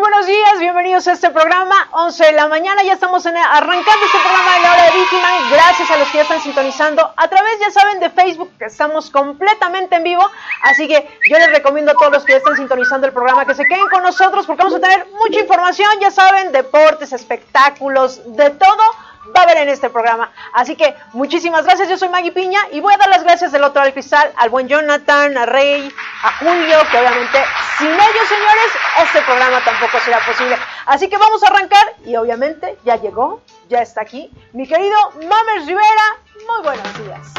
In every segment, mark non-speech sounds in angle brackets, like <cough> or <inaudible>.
Buenos días, bienvenidos a este programa, 11 de la mañana, ya estamos en, arrancando este programa de la hora de Vigiman, gracias a los que ya están sintonizando a través, ya saben, de Facebook, que estamos completamente en vivo, así que yo les recomiendo a todos los que ya están sintonizando el programa que se queden con nosotros porque vamos a tener mucha información, ya saben, deportes, espectáculos, de todo va a haber en este programa. Así que muchísimas gracias, yo soy Maggie Piña y voy a dar las gracias del otro al cristal al buen Jonathan, a Rey, a Julio, que obviamente sin ellos, señores, este programa tampoco será posible. Así que vamos a arrancar y obviamente ya llegó, ya está aquí, mi querido Mames Rivera. Muy buenos días.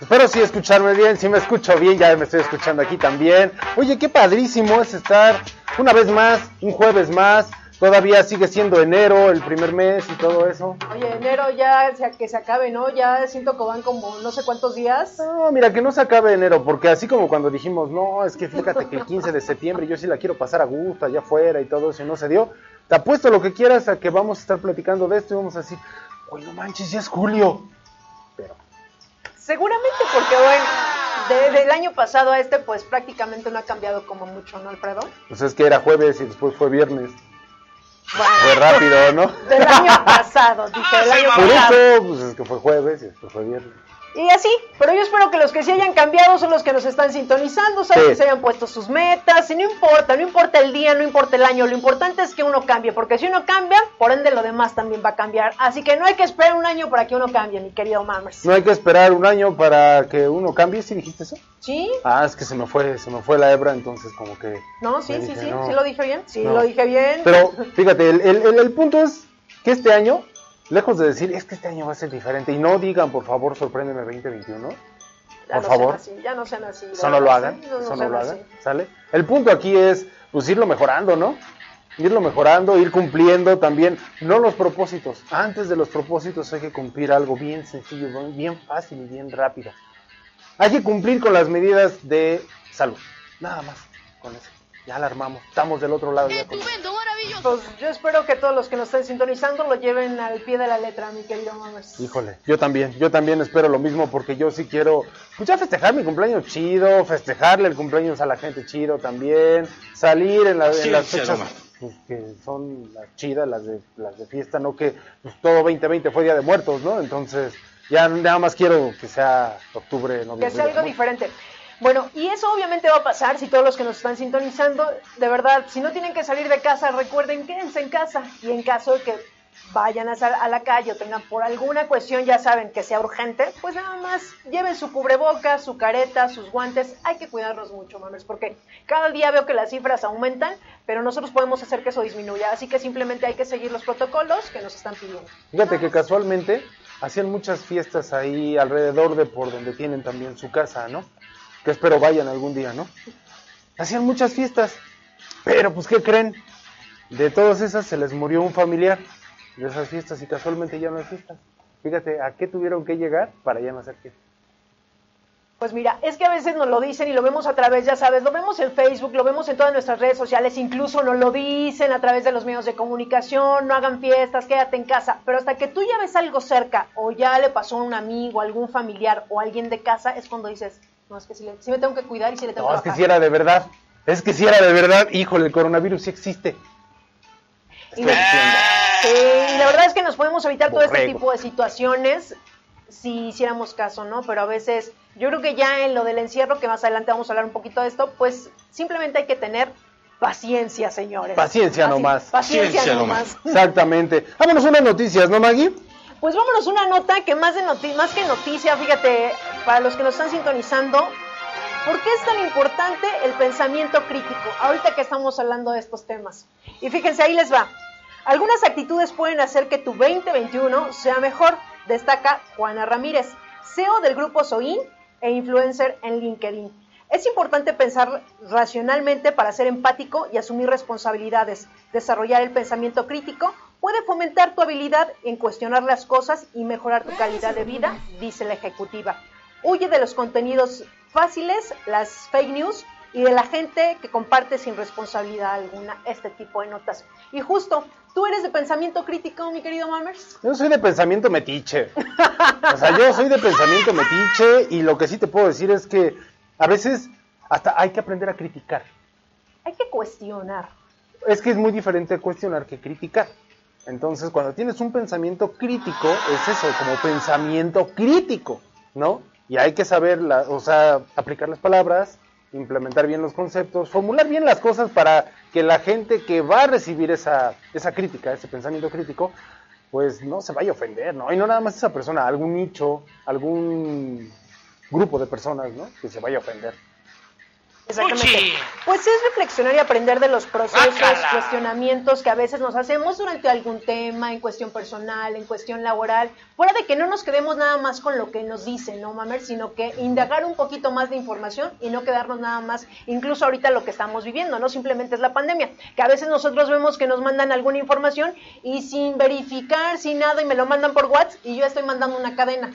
Espero sí escucharme bien, si me escucho bien, ya me estoy escuchando aquí también. Oye, qué padrísimo es estar una vez más, un jueves más, todavía sigue siendo enero, el primer mes y todo eso. Oye, enero ya que se acabe, ¿no? Ya siento que van como no sé cuántos días. No, mira, que no se acabe enero, porque así como cuando dijimos, no, es que fíjate que el 15 de septiembre yo sí la quiero pasar a gusto allá afuera y todo eso, y no se dio. Te apuesto lo que quieras a que vamos a estar platicando de esto y vamos a decir, oye, no manches, ya es julio. Pero. Seguramente porque, bueno, desde el año pasado a este, pues prácticamente no ha cambiado como mucho, ¿no, Alfredo? Pues es que era jueves y después fue viernes. Fue rápido, ¿no? Del año pasado, dije, del año Por pasado. eso, pues es que fue jueves y después fue viernes. Y así, pero yo espero que los que sí hayan cambiado son los que nos están sintonizando, ¿sabes? Sí. Que se hayan puesto sus metas, y no importa, no importa el día, no importa el año, lo importante es que uno cambie, porque si uno cambia, por ende lo demás también va a cambiar. Así que no hay que esperar un año para que uno cambie, mi querido Mammers. No hay que esperar un año para que uno cambie, ¿sí dijiste eso? ¿Sí? Ah, es que se me fue, se me fue la hebra, entonces como que... No, sí, sí, dije, sí, no. sí lo dije bien, sí No. lo dije bien. Pero fíjate, el, el- el- el punto es que este año, lejos de decir, es que este año va a ser diferente, y no digan, por favor, sorpréndeme 2021, ya por no favor. Sean así, ya no sean así. eso no lo hagan, sí, no, no eso no sean lo así. hagan, ¿sale? El punto aquí es, pues, irlo mejorando, ¿no? Irlo mejorando, ir cumpliendo también, no los propósitos, antes de los propósitos hay que cumplir algo bien sencillo, bien fácil y bien rápido. Hay que cumplir con las medidas de salud, nada más, con eso. Ya la armamos, estamos del otro lado ya con Pues yo espero que todos los que nos estén sintonizando lo lleven al pie de la letra, mi querido Mammers. Híjole, yo también, yo también espero lo mismo porque yo sí quiero, pues ya festejar mi cumpleaños chido, festejarle el cumpleaños a la gente chido también, salir en, la- en las fechas pues, que son las chidas, las de, las de fiesta, no que pues, todo 2020 fue Día de Muertos, ¿no? Entonces ya nada más quiero que sea octubre, noviembre. que sea algo ¿no? diferente. Bueno, y eso obviamente va a pasar si todos los que nos están sintonizando, de verdad, si no tienen que salir de casa, recuerden, quédense en casa. Y en caso de que vayan a, sal- a la calle o tengan por alguna cuestión, ya saben, que sea urgente, pues nada más lleven su cubrebocas, su careta, sus guantes. Hay que cuidarnos mucho, mames, porque cada día veo que las cifras aumentan, pero nosotros podemos hacer que eso disminuya. Así que simplemente hay que seguir los protocolos que nos están pidiendo. Fíjate que casualmente hacían muchas fiestas ahí alrededor de por donde tienen también su casa, ¿no? Que espero vayan algún día, ¿no? Hacían muchas fiestas, pero pues ¿qué creen? De todas esas se les murió un familiar de esas fiestas y casualmente ya no hay fiestas. Fíjate, ¿a qué tuvieron que llegar para ya no hacer fiestas? Pues mira, es que a veces nos lo dicen y lo vemos a través, ya sabes, lo vemos en Facebook, lo vemos en todas nuestras redes sociales, incluso nos lo dicen a través de los medios de comunicación, no hagan fiestas, quédate en casa, pero hasta que tú ya ves algo cerca o ya le pasó a un amigo, algún familiar o alguien de casa, es cuando dices, no, es que sí, le- sí me tengo que cuidar y sí le tengo No, que es que bajar". si era de verdad. Es que si era de verdad, híjole, el coronavirus sí existe. Y, Estoy diciendo. Sí, y la verdad es que nos podemos evitar todo este tipo de situaciones si hiciéramos caso, ¿no? Pero a veces, yo creo que ya en lo del encierro, que más adelante vamos a hablar un poquito de esto, pues simplemente hay que tener paciencia, señores. Paciencia Así, nomás. Paciencia Paciencia nomás. <laughs> Exactamente. Vámonos unas noticias, ¿no, Maggie? Pues vámonos una nota que más, de noti- más que noticia, fíjate, para los que nos están sintonizando, ¿por qué es tan importante el pensamiento crítico? Ahorita que estamos hablando de estos temas. Y fíjense, ahí les va. Algunas actitudes pueden hacer que tu 2021 sea mejor, destaca Juana Ramírez, CEO del grupo Soin e influencer en LinkedIn. Es importante pensar racionalmente para ser empático y asumir responsabilidades. Desarrollar el pensamiento crítico puede fomentar tu habilidad en cuestionar las cosas y mejorar tu calidad de vida, dice la ejecutiva. Huye de los contenidos fáciles, las fake news y de la gente que comparte sin responsabilidad alguna este tipo de notas. Y justo, ¿tú eres de pensamiento crítico, mi querido Mammers? Yo soy de pensamiento metiche. O sea, yo soy de pensamiento metiche y lo que sí te puedo decir es que a veces hasta hay que aprender a criticar. Hay que cuestionar. Es que es muy diferente cuestionar que criticar. Entonces, cuando tienes un pensamiento crítico, es eso, como pensamiento crítico, ¿no? Y hay que saber, la, o sea, aplicar las palabras, implementar bien los conceptos, formular bien las cosas para que la gente que va a recibir esa, esa crítica, ese pensamiento crítico, pues no se vaya a ofender, ¿no? Y no nada más esa persona, algún nicho, algún grupo de personas, ¿no? Que se vaya a ofender. Exactamente. Pues es reflexionar y aprender de los procesos, cuestionamientos que a veces nos hacemos durante algún tema, en cuestión personal, en cuestión laboral, fuera de que no nos quedemos nada más con lo que nos dicen, ¿no, Mamer? Sino que indagar un poquito más de información y no quedarnos nada más, incluso ahorita lo que estamos viviendo, no simplemente es la pandemia, que a veces nosotros vemos que nos mandan alguna información y sin verificar, sin nada, y me lo mandan por WhatsApp y yo estoy mandando una cadena.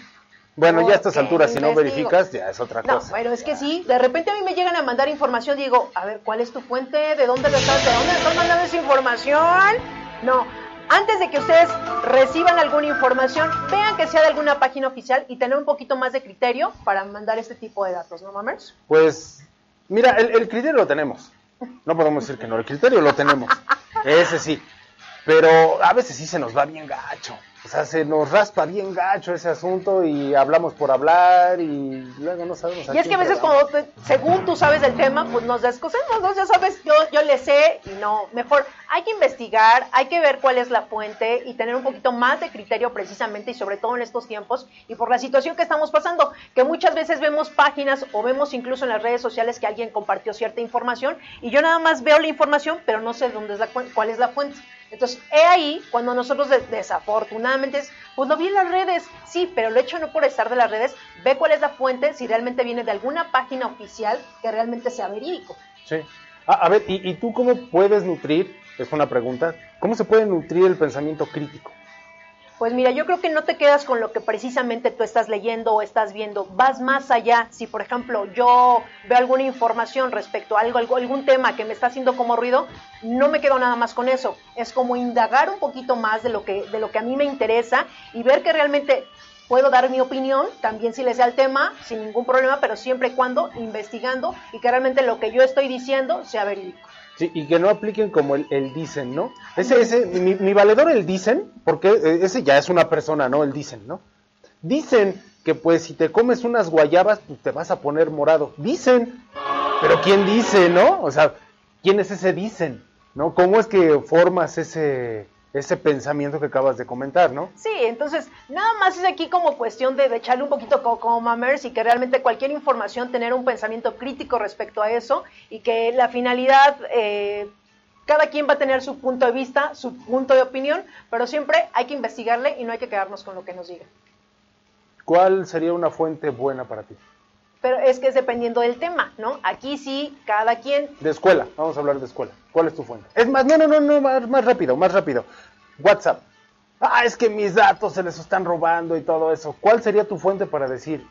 Bueno, ya a estas alturas, si no verificas, ya es otra cosa. No, pero es que sí, de repente a mí me llegan a mandar información, digo, a ver, ¿cuál es tu fuente? ¿De dónde lo estás? ¿De dónde estás mandando esa información? No, antes de que ustedes reciban alguna información, vean que sea de alguna página oficial y tener un poquito más de criterio para mandar este tipo de datos, ¿no, mamers? Pues, mira, el, el criterio lo tenemos. No podemos decir que no, el criterio lo tenemos. <laughs> Ese sí. Pero a veces sí se nos va bien gacho. O sea, se nos raspa bien gacho ese asunto y hablamos por hablar y luego no sabemos. y es que a veces cuando, según tú sabes del tema, pues nos descosemos, ¿no? Ya sabes, yo, yo le sé y no, mejor hay que investigar, hay que ver cuál es la fuente y tener un poquito más de criterio precisamente y sobre todo en estos tiempos y por la situación que estamos pasando, que muchas veces vemos páginas o vemos incluso en las redes sociales que alguien compartió cierta información y yo nada más veo la información, pero no sé dónde es la, cuál es la fuente. Entonces, he ahí cuando nosotros desafortunadamente es, pues lo vi en las redes, sí, pero lo hecho no por estar de las redes, ve cuál es la fuente, si realmente viene de alguna página oficial que realmente sea verídico. Sí. A ver, ¿y, ¿y tú cómo puedes nutrir, es una pregunta, cómo se puede nutrir el pensamiento crítico? Pues mira, yo creo que no te quedas con lo que precisamente tú estás leyendo o estás viendo, vas más allá. Si por ejemplo yo veo alguna información respecto a algo, algún tema que me está haciendo como ruido, no me quedo nada más con eso. Es como indagar un poquito más de lo que, de lo que a mí me interesa y ver que realmente puedo dar mi opinión, también si les sea el tema, sin ningún problema, pero siempre y cuando investigando y que realmente lo que yo estoy diciendo sea verídico. Sí, y que no apliquen como el, dicen, ¿no? Ese, ese, mi, valedor el dicen, porque eh, ese ya es una persona, ¿no? El dicen, ¿no? Dicen que pues si te comes unas guayabas, pues te vas a poner morado. Dicen, pero ¿quién dice, no? O sea, ¿quién es ese dicen? ¿No? ¿Cómo es que formas ese, ese pensamiento que acabas de comentar, ¿no? Sí, entonces nada más es aquí como cuestión de, echarle un poquito como, mamers y que realmente cualquier información tener un pensamiento crítico respecto a eso y que la finalidad, eh, cada quien va a tener su punto de vista, su punto de opinión, pero siempre hay que investigarle y no hay que quedarnos con lo que nos diga. ¿Cuál sería una fuente buena para ti? Pero es que es dependiendo del tema, ¿no? Aquí sí, cada quien... De escuela, vamos a hablar de escuela. ¿Cuál es tu fuente? Es más, no, no, no, no, más, rápido, más rápido. WhatsApp. Ah, es que mis datos se les están robando y todo eso. ¿Cuál sería tu fuente para decir,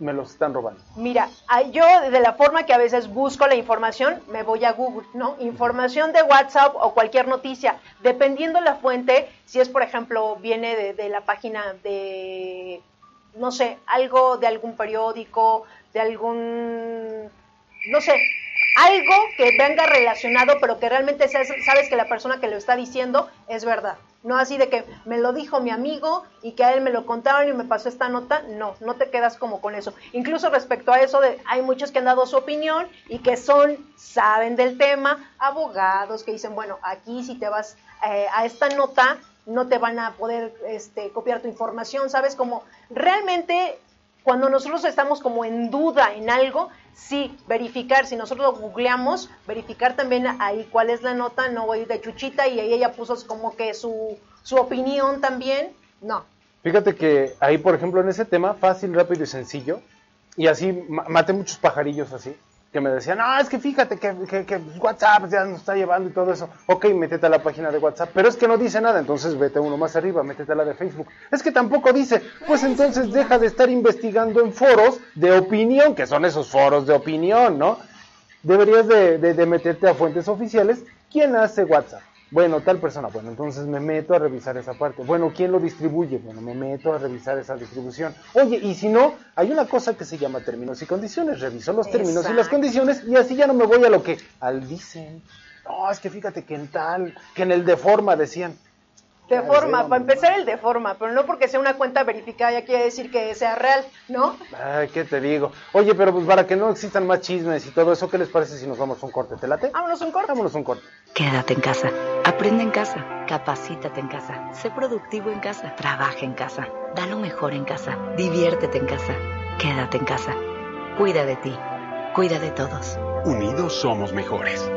me los están robando? Mira, yo de la forma que a veces busco la información, me voy a Google, ¿no? Información de WhatsApp o cualquier noticia, dependiendo la fuente, si es, por ejemplo, viene de, de la página de, no sé, algo de algún periódico, de algún, no sé, algo que venga relacionado, pero que realmente sabes que la persona que lo está diciendo es verdad. No así de que me lo dijo mi amigo y que a él me lo contaron y me pasó esta nota. No, no te quedas como con eso. Incluso respecto a eso, de, hay muchos que han dado su opinión y que son, saben del tema, abogados que dicen, bueno, aquí si te vas eh, a esta nota, no te van a poder este, copiar tu información, ¿sabes? Como realmente cuando nosotros estamos como en duda en algo, sí, verificar, si nosotros lo googleamos, verificar también ahí cuál es la nota, no voy de chuchita y ahí ella puso como que su, su opinión también, no. Fíjate que ahí, por ejemplo, en ese tema, fácil, rápido y sencillo, y así maté muchos pajarillos así. Que me decían, no, es que fíjate que WhatsApp ya nos está llevando y todo eso. Ok, métete a la página de WhatsApp, pero es que no dice nada, entonces vete uno más arriba, métete a la de Facebook. Es que tampoco dice, pues entonces deja de estar investigando en foros de opinión, que son esos foros de opinión, ¿no? Deberías de, de, de meterte a fuentes oficiales. ¿Quién hace WhatsApp? Bueno, tal persona. Bueno, entonces me meto a revisar esa parte. Bueno, ¿quién lo distribuye? Bueno, me meto a revisar esa distribución. Oye, y si no, hay una cosa que se llama términos y condiciones. Reviso los términos y las condiciones y así ya no me voy a lo que al dicen. No, es que fíjate que en tal, que en el de forma decían. De forma, para empezar el de forma, pero no porque sea una cuenta verificada ya quiere decir que sea real, ¿no? Ay, ¿qué te digo? Oye, pero pues para que no existan más chismes y todo eso, ¿qué les parece si nos vamos a un corte? ¿Te late? Vámonos un corte. Vámonos a un corte. Quédate en casa. Aprende en casa. Capacítate en casa. Sé productivo en casa. Trabaja en casa. Da lo mejor en casa. Diviértete en casa. Quédate en casa. Cuida de ti. Cuida de todos. Unidos somos mejores.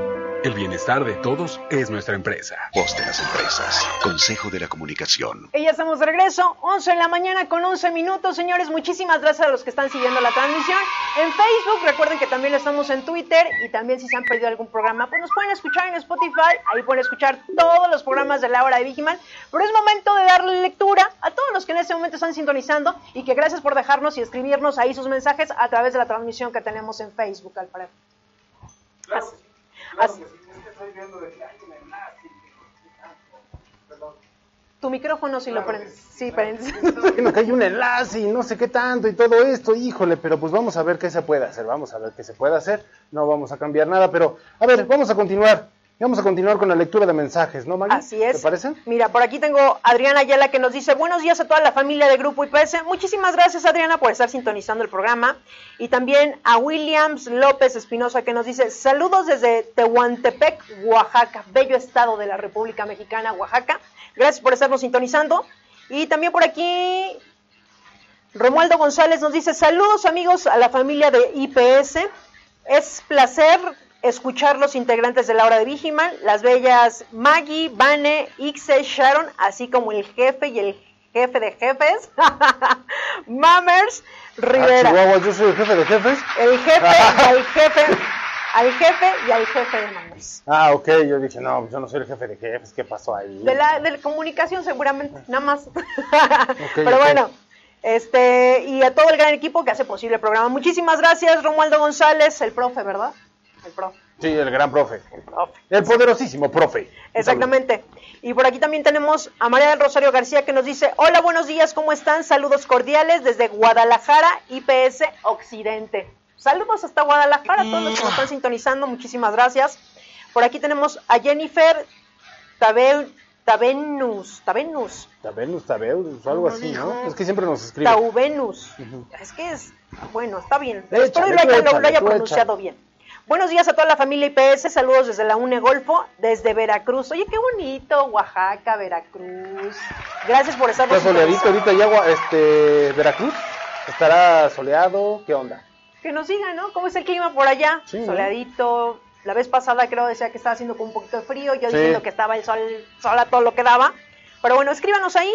El bienestar de todos es nuestra empresa. Voz de las empresas. Consejo de la Comunicación. Y ya estamos de regreso, 11 de la mañana con 11 minutos. Señores, muchísimas gracias a los que están siguiendo la transmisión en Facebook. Recuerden que también estamos en Twitter y también si se han perdido algún programa, pues nos pueden escuchar en Spotify. Ahí pueden escuchar todos los programas de la hora de Vigiman. Pero es momento de darle lectura a todos los que en este momento están sintonizando y que gracias por dejarnos y escribirnos ahí sus mensajes a través de la transmisión que tenemos en Facebook, Alfredo. Tu micrófono si lo prendes. Sí, prendes. <laughs> Bueno, que hay un enlace y no sé qué tanto y todo esto, híjole, pero pues vamos a ver qué se puede hacer, vamos a ver qué se puede hacer, no vamos a cambiar nada, pero a ver, vamos a continuar, vamos a continuar con la lectura de mensajes, ¿no, Maggie? Así es. ¿Te parece? Mira, por aquí tengo a Adriana Ayala que nos dice buenos días a toda la familia de Grupo IPS. Muchísimas gracias Adriana por estar sintonizando el programa. Y también a Williams López Espinosa que nos dice saludos desde Tehuantepec, Oaxaca, bello estado de la República Mexicana, Oaxaca. Gracias por estarnos sintonizando. Y también por aquí Romualdo González nos dice saludos amigos a la familia de IPS. Es placer escuchar los integrantes de la hora de Vigiman, las bellas Maggie, Vane, Ixe, Sharon, así como el jefe y el jefe de jefes, <laughs> Mammers Ah, Rivera. Chihuahua, yo soy el jefe de jefes. el jefe <laughs> al jefe, al jefe y al jefe de Mammers. Ah, ok, yo dije, no, pues yo no soy el jefe de jefes, ¿qué pasó ahí? De la, de la comunicación seguramente, nada más. <laughs> Pero bueno, este, y a todo el gran equipo que hace posible el programa. Muchísimas gracias, Romualdo González, el profe, ¿verdad? El profe. Sí, el gran profe, El profe. el poderosísimo profe. Exactamente. Y por aquí también tenemos a María del Rosario García que nos dice, hola, buenos días, ¿cómo están? Saludos cordiales desde Guadalajara, IPS Occidente. Saludos hasta Guadalajara a todos los que nos están sintonizando, muchísimas gracias. Por aquí tenemos a Jennifer Tabe- Tabenus, Tabenus, Tabenus, Tabeus, o algo así, ¿no? Es que siempre nos escribe. Taubenus. Es que es, bueno, está bien. Échale, Espero tú lo haya, lo- pronunciado échale. bien. Buenos días a toda la familia IPS, saludos desde la UNE Golfo, desde Veracruz. Oye, qué bonito, Oaxaca, Veracruz. Gracias por estar soleadito ahorita ya, este, Veracruz. Estará soleado, ¿qué onda? Que nos digan, ¿no? ¿Cómo es el clima por allá? Sí, ¿no? Soleadito. La vez pasada creo decía que estaba haciendo con un poquito de frío, yo Sí. diciendo que estaba el sol, sol a todo lo que daba. Pero bueno, escríbanos ahí.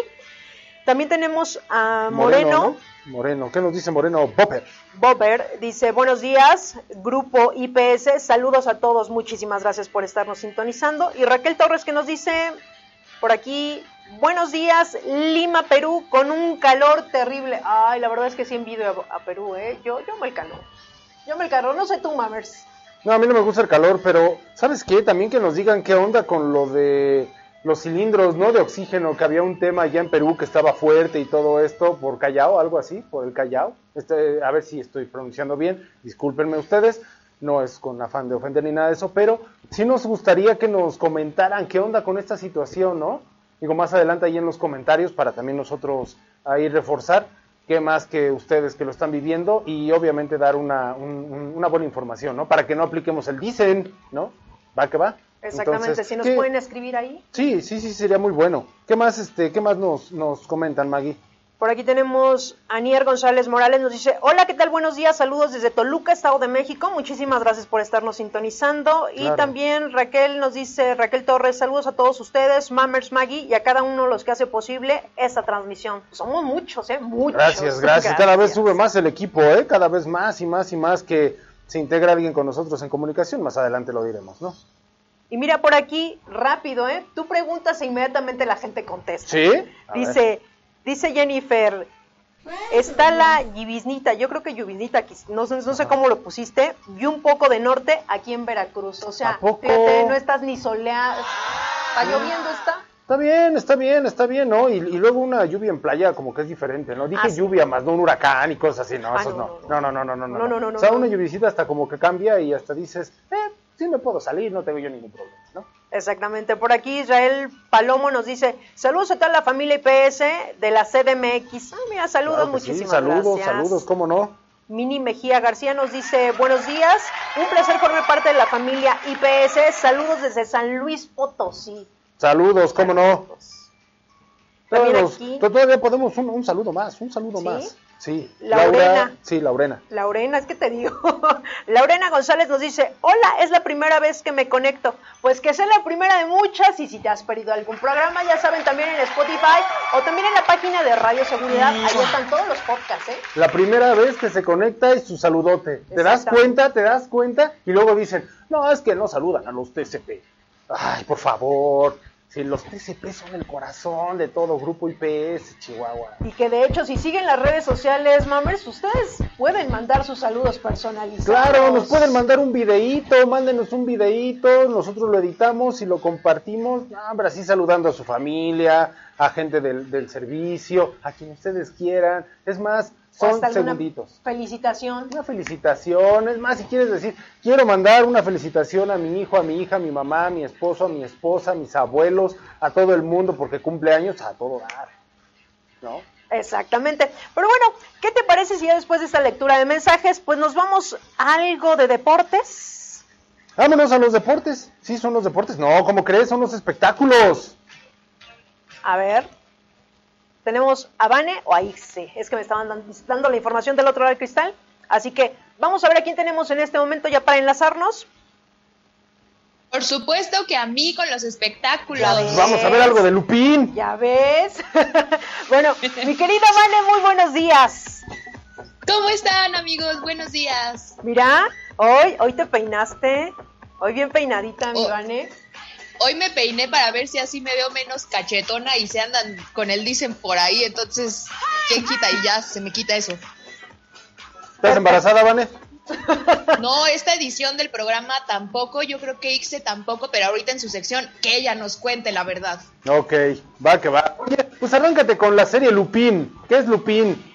También tenemos a Moreno. ¿no? Moreno, ¿qué nos dice Moreno? Popper. Bobber dice, buenos días, grupo IPS, saludos a todos, muchísimas gracias por estarnos sintonizando. Y Raquel Torres que nos dice por aquí, buenos días, Lima, Perú, con un calor terrible. Ay, la verdad es que sí envidio a, a Perú, ¿eh? Yo, yo amo el calor. Yo amo el calor, no sé tú, Mammers. No, a mí no me gusta el calor, pero ¿sabes qué? También que nos digan qué onda con lo de los cilindros, ¿no? De oxígeno, que había un tema allá en Perú que estaba fuerte y todo esto por Callao, algo así, por el Callao. Este, a ver si estoy pronunciando bien, discúlpenme ustedes, no es con afán de ofender ni nada de eso, pero sí nos gustaría que nos comentaran qué onda con esta situación, ¿no? Digo, más adelante ahí en los comentarios para también nosotros ahí reforzar qué más que ustedes que lo están viviendo y obviamente dar una, un- un- una buena información, ¿no? Para que no apliquemos el dicen, ¿no? Va que va. Exactamente, Entonces, si nos ¿qué- pueden escribir ahí. Sí, sí, sí, sería muy bueno. ¿Qué más, este, qué más nos, nos comentan, Maggie? Por aquí tenemos a Nier González Morales, nos dice, hola, ¿qué tal? Buenos días, saludos desde Toluca, Estado de México. Muchísimas gracias por estarnos sintonizando. Y también Raquel nos dice, Raquel Torres, saludos a todos ustedes, Mammers Maggie, y a cada uno de los que hace posible esta transmisión. Somos muchos, ¿eh? Muchos. Gracias, <laughs> gracias. Cada vez sube más el equipo, ¿eh? Cada vez más y más y más que se integra alguien con nosotros en comunicación, más adelante lo diremos, ¿no? Y mira por aquí, rápido, ¿eh? Tú preguntas e inmediatamente la gente contesta. ¿Sí? A ver. Dice, dice Jennifer, está la Yubiznita, yo creo que Yubiznita, no, sé- no sé cómo lo pusiste, y un poco de norte aquí en Veracruz. O sea, no estás ni soleado. ¿Está lloviendo está? Está bien, está bien, está bien, ¿no? Y, y luego una lluvia en playa como que es diferente, ¿no? Dije Ah, sí. lluvia más, no un huracán y cosas así, no, Ah, esos no, no. no, No, no, no, no, no. No, no, no, O sea, una lluviecita hasta como que cambia y hasta dices, eh, sí me puedo salir, no tengo yo ningún problema, ¿no? Exactamente. Por aquí Israel Palomo nos dice, saludos a toda la familia IPS de la CDMX. Ah, mira, saludos, Claro que sí, muchísimas saludos, gracias. saludos, ¿cómo no? Mini Mejía García nos dice, buenos días, un placer formar parte de la familia IPS, saludos desde San Luis Potosí. Saludos, ¿cómo no? Todos- aquí- todavía podemos un, un saludo más, un saludo ¿Sí? más. Sí, Laurena. Sí, Laurena. Laurena, es que te digo, <laughs> Laurena González nos dice, hola, es la primera vez que me conecto. Pues que sea la primera de muchas y si te has perdido algún programa, ya saben, también en Spotify o también en la página de Radio Seguridad, ahí están todos los podcasts, ¿eh? La primera vez que se conecta y su saludote. ¿Te das cuenta? ¿Te das cuenta? Y luego dicen, no, es que no saludan a los TCP. Ay, por favor. Si los TCP son el corazón de todo grupo IPS, Chihuahua. Y que de hecho, si siguen las redes sociales, mamers, ustedes pueden mandar sus saludos personalizados. Claro, nos pueden mandar un videíto, mándenos un videíto, nosotros lo editamos y lo compartimos, así saludando a su familia, a gente del, del servicio, a quien ustedes quieran. Es más, son hasta segunditos. Felicitación. Una felicitación, es más, si quieres decir, quiero mandar una felicitación a mi hijo, a mi hija, a mi mamá, a mi esposo, a mi esposa, a mis abuelos, a todo el mundo, porque cumple años a todo dar. ¿No? Exactamente. Pero bueno, ¿qué te parece si ya después de esta lectura de mensajes, pues nos vamos a algo de deportes? Vámonos a los deportes. Sí, son los deportes. No, ¿cómo crees? Son los espectáculos. A ver. ¿Tenemos a Vane o a Ixe? Es que me estaban dan- dando la información del otro lado del cristal. Así que vamos a ver a quién tenemos en este momento ya para enlazarnos. Por supuesto que a mí con los espectáculos. Vamos a ver algo de Lupín. Ya ves. <laughs> bueno, mi querida Vane, muy buenos días. ¿Cómo están amigos? Buenos días. Mira, hoy, hoy te peinaste. Hoy bien peinadita, mi Oh. Vane. Hoy me peiné para ver si así me veo menos cachetona y se andan con el dicen por ahí, entonces, ¿quién quita? Y ya se me quita eso. ¿Estás embarazada, Vane? <laughs> No, esta edición del programa tampoco, yo creo que Ixe tampoco, pero ahorita en su sección, que ella nos cuente la verdad. Ok, va que va. Oye, pues arráncate con la serie Lupín. ¿Qué es Lupín?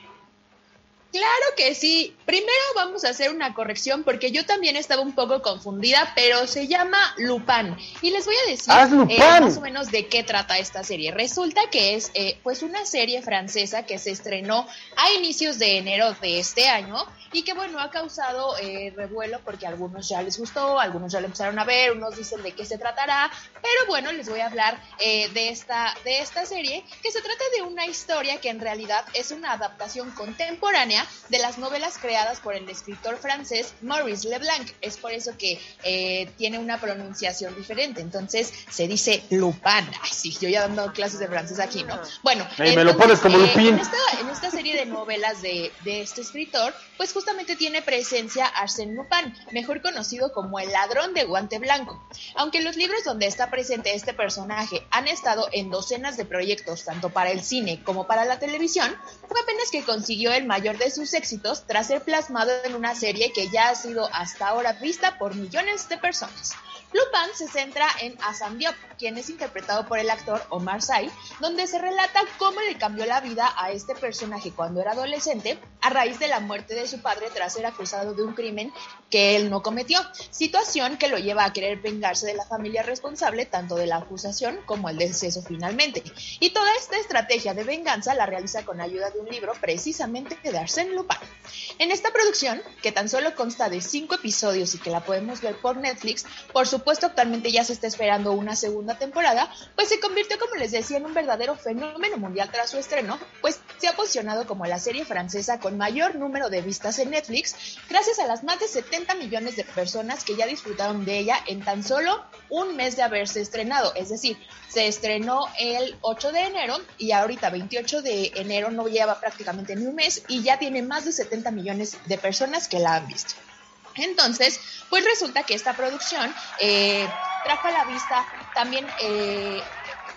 Claro que sí. Primero vamos a hacer una corrección porque yo también estaba un poco confundida, pero se llama Lupin. Y les voy a decir ¡Ah, eh, más o menos de qué trata esta serie. Resulta que es eh, pues una serie francesa que se estrenó a inicios de enero de este año y que bueno, ha causado eh, revuelo porque a algunos ya les gustó, algunos ya lo empezaron a ver, unos dicen de qué se tratará, pero bueno, les voy a hablar eh, de, esta, de esta serie que se trata de una historia que en realidad es una adaptación contemporánea de las novelas creadas por el escritor francés Maurice Leblanc. Es por eso que eh, tiene una pronunciación diferente. Entonces se dice Lupin. Ay, sí, yo ya dando clases de francés aquí, ¿no? Bueno, Ey, me lo pones como eh, Lupin. En esta, en esta serie de novelas de, de este escritor, pues justamente tiene presencia Arsène Lupin, mejor conocido como el ladrón de guante blanco. Aunque los libros donde está presente este personaje han estado en docenas de proyectos, tanto para el cine como para la televisión, fue apenas que consiguió el mayor de sus éxitos tras ser plasmado en una serie que ya ha sido hasta ahora vista por millones de personas. Lupin se centra en Hassan Diop, quien es interpretado por el actor Omar Sy, donde se relata cómo le cambió la vida a este personaje cuando era adolescente a raíz de la muerte de su padre tras ser acusado de un crimen que él no cometió, situación que lo lleva a querer vengarse de la familia responsable tanto de la acusación como el deceso finalmente. Y toda esta estrategia de venganza la realiza con ayuda de un libro precisamente de Arsène Lupin. En esta producción, que tan solo consta de cinco episodios y que la podemos ver por Netflix, por supuesto actualmente ya se está esperando una segunda temporada, pues se convirtió, como les decía, en un verdadero fenómeno mundial tras su estreno, pues se ha posicionado como la serie francesa con mayor número de vistas en Netflix, gracias a las más de 70 millones de personas que ya disfrutaron de ella en tan solo un mes de haberse estrenado, es decir, se estrenó el 8 de enero y ahorita 28 de enero no lleva prácticamente ni un mes y ya tiene más de 70 millones de personas que la han visto. Entonces, pues resulta que esta producción eh, trajo a la vista también eh,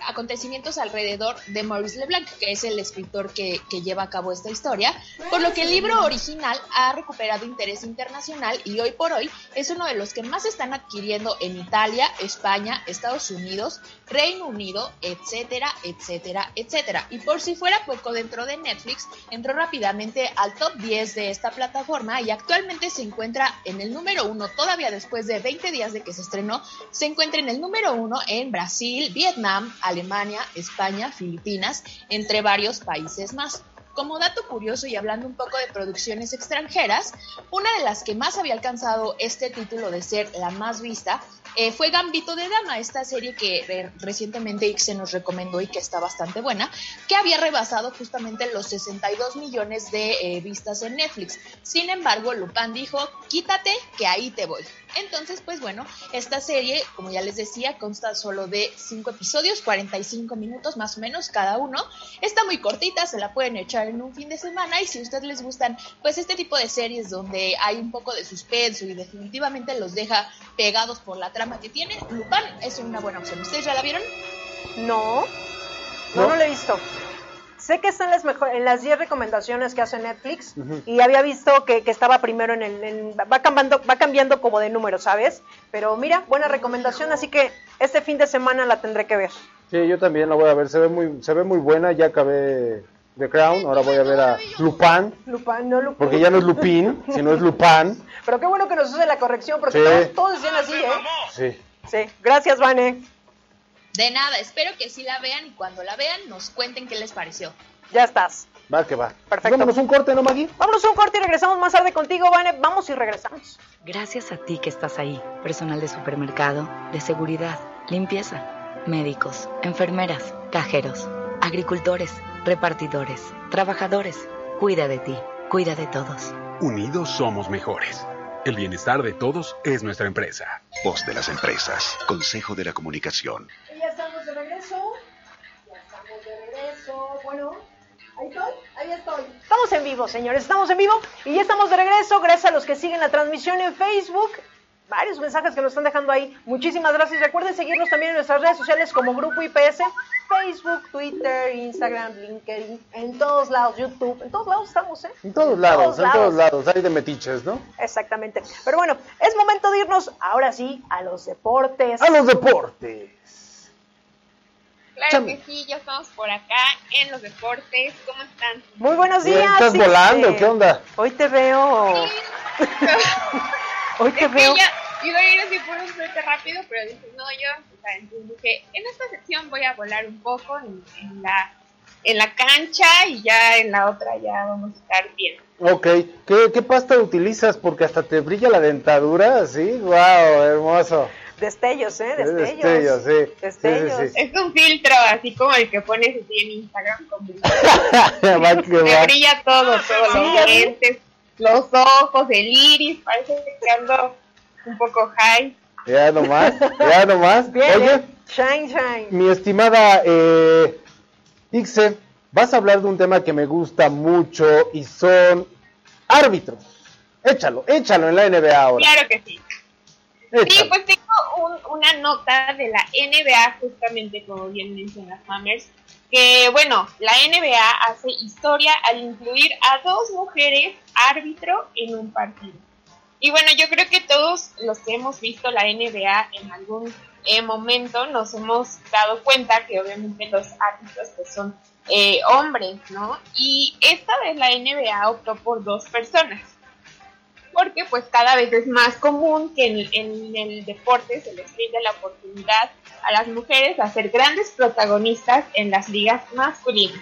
acontecimientos alrededor de Maurice Leblanc, que es el escritor que, lleva a cabo esta historia, por lo que el libro original ha recuperado interés internacional y hoy por hoy es uno de los que más están adquiriendo en Italia, España, Estados Unidos, Reino Unido, etcétera, etcétera, etcétera. Y por si fuera poco dentro de Netflix, entró rápidamente al top 10 de esta plataforma y actualmente se encuentra en el número uno, todavía después de 20 días de que se estrenó, se encuentra en el número uno en Brasil, Vietnam, Alemania, España, Filipinas, entre varios países más. Como dato curioso y hablando un poco de producciones extranjeras, una de las que más había alcanzado este título de ser la más vista eh, fue Gambito de Dama, esta serie que eh, recientemente Ix nos recomendó y que está bastante buena, que había rebasado justamente los 62 millones de eh, vistas en Netflix. Sin embargo, Lupin dijo, quítate que ahí te voy. Entonces, pues bueno, esta serie, como ya les decía, consta solo de 5 episodios, 45 minutos más o menos cada uno. Está muy cortita, se la pueden echar en un fin de semana y si a ustedes les gustan, pues este tipo de series donde hay un poco de suspenso y definitivamente los deja pegados por la trama que tiene, Lupin es una buena opción. ¿Ustedes ya la vieron? No, no, no, no la he visto. Sé que está en las, mejor, en las 10 recomendaciones que hace Netflix uh -huh. y había visto que, que, estaba primero en el... En, va, cambiando, va cambiando como de número, ¿sabes? Pero mira, buena recomendación, así que este fin de semana la tendré que ver. Sí, yo también la voy a ver, se ve muy, se ve muy buena, ya acabé The Crown, ahora voy a ver a Lupin. Lupin, no Lupin. Porque ya no es Lupin, <laughs> sino es Lupin. Pero qué bueno que nos use la corrección, porque sí. todos, todos decían así, ¿eh? Sí. Sí, gracias, Vane. De nada, espero que sí la vean y cuando la vean nos cuenten qué les pareció. Ya estás. Va que va. Perfecto. Vámonos un corte, ¿no, Maggie? Vámonos un corte y regresamos más tarde contigo, Vane. Vamos y regresamos. Gracias a ti que estás ahí. Personal de supermercado, de seguridad, limpieza, médicos, enfermeras, cajeros, agricultores, repartidores, trabajadores. Cuida de ti, cuida de todos. Unidos somos mejores. El bienestar de todos es nuestra empresa. Voz de las empresas. Consejo de la Comunicación. Ahí estoy, ahí estoy. Estamos en vivo, señores, estamos en vivo y ya estamos de regreso. Gracias a los que siguen la transmisión en Facebook. Varios mensajes que nos están dejando ahí. Muchísimas gracias. Recuerden seguirnos también en nuestras redes sociales como Grupo IPS. Facebook, Twitter, Instagram, LinkedIn, en todos lados, YouTube, en todos lados estamos, ¿eh? En todos lados, en todos, en todos lados, hay de metiches, ¿no? Exactamente. Pero bueno, es momento de irnos ahora sí a los deportes. A los deportes. Claro Chame. que sí, ya estamos por acá en los deportes. ¿Cómo están? Muy buenos días. Bien, ¿Estás volando? ¿Qué onda? Hoy te veo. Sí. Hoy te es veo. Que ya iba a ir así por un suerte rápido, pero dije, no, yo, o sea, entonces dije, en esta sección voy a volar un poco en, en, la, en la cancha y ya en la otra ya vamos a estar bien. Ok, ¿Qué, ¿qué pasta utilizas? Porque hasta te brilla la dentadura, ¿sí? ¡Wow! Hermoso. Destellos, ¿eh? Destellos. Destellos, sí. Destellos. Sí, sí, sí. Es un filtro así como el que pones así en Instagram. Con <laughs> me brilla todo, todo, sí, los dientes, los ojos, el iris, parece que ando un poco high. Ya nomás, ya <laughs> nomás. Bien, Oye, shine, shine. mi estimada eh, Ixe, vas a hablar de un tema que me gusta mucho y son árbitros. Échalo, échalo en la NBA ahora. Claro que sí. Sí, pues tengo un, una nota de la NBA, justamente como bien mencionas, Mammers, que bueno, la NBA hace historia al incluir a dos mujeres árbitro en un partido. Y bueno, yo creo que todos los que hemos visto la NBA en algún eh, momento nos hemos dado cuenta que obviamente los árbitros pues son eh, hombres, ¿no? Y esta vez la NBA optó por dos personas. Porque pues cada vez es más común que en, el deporte se les brinde la oportunidad a las mujeres a ser grandes protagonistas en las ligas masculinas.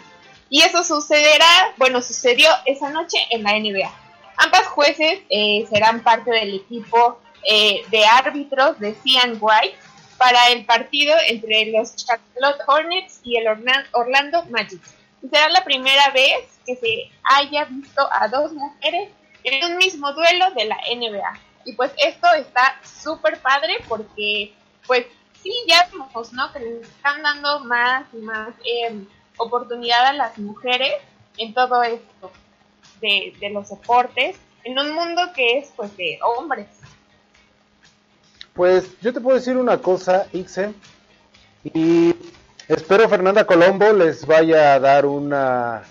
Y eso sucederá, bueno, sucedió esa noche en la NBA. Ambas jueces eh, serán parte del equipo eh, de árbitros de Cian White para el partido entre los Charlotte Hornets y el Orlando Magic. Será la primera vez que se haya visto a dos mujeres en un mismo duelo de la NBA. Y pues esto está súper padre porque pues sí, ya vemos, ¿no? Que les están dando más y más eh, oportunidad a las mujeres en todo esto de, de los deportes. en un mundo que es pues de hombres. Pues yo te puedo decir una cosa, Ixe, y espero Fernanda Colombo les vaya a dar una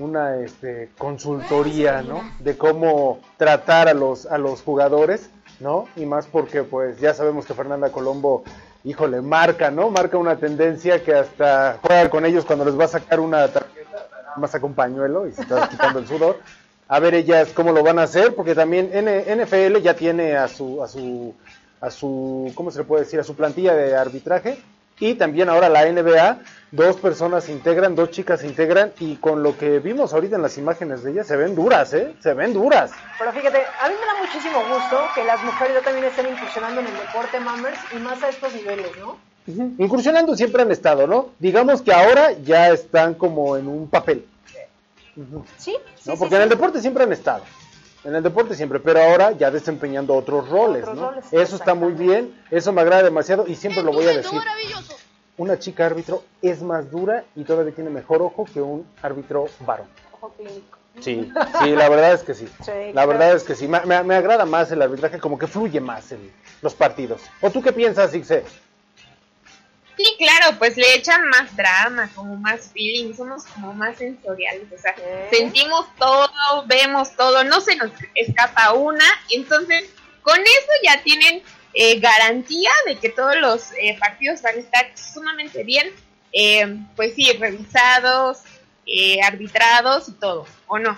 una este, consultoría, ¿no? De cómo tratar a los a los jugadores, ¿no? Y más porque pues ya sabemos que Fernanda Colombo, híjole, marca, ¿no? Marca una tendencia que hasta juega con ellos cuando les va a sacar una tarjeta, más saca un pañuelo y se está quitando el sudor. A ver ellas cómo lo van a hacer, porque también NFL ya tiene a su a su a su ¿cómo se le puede decir? a su plantilla de arbitraje y también ahora la NBA, dos personas se integran, dos chicas se integran y con lo que vimos ahorita en las imágenes de ellas se ven duras, ¿eh? Se ven duras. Pero fíjate, a mí me da muchísimo gusto que las mujeres ya también estén incursionando en el deporte, Mammers, y más a estos niveles, ¿no? Incursionando siempre han estado, ¿no? Digamos que ahora ya están como en un papel. Sí, ¿no? Porque en el deporte siempre han estado. En el deporte siempre, pero ahora ya desempeñando otros roles, Otros ¿no? roles, eso está muy bien, eso me agrada demasiado y siempre lo voy a decir. Una chica árbitro es más dura y todavía tiene mejor ojo que un árbitro varón. Ojo clínico. Sí, sí, la verdad es que sí. Sí, La claro. verdad es que sí. Me, me- me agrada más el arbitraje, como que fluye más en los partidos. ¿O tú qué piensas, Ixe? Sí, claro, pues le echan más drama, como más feeling, somos como más sensoriales, o sea, sentimos todo, vemos todo, no se nos escapa una, entonces con eso ya tienen eh, garantía de que todos los eh, partidos van a estar sumamente bien, eh, pues sí, revisados, eh, arbitrados y todo, ¿o no?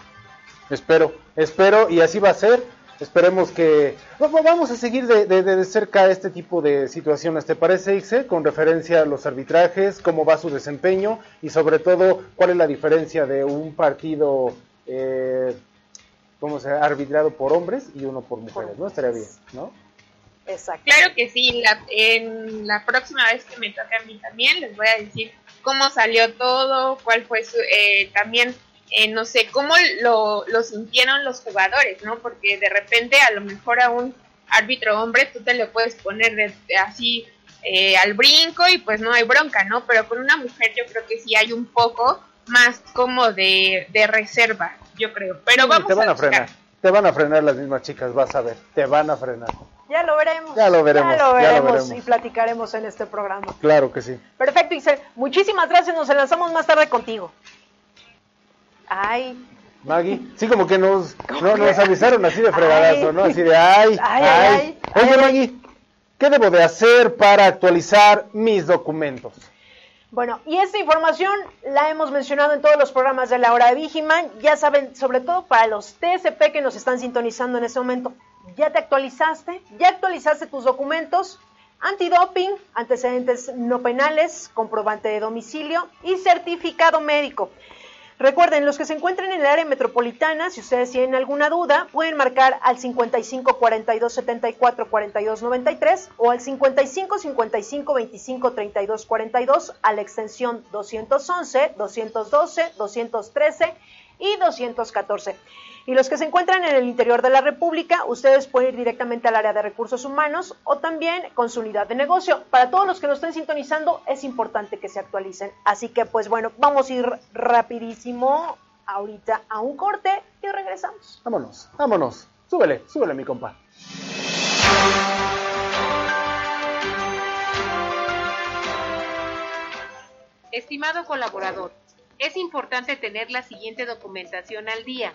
Espero, espero, y así va a ser. Esperemos que... va- va- Vamos a seguir de, de- de cerca este tipo de situaciones, ¿te parece, Ixe? Con referencia a los arbitrajes, cómo va su desempeño y sobre todo cuál es la diferencia de un partido, eh, ¿cómo se arbitrado por hombres y uno por mujeres, ¿no? Estaría bien, ¿no? Exacto. Claro que sí, la- en la próxima vez que me toque a mí también les voy a decir cómo salió todo, cuál fue su, eh, también, eh, no sé, cómo lo, lo sintieron los jugadores, ¿no? Porque de repente a lo mejor a un árbitro hombre tú te le puedes poner de- de así eh, al brinco y pues no hay bronca, ¿no? Pero con una mujer yo creo que sí hay un poco más como de, de reserva, yo creo. Pero Sí, vamos te van a frenar. Te van a frenar las mismas chicas, vas a ver. Te van a frenar. Ya lo veremos. Ya lo veremos, Ya lo ya lo veremos, veremos. y platicaremos en este programa. Claro que sí. Perfecto, Ixel. Muchísimas gracias. Nos enlazamos más tarde contigo. Ay, Maggie, sí, como que nos, no, nos avisaron así de fregadazo, Ay. ¿no? Así de, ay, <laughs> Ay, ay. Oye. Maggie, ¿qué debo de hacer para actualizar mis documentos? Bueno, y esta información la hemos mencionado en todos los programas de la hora de Vigiman. Ya saben, sobre todo para los TSP que nos están sintonizando en este momento, ¿ya te actualizaste? ¿Ya actualizaste tus documentos? Antidoping, antecedentes no penales, comprobante de domicilio y certificado médico. Recuerden, los que se encuentren en el área metropolitana, si ustedes tienen alguna duda, pueden marcar al 55 42 74 42 93 o al 55 55 25 32 42 a la extensión 211, 212, 213 y 214. Y los que se encuentran en el interior de la República, ustedes pueden ir directamente al área de recursos humanos o también con su unidad de negocio. Para todos los que nos estén sintonizando, es importante que se actualicen. Así que, pues bueno, vamos a ir rapidísimo ahorita a un corte y regresamos. Vámonos, vámonos. Súbele, súbele, mi compa. Estimado colaborador, es importante tener la siguiente documentación al día.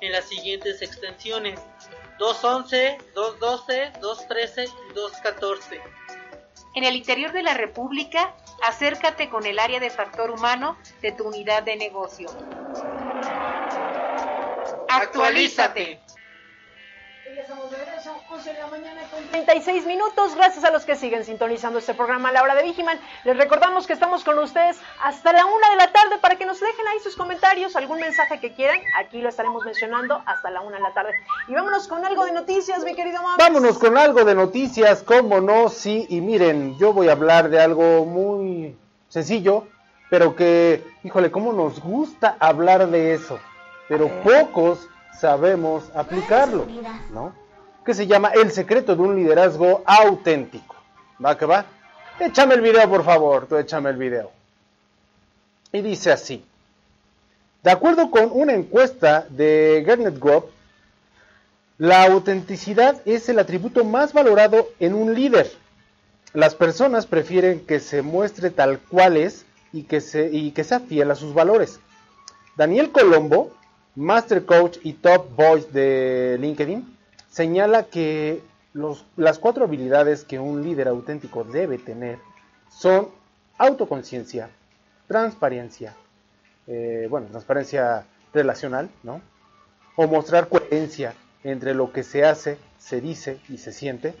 en las siguientes extensiones 211, 212, 213 y 214. En el interior de la República, acércate con el área de factor humano de tu unidad de negocio. Actualízate. 11 de la mañana con 36 minutos. Gracias a los que siguen sintonizando este programa a la hora de Vigiman. Les recordamos que estamos con ustedes hasta la una de la tarde para que nos dejen ahí sus comentarios, algún mensaje que quieran. Aquí lo estaremos mencionando hasta la una de la tarde. Y vámonos con algo de noticias, mi querido Mames. Vámonos con algo de noticias, cómo no, sí. Y miren, yo voy a hablar de algo muy sencillo, pero que, híjole, cómo nos gusta hablar de eso. Pero pocos sabemos aplicarlo, ¿no? Que se llama El secreto de un liderazgo auténtico. ¿Va que va? Échame el video, por favor, tú échame el video. Y dice así. De acuerdo con una encuesta de Garnet Group, la autenticidad es el atributo más valorado en un líder. Las personas prefieren que se muestre tal cual es y que, se, y que sea fiel a sus valores. Daniel Colombo, Master Coach y Top Voice de LinkedIn, señala que las cuatro habilidades que un líder auténtico debe tener son autoconciencia, transparencia, eh, bueno, transparencia relacional, ¿no? O mostrar coherencia entre lo que se hace, se dice y se siente.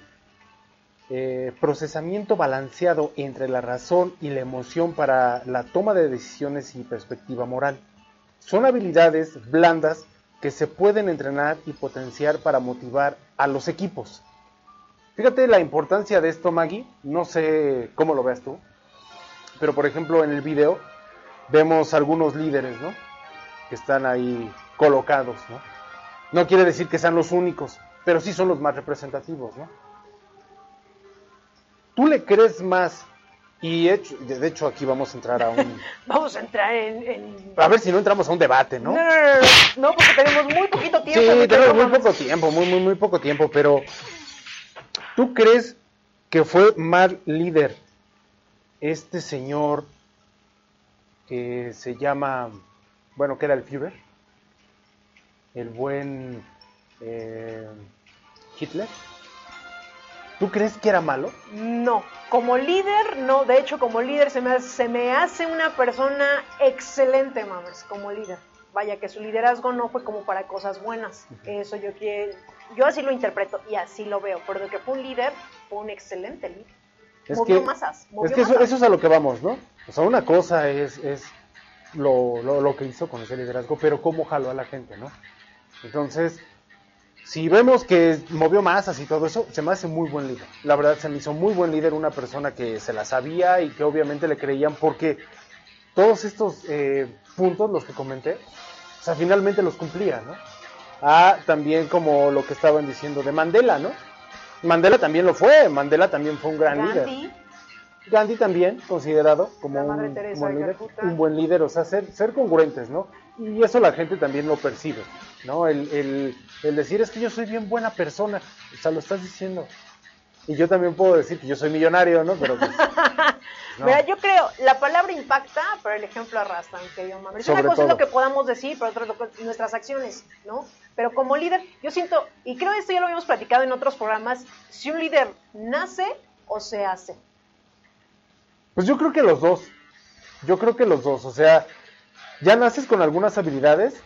Eh, procesamiento balanceado entre la razón y la emoción para la toma de decisiones y perspectiva moral. Son habilidades blandas que se pueden entrenar y potenciar para motivar a los equipos. Fíjate la importancia de esto, Maggie. No sé cómo lo veas tú. Pero por ejemplo en el video vemos algunos líderes, ¿no? Que están ahí colocados, ¿no? No quiere decir que sean los únicos, pero sí son los más representativos, ¿no? ¿Tú le crees más y hecho, de hecho aquí vamos a entrar a un... <laughs> vamos a entrar en, en, A ver si no entramos a un debate, ¿no? No, no, no, no, no porque tenemos muy poquito tiempo. Sí, tenemos muy poco tiempo, muy, muy, muy poco tiempo, pero ¿tú crees que fue mal líder este señor que se llama, bueno, que era el Führer? El buen eh, Hitler. ¿Tú crees que era malo? No, como líder, no. De hecho, como líder se me, hace, se me hace una persona excelente, mamers, como líder. Vaya que su liderazgo no fue como para cosas buenas. Eso yo quiero, yo así lo interpreto y así lo veo. Pero de que fue un líder, fue un excelente líder. Es movió que, masas. Movió es que eso, eso es a lo que vamos, ¿no? O sea, una cosa es, es lo, lo, lo que hizo con ese liderazgo, pero cómo jaló a la gente, ¿no? Entonces, si vemos que movió masas y todo eso, se me hace muy buen líder. La verdad, se me hizo muy buen líder, una persona que se la sabía y que obviamente le creían porque todos estos eh, puntos, los que comenté, o sea, finalmente los cumplía, ¿no? Ah, también como lo que estaban diciendo de Mandela, ¿no? Mandela también lo fue, Mandela también fue un gran líder. Gandhi, también considerado como un, Teresa buen de líder, Calcuta. un buen líder, o sea, ser, ser congruentes, ¿no? Y eso la gente también lo percibe, ¿no? El, el, el decir es que yo soy bien buena persona, o sea, lo estás diciendo. Y yo también puedo decir que yo soy millonario, ¿no? Pero pues, <laughs> no. Mira, yo creo, la palabra impacta, pero el ejemplo arrastra, querido Manuel. Una cosa es todo. lo que podamos decir, pero otra es que- nuestras acciones, ¿no? Pero como líder, yo siento, y creo esto ya lo habíamos platicado en otros programas, si un líder nace o se hace. Pues yo creo que los dos. Yo creo que los dos. O sea, ya naces con algunas habilidades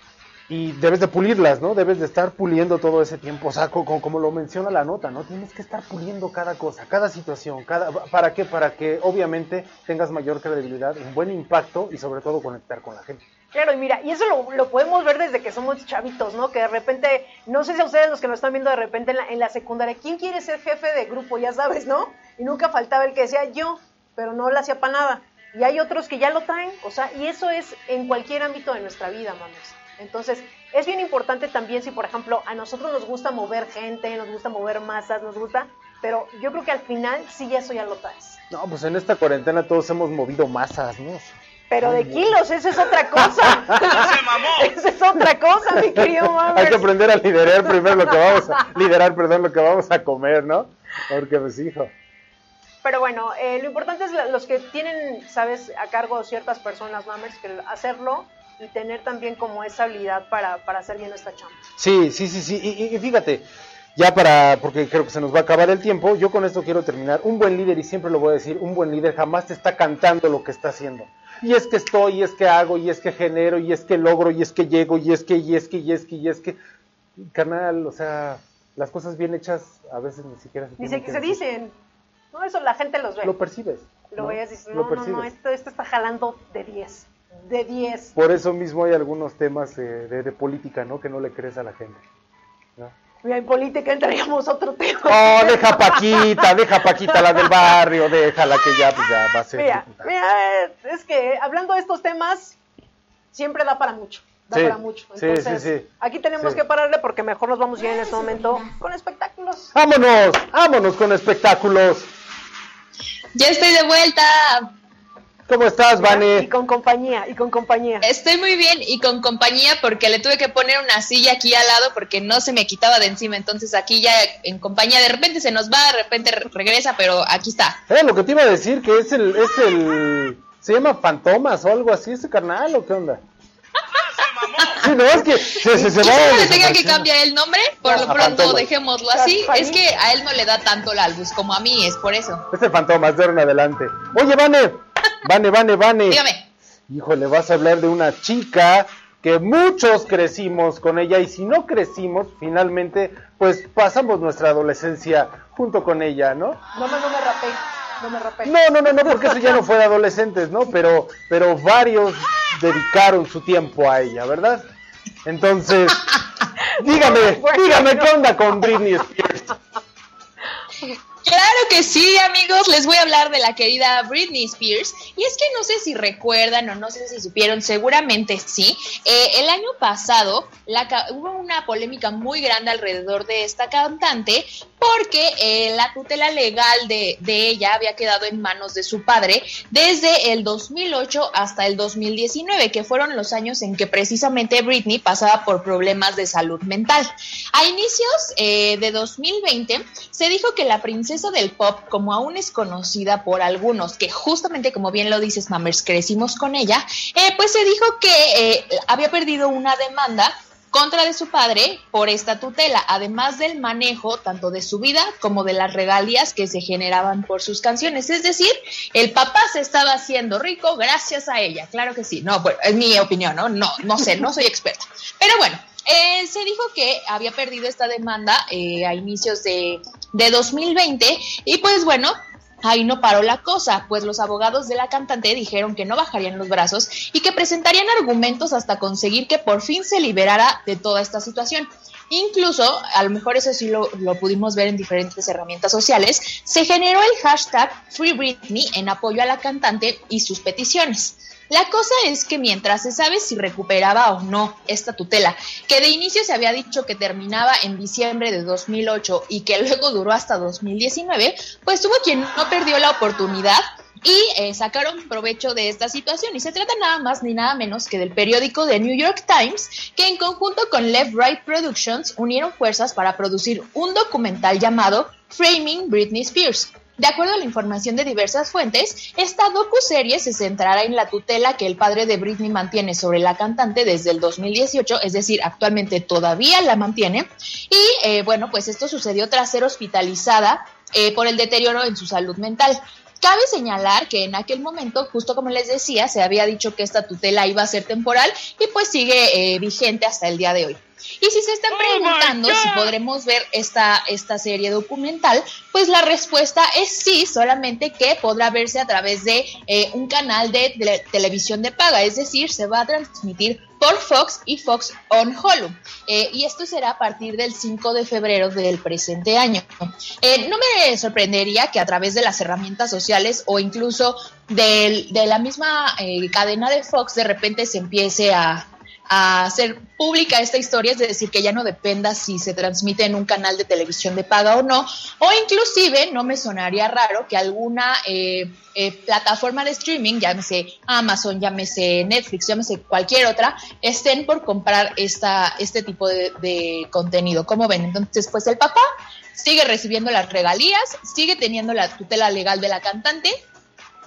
y debes de pulirlas, ¿no? Debes de estar puliendo todo ese tiempo. O sea, co- co- como, lo menciona la nota, ¿no? Tienes que estar puliendo cada cosa, cada situación. Cada, ¿Para qué? Para que obviamente tengas mayor credibilidad, un buen impacto y sobre todo conectar con la gente. Claro, y mira, y eso lo, lo podemos ver desde que somos chavitos, ¿no? Que de repente, no sé si a ustedes los que nos están viendo de repente en la, en la secundaria, ¿quién quiere ser jefe de grupo? Ya sabes, ¿no? Y nunca faltaba el que decía yo, pero no lo hacía para nada. Y hay otros que ya lo traen, o sea, y eso es en cualquier ámbito de nuestra vida, mames. Entonces, es bien importante también si, por ejemplo, a nosotros nos gusta mover gente, nos gusta mover masas, nos gusta, pero yo creo que al final sí eso ya lo traes. No, pues en esta cuarentena todos hemos movido masas, ¿no? Pero de kilos, esa es otra cosa. <laughs> Esa es otra cosa, mi querido Hay Mames. que aprender a liderar primero lo que vamos a liderar, perdón, lo que vamos a comer, ¿no? Porque pues hijo. Pero bueno, eh, lo importante es la- los que tienen, sabes, a cargo ciertas personas, mamers, que hacerlo y tener también como esa habilidad para, para hacer bien nuestra chamba. Sí, sí, sí, sí. Y, fíjate, ya para, porque creo que se nos va a acabar el tiempo, yo con esto quiero terminar. Un buen líder, y siempre lo voy a decir, un buen líder jamás te está cantando lo que está haciendo. Y es que estoy, y es que hago, y es que genero, y es que logro, y es que llego, y es que, y es que, y es que, y es que. Canal, o sea, las cosas bien hechas a veces ni siquiera se Ni se, que se dicen. No, eso la gente los ve. Lo percibes. Lo ¿no? ves y dices, no, no, no, esto, esto está jalando de 10. De 10. Por eso mismo hay algunos temas eh, de, de política, ¿no? Que no le crees a la gente. ¿no? Mira, en política entraríamos otro tema. Oh, deja a Paquita, deja a Paquita, la del barrio, déjala que ya, pues ya va a ser. Mira, mira, eh, es que hablando de estos temas, siempre da para mucho. Da Sí, para mucho. sí, Entonces, sí, sí. aquí tenemos Sí. que pararle porque mejor nos vamos ya en este momento con espectáculos. Vámonos, vámonos con espectáculos. Ya estoy de vuelta. ¿Cómo estás, Y Vane? con compañía, y con compañía. Estoy muy bien y con compañía porque le tuve que poner una silla aquí al lado porque no se me quitaba de encima. Entonces aquí ya en compañía de repente se nos va, de repente re- regresa, pero aquí está. Eh, lo que te iba a decir, que es el, es el, se llama Fantomas o algo así, ese carnal, ¿o qué onda? Sí, no, es que se, se, se ¿Quieres va que le tenga que cambiar el nombre? Por lo pronto dejémoslo así. Es que a él no le da tanto la luz como a mí, es por eso. Es el Fantomas, de ahora en adelante. Oye, Vane, Vane, Vane, Vane. Dígame. Híjole, vas a hablar de una chica que muchos crecimos con ella y si no crecimos, finalmente, pues pasamos nuestra adolescencia junto con ella, ¿no? No me, no me rapé, no me rapé. No, no, no, no, porque eso ya no fue de adolescentes, ¿no? Pero, pero varios dedicaron su tiempo a ella, ¿verdad? Entonces, dígame, <laughs> dígame qué onda con Britney Spears. <laughs> Claro que sí, amigos, les voy a hablar de la querida Britney Spears. Y es que no sé si recuerdan o no sé si supieron, seguramente sí. Eh, el año pasado hubo una polémica muy grande alrededor de esta cantante porque eh, la tutela legal de, de ella había quedado en manos de su padre desde el 2008 hasta el 2019, que fueron los años en que precisamente Britney pasaba por problemas de salud mental. A inicios eh, de 2020 se dijo que la princesa del pop, como aún es conocida por algunos, que justamente como bien lo dices, Mammers, crecimos con ella, eh, pues se dijo que eh, había perdido una demanda contra de su padre por esta tutela, además del manejo tanto de su vida como de las regalías que se generaban por sus canciones. Es decir, el papá se estaba haciendo rico gracias a ella. Claro que sí. No, bueno, es mi opinión, ¿no? No, no sé, no soy experta. Pero bueno, eh, se dijo que había perdido esta demanda eh, a inicios de, de 2020 y pues bueno, Ahí no paró la cosa, pues los abogados de la cantante dijeron que no bajarían los brazos y que presentarían argumentos hasta conseguir que por fin se liberara de toda esta situación. Incluso, a lo mejor eso sí lo, lo pudimos ver en diferentes herramientas sociales, se generó el hashtag Free Britney en apoyo a la cantante y sus peticiones. La cosa es que mientras se sabe si recuperaba o no esta tutela, que de inicio se había dicho que terminaba en diciembre de 2008 y que luego duró hasta 2019, pues hubo quien no perdió la oportunidad y eh, sacaron provecho de esta situación. Y se trata nada más ni nada menos que del periódico The New York Times, que en conjunto con Left Right Productions unieron fuerzas para producir un documental llamado Framing Britney Spears. De acuerdo a la información de diversas fuentes, esta docuserie se centrará en la tutela que el padre de Britney mantiene sobre la cantante desde el 2018, es decir, actualmente todavía la mantiene. Y eh, bueno, pues esto sucedió tras ser hospitalizada eh, por el deterioro en su salud mental. Cabe señalar que en aquel momento, justo como les decía, se había dicho que esta tutela iba a ser temporal y pues sigue eh, vigente hasta el día de hoy. Y si se están preguntando si podremos ver esta, esta serie documental, pues la respuesta es sí, solamente que podrá verse a través de eh, un canal de, tele- televisión de paga, es decir, se va a transmitir por Fox y Fox on Hulu. Eh, y esto será a partir del 5 de febrero del presente año. Eh, no me sorprendería que a través de las herramientas sociales o incluso del- de la misma eh, cadena de Fox de repente se empiece a, a hacer pública esta historia, es decir, que ya no dependa si se transmite en un canal de televisión de paga o no, o inclusive no me sonaría raro que alguna eh, eh, plataforma de streaming, llámese Amazon, llámese Netflix, llámese cualquier otra, estén por comprar esta, este tipo de, de contenido. ¿Cómo ven? Entonces, pues el papá sigue recibiendo las regalías, sigue teniendo la tutela legal de la cantante,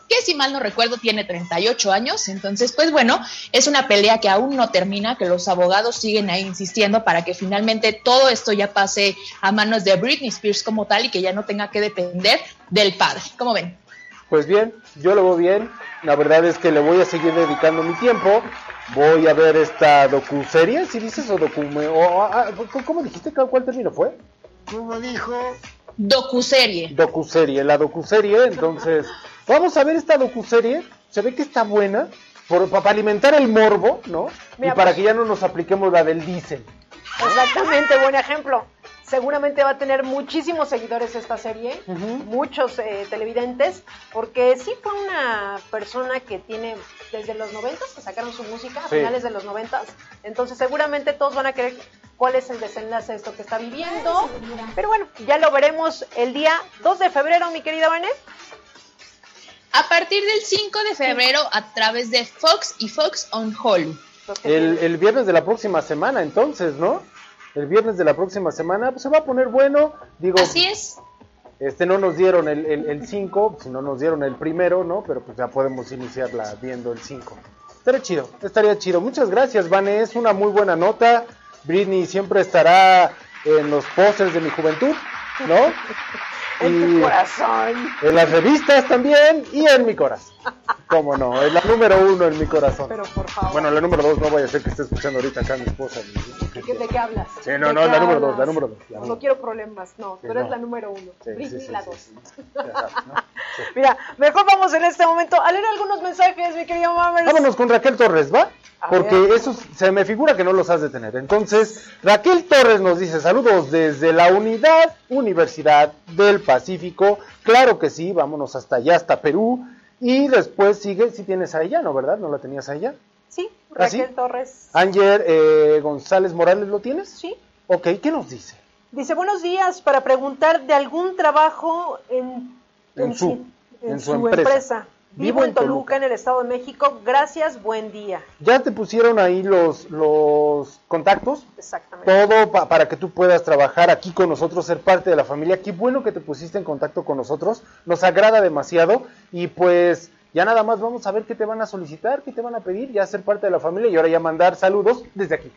que si mal no recuerdo tiene 38 años, entonces pues bueno, es una pelea que aún no termina, que los abogados siguen ahí insistiendo para que finalmente todo esto ya pase a manos de Britney Spears como tal y que ya no tenga que depender del padre. ¿Cómo ven? Pues bien, yo lo veo bien. La verdad es que le voy a seguir dedicando mi tiempo. Voy a ver esta docuserie, si dices, o docume... O, ah, ah, ¿Cómo dijiste? ¿Cuál término fue? ¿Cómo dijo? Docuserie. Docuserie, la docuserie. Entonces, vamos a ver esta docuserie. Se ve que está buena por, para alimentar el morbo, ¿no? Mira, y para pues- que ya no nos apliquemos la del diésel. Exactamente, buen ejemplo. Seguramente va a tener muchísimos seguidores esta serie, muchos eh, televidentes, porque sí fue una persona que tiene desde los 90 que sacaron su música, a Sí. finales de los 90 entonces seguramente todos van a querer cuál es el desenlace de esto que está viviendo, pero bueno, ya lo veremos el día 2 de febrero, mi querida Vané. A partir del 5 de febrero a través de Fox y Fox on Hulu. El, el viernes de la próxima semana, entonces, ¿no? El viernes de la próxima semana pues, se va a poner bueno. Digo, Así es. Este no nos dieron el 5, si no nos dieron el primero, ¿no? Pero pues ya podemos iniciarla viendo el 5. Estaría chido, estaría chido. Muchas gracias, Vane, es una muy buena nota. Britney siempre estará en los pósters de mi juventud, ¿no? <laughs> En tu corazón. En las revistas también y en mi corazón. ¿Cómo no? Es la número uno en mi corazón. Pero por favor. Bueno, la número dos no vaya a ser que esté escuchando ahorita acá mi esposa. ¿De qué, de qué hablas? Sí, no, ¿De no, qué la número dos, la número dos, la No quiero problemas, no, Sí, eres no. la número uno, Sí, Britney sí, la dos. <laughs> Mira, mejor vamos en este momento a leer algunos mensajes, mi querido Mammers. Vámonos con Raquel Torres, ¿va? A Porque ver. esos se me figura que no los has de tener. Entonces, Raquel Torres nos dice saludos desde la Unidad Universidad del Pacífico. Claro que sí, vámonos hasta allá, hasta Perú. Y después sigue, si tienes a ella, ¿no? ¿Verdad? ¿No la tenías a ella? Sí, ¿Ah, sí? Raquel Torres. Ángel eh, González Morales, ¿lo tienes? Sí. Ok, ¿qué nos dice? Dice, buenos días, para preguntar de algún trabajo en, En su- en su empresa. Vivo en Toluca, en el Estado de México. Gracias, buen día. Ya te pusieron ahí los, los contactos. Exactamente. Todo pa- para que tú puedas trabajar aquí con nosotros, ser parte de la familia. Qué bueno que te pusiste en contacto con nosotros. Nos agrada demasiado. Y pues ya nada más vamos a ver qué te van a solicitar, qué te van a pedir, ya ser parte de la familia y ahora ya mandar saludos desde aquí.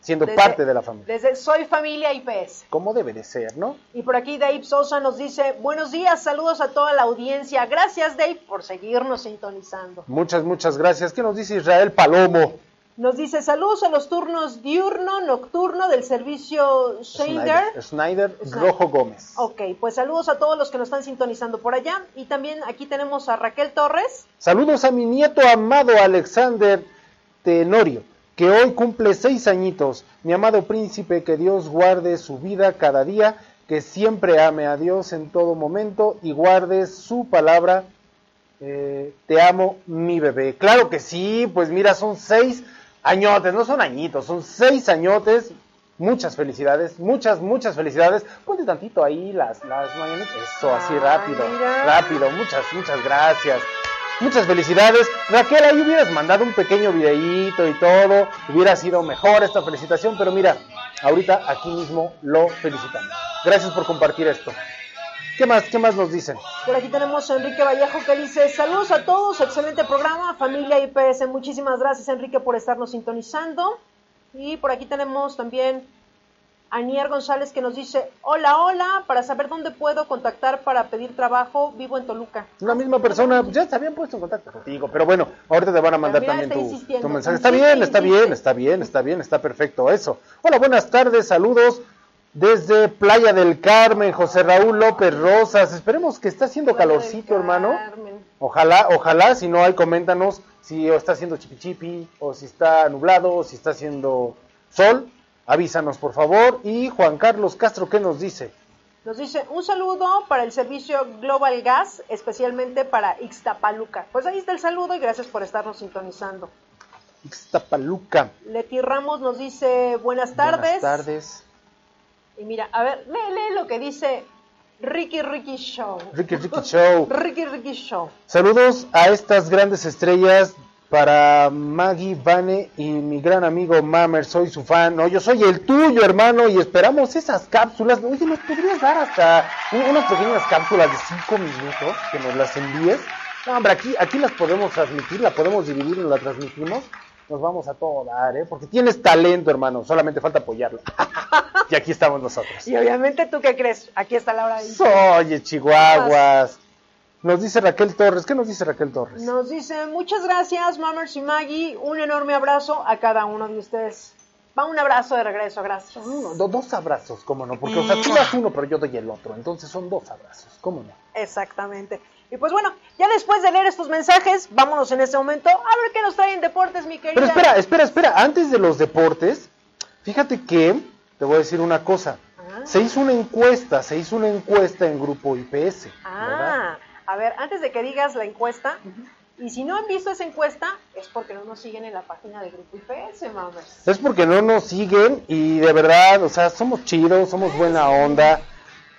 Siendo Desde- parte de la familia. Desde Soy Familia IPS. Como debe de ser, ¿no? Y por aquí Dave Sosa nos dice, buenos días, saludos a toda la audiencia. Gracias Dave por seguirnos sintonizando. Muchas, muchas gracias. ¿Qué nos dice Israel Palomo? Nos dice saludos a los turnos diurno, nocturno del servicio Schneider. Snyder. Rojo Gómez. Ok, pues saludos a todos los que nos están sintonizando por allá. Y también aquí tenemos a Raquel Torres. Saludos a mi nieto amado Alexander Tenorio, que hoy cumple seis añitos. Mi amado príncipe, que Dios guarde su vida cada día, que siempre ame a Dios en todo momento y guarde su palabra. Eh, te amo, mi bebé. Claro que sí, pues mira, son seis añotes, no son añitos, son seis añotes. Muchas felicidades, muchas, muchas felicidades. Ponte tantito ahí las, las mañanitas. Eso, así rápido, rápido. Muchas, muchas gracias. Muchas felicidades. Raquel, ahí hubieras mandado un pequeño videíto y todo. Hubiera sido mejor esta felicitación, pero mira, ahorita aquí mismo lo felicitamos. Gracias por compartir esto. ¿Qué más, qué más nos dicen? Por aquí tenemos a Enrique Vallejo que dice, saludos a todos, excelente programa, familia IPS. Muchísimas gracias Enrique por estarnos sintonizando. Y por aquí tenemos también a Nier González que nos dice, hola, hola, para saber dónde puedo contactar para pedir trabajo, vivo en Toluca. La misma persona, ya se habían puesto en contacto contigo, pero bueno, ahorita te van a mandar también tu, mensaje. Está bien, está bien, está bien, está bien, está perfecto eso. Hola, buenas tardes, saludos desde Playa del Carmen, José Raúl López Rosas. Esperemos que está haciendo calorcito, hermano. Ojalá, ojalá, si no hay, coméntanos si está haciendo chipi chipi, o si está nublado, o si está haciendo sol. Avísanos, por favor. Y Juan Carlos Castro, ¿qué nos dice? Nos dice un saludo para el servicio Global Gas, especialmente para Ixtapaluca. Pues ahí está el saludo y gracias por estarnos sintonizando. Ixtapaluca. Leti Ramos nos dice buenas tardes. Buenas tardes. Y mira, a ver, lee, lee lo que dice Ricky Ricky Show. Ricky Ricky Show. <laughs> Ricky Ricky Show. Saludos a estas grandes estrellas para Maggie, Vane y mi gran amigo Mamer. Soy su fan. No, yo soy el tuyo, hermano, y esperamos esas cápsulas. Oye, ¿nos podrías dar hasta un- unas pequeñas cápsulas de cinco minutos que nos las envíes? No, hombre, aquí, aquí las podemos transmitir, la podemos dividir y la transmitimos. Nos vamos a todo dar, ¿eh? Porque tienes talento, hermano. Solamente falta apoyarlo. <laughs> y aquí estamos nosotros. Y obviamente, ¿tú qué crees? Aquí está Laura. ahí. Oye, Chihuahuas. Nos dice Raquel Torres. ¿Qué nos dice Raquel Torres? Nos dice muchas gracias, Mammers y Maggie. Un enorme abrazo a cada uno de ustedes. Va un abrazo de regreso, gracias. do- dos abrazos, cómo no, porque o sea, tú das uno, pero yo doy el otro, entonces son dos abrazos, cómo no. Exactamente. Y pues bueno, ya después de leer estos mensajes, vámonos en este momento a ver qué nos traen deportes, mi querida. Pero espera, espera, espera, antes de los deportes, fíjate que, te voy a decir una cosa, Ah. se hizo una encuesta, se hizo una encuesta en grupo IPS, ¿verdad? Ah, a ver, antes de que digas la encuesta, y si no han visto esa encuesta, es porque no nos siguen en la página de Grupo IPS, mames. Es porque no nos siguen y de verdad, o sea, somos chidos, somos buena onda,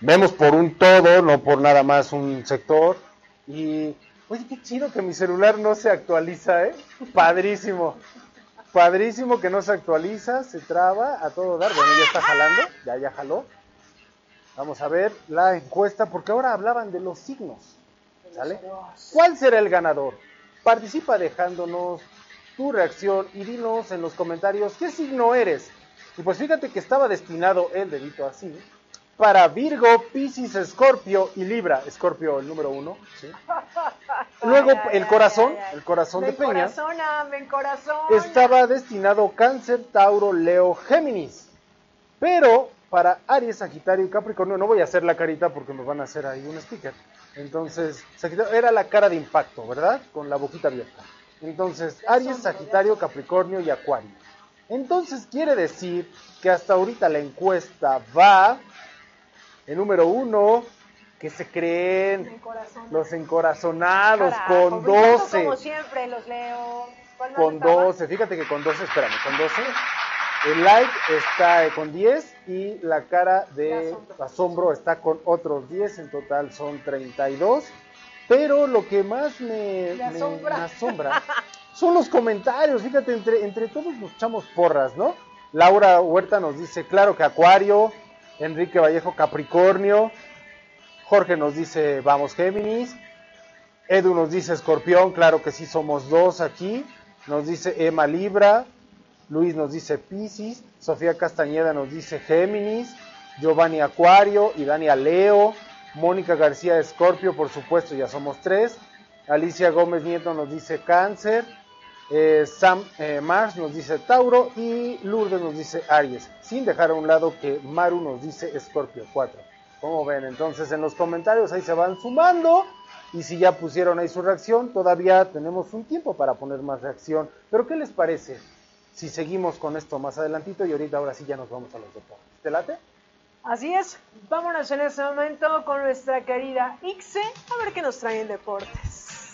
vemos por un todo, no por nada más un sector. Y, oye, qué chido que mi celular no se actualiza, ¿eh? Padrísimo. Padrísimo que no se actualiza, se traba a todo dar. Bueno, ya está jalando, ya, ya jaló. Vamos a ver la encuesta, porque ahora hablaban de los signos. ¿Sale? ¿Cuál será el ganador? Participa dejándonos tu reacción y dinos en los comentarios qué signo eres. Y pues fíjate que estaba destinado el dedito así para Virgo, Piscis, Escorpio y Libra. Escorpio el número uno. ¿sí? <laughs> Luego Ay, ay, el corazón, ay, el corazón de Peña, encorazona, me encorazona. estaba destinado Cáncer, Tauro, Leo, Géminis. Pero para Aries, Sagitario y Capricornio, no voy a hacer la carita porque me van a hacer ahí un sticker. Entonces, Sagitario era la cara de impacto, ¿verdad? Con la boquita abierta. Entonces, Aries, Sagitario, Capricornio y Acuario. Entonces quiere decir que hasta ahorita la encuesta va el número uno, que se creen encorazona. los encorazonados Carajo, con brillando 12. Como siempre, los leo. ¿Cuál más Con estaba? 12, fíjate que con 12, espérame, con 12. El like está eh, con 10 y la cara De asombro. asombro está con otros 10, en total son 32. Pero lo que más me, Me me- asombra. me asombra son los comentarios. Fíjate, entre, entre todos nos echamos porras, ¿no? Laura Huerta nos dice, claro que Acuario. Enrique Vallejo, Capricornio. Jorge nos dice, vamos Géminis. Edu nos dice Escorpión, claro que sí somos dos aquí. Nos dice Emma Libra. Luis nos dice Piscis. Sofía Castañeda nos dice Géminis. Giovanni Acuario y Dania Leo. Mónica García Escorpio, por supuesto, ya somos tres. Alicia Gómez Nieto nos dice Cáncer. Eh, Sam eh, Mars nos dice Tauro y Lourdes nos dice Aries, sin dejar a un lado que Maru nos dice Escorpio 4. Como ven, entonces en los comentarios ahí se van sumando y si ya pusieron ahí su reacción, todavía tenemos un tiempo para poner más reacción. Pero ¿qué les parece si seguimos con esto más adelantito y ahorita ahora sí ya nos vamos a los deportes? ¿Te late? Así es, vámonos en este momento con nuestra querida Ixe a ver qué nos traen deportes.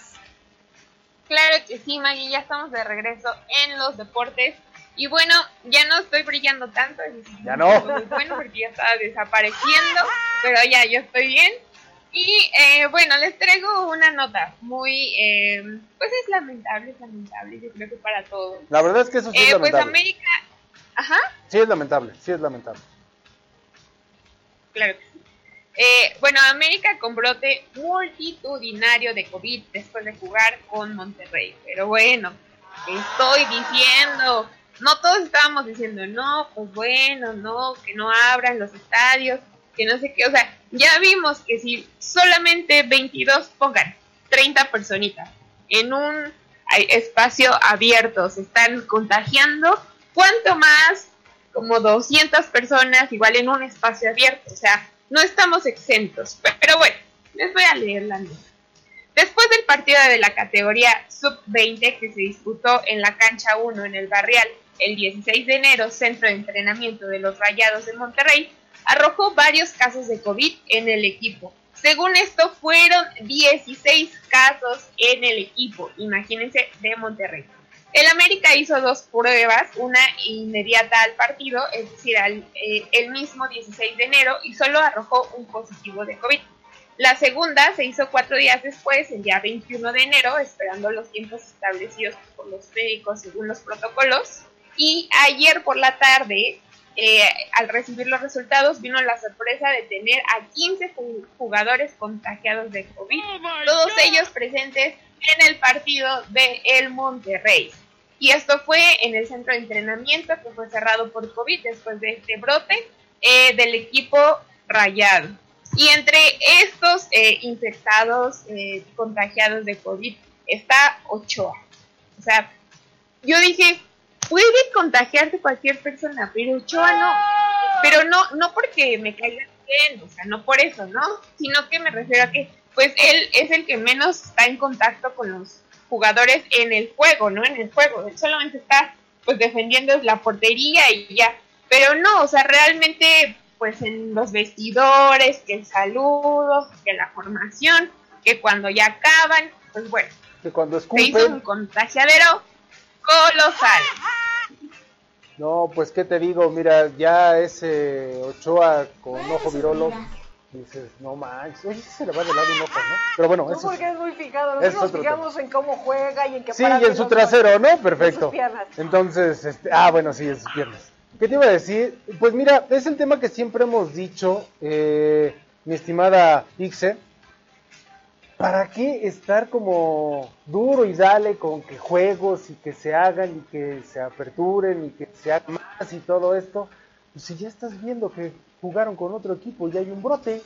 Claro que sí, Maggie, ya estamos de regreso en los deportes. Y bueno, ya no estoy brillando tanto. Ya no. Bueno, porque ya estaba desapareciendo. Pero ya, yo estoy bien. Y eh, bueno, les traigo una nota muy. eh, pues es lamentable, es lamentable, yo creo que para todos. La verdad es que eso sí es Eh, pues lamentable. América. Ajá. Sí es lamentable, sí es lamentable. Claro que sí. Eh, bueno, América con brote multitudinario de COVID después de jugar con Monterrey. Pero bueno, ¿qué estoy diciendo? No todos estábamos diciendo, no, pues bueno, no, que no abran los estadios, que no sé qué. O sea, ya vimos que si solamente 22 pongan 30 personitas en un espacio abierto se están contagiando, ¿cuánto más como 200 personas igual en un espacio abierto, o sea, no estamos exentos. Pero bueno, les voy a leer la nota. Después del partido de la categoría sub-20 que se disputó en la cancha 1 en el Barrial el 16 de enero, centro de entrenamiento de los Rayados de Monterrey, arrojó varios casos de COVID en el equipo. Según esto, fueron 16 casos en el equipo, imagínense, de Monterrey. El América hizo dos pruebas, una inmediata al partido, es decir, al, eh, el mismo 16 de enero, y solo arrojó un positivo de COVID. La segunda se hizo cuatro días después, el día 21 de enero, esperando los tiempos establecidos por los médicos según los protocolos. Y ayer por la tarde, eh, al recibir los resultados, vino la sorpresa de tener a 15 ju- jugadores contagiados de COVID, todos ellos presentes en el partido de el Monterrey. Y esto fue en el centro de entrenamiento que fue cerrado por COVID después de este brote eh, del equipo rayado. Y entre estos eh, infectados, eh, contagiados de COVID, está Ochoa. O sea, yo dije, puede contagiarse cualquier persona, pero Ochoa no. Pero no, no porque me caiga bien, o sea, no por eso, ¿no? Sino que me refiero a que, pues él es el que menos está en contacto con los jugadores en el juego, ¿no? En el juego. Él solamente está, pues, defendiendo la portería y ya. Pero no, o sea, realmente, pues, en los vestidores, que el saludo, que la formación, que cuando ya acaban, pues bueno. Que cuando se hizo un contagiadero colosal. No, pues qué te digo, mira, ya ese Ochoa con ojo virolo, dices, no manches, oye, se le va de lado un ojo, ¿no? Pero bueno, no, eso porque es muy fijado, nosotros nos fijamos en cómo juega y en qué Sí, y en su trasero, ¿no? Perfecto. Entonces, este, ah, bueno, sí, en sus piernas. ¿Qué te iba a decir? Pues mira, es el tema que siempre hemos dicho, eh, mi estimada Ixe, ¿para qué estar como duro y dale con que juegos y que se hagan y que se aperturen y que se hagan más y todo esto? Pues si ya estás viendo que jugaron con otro equipo y hay un brote.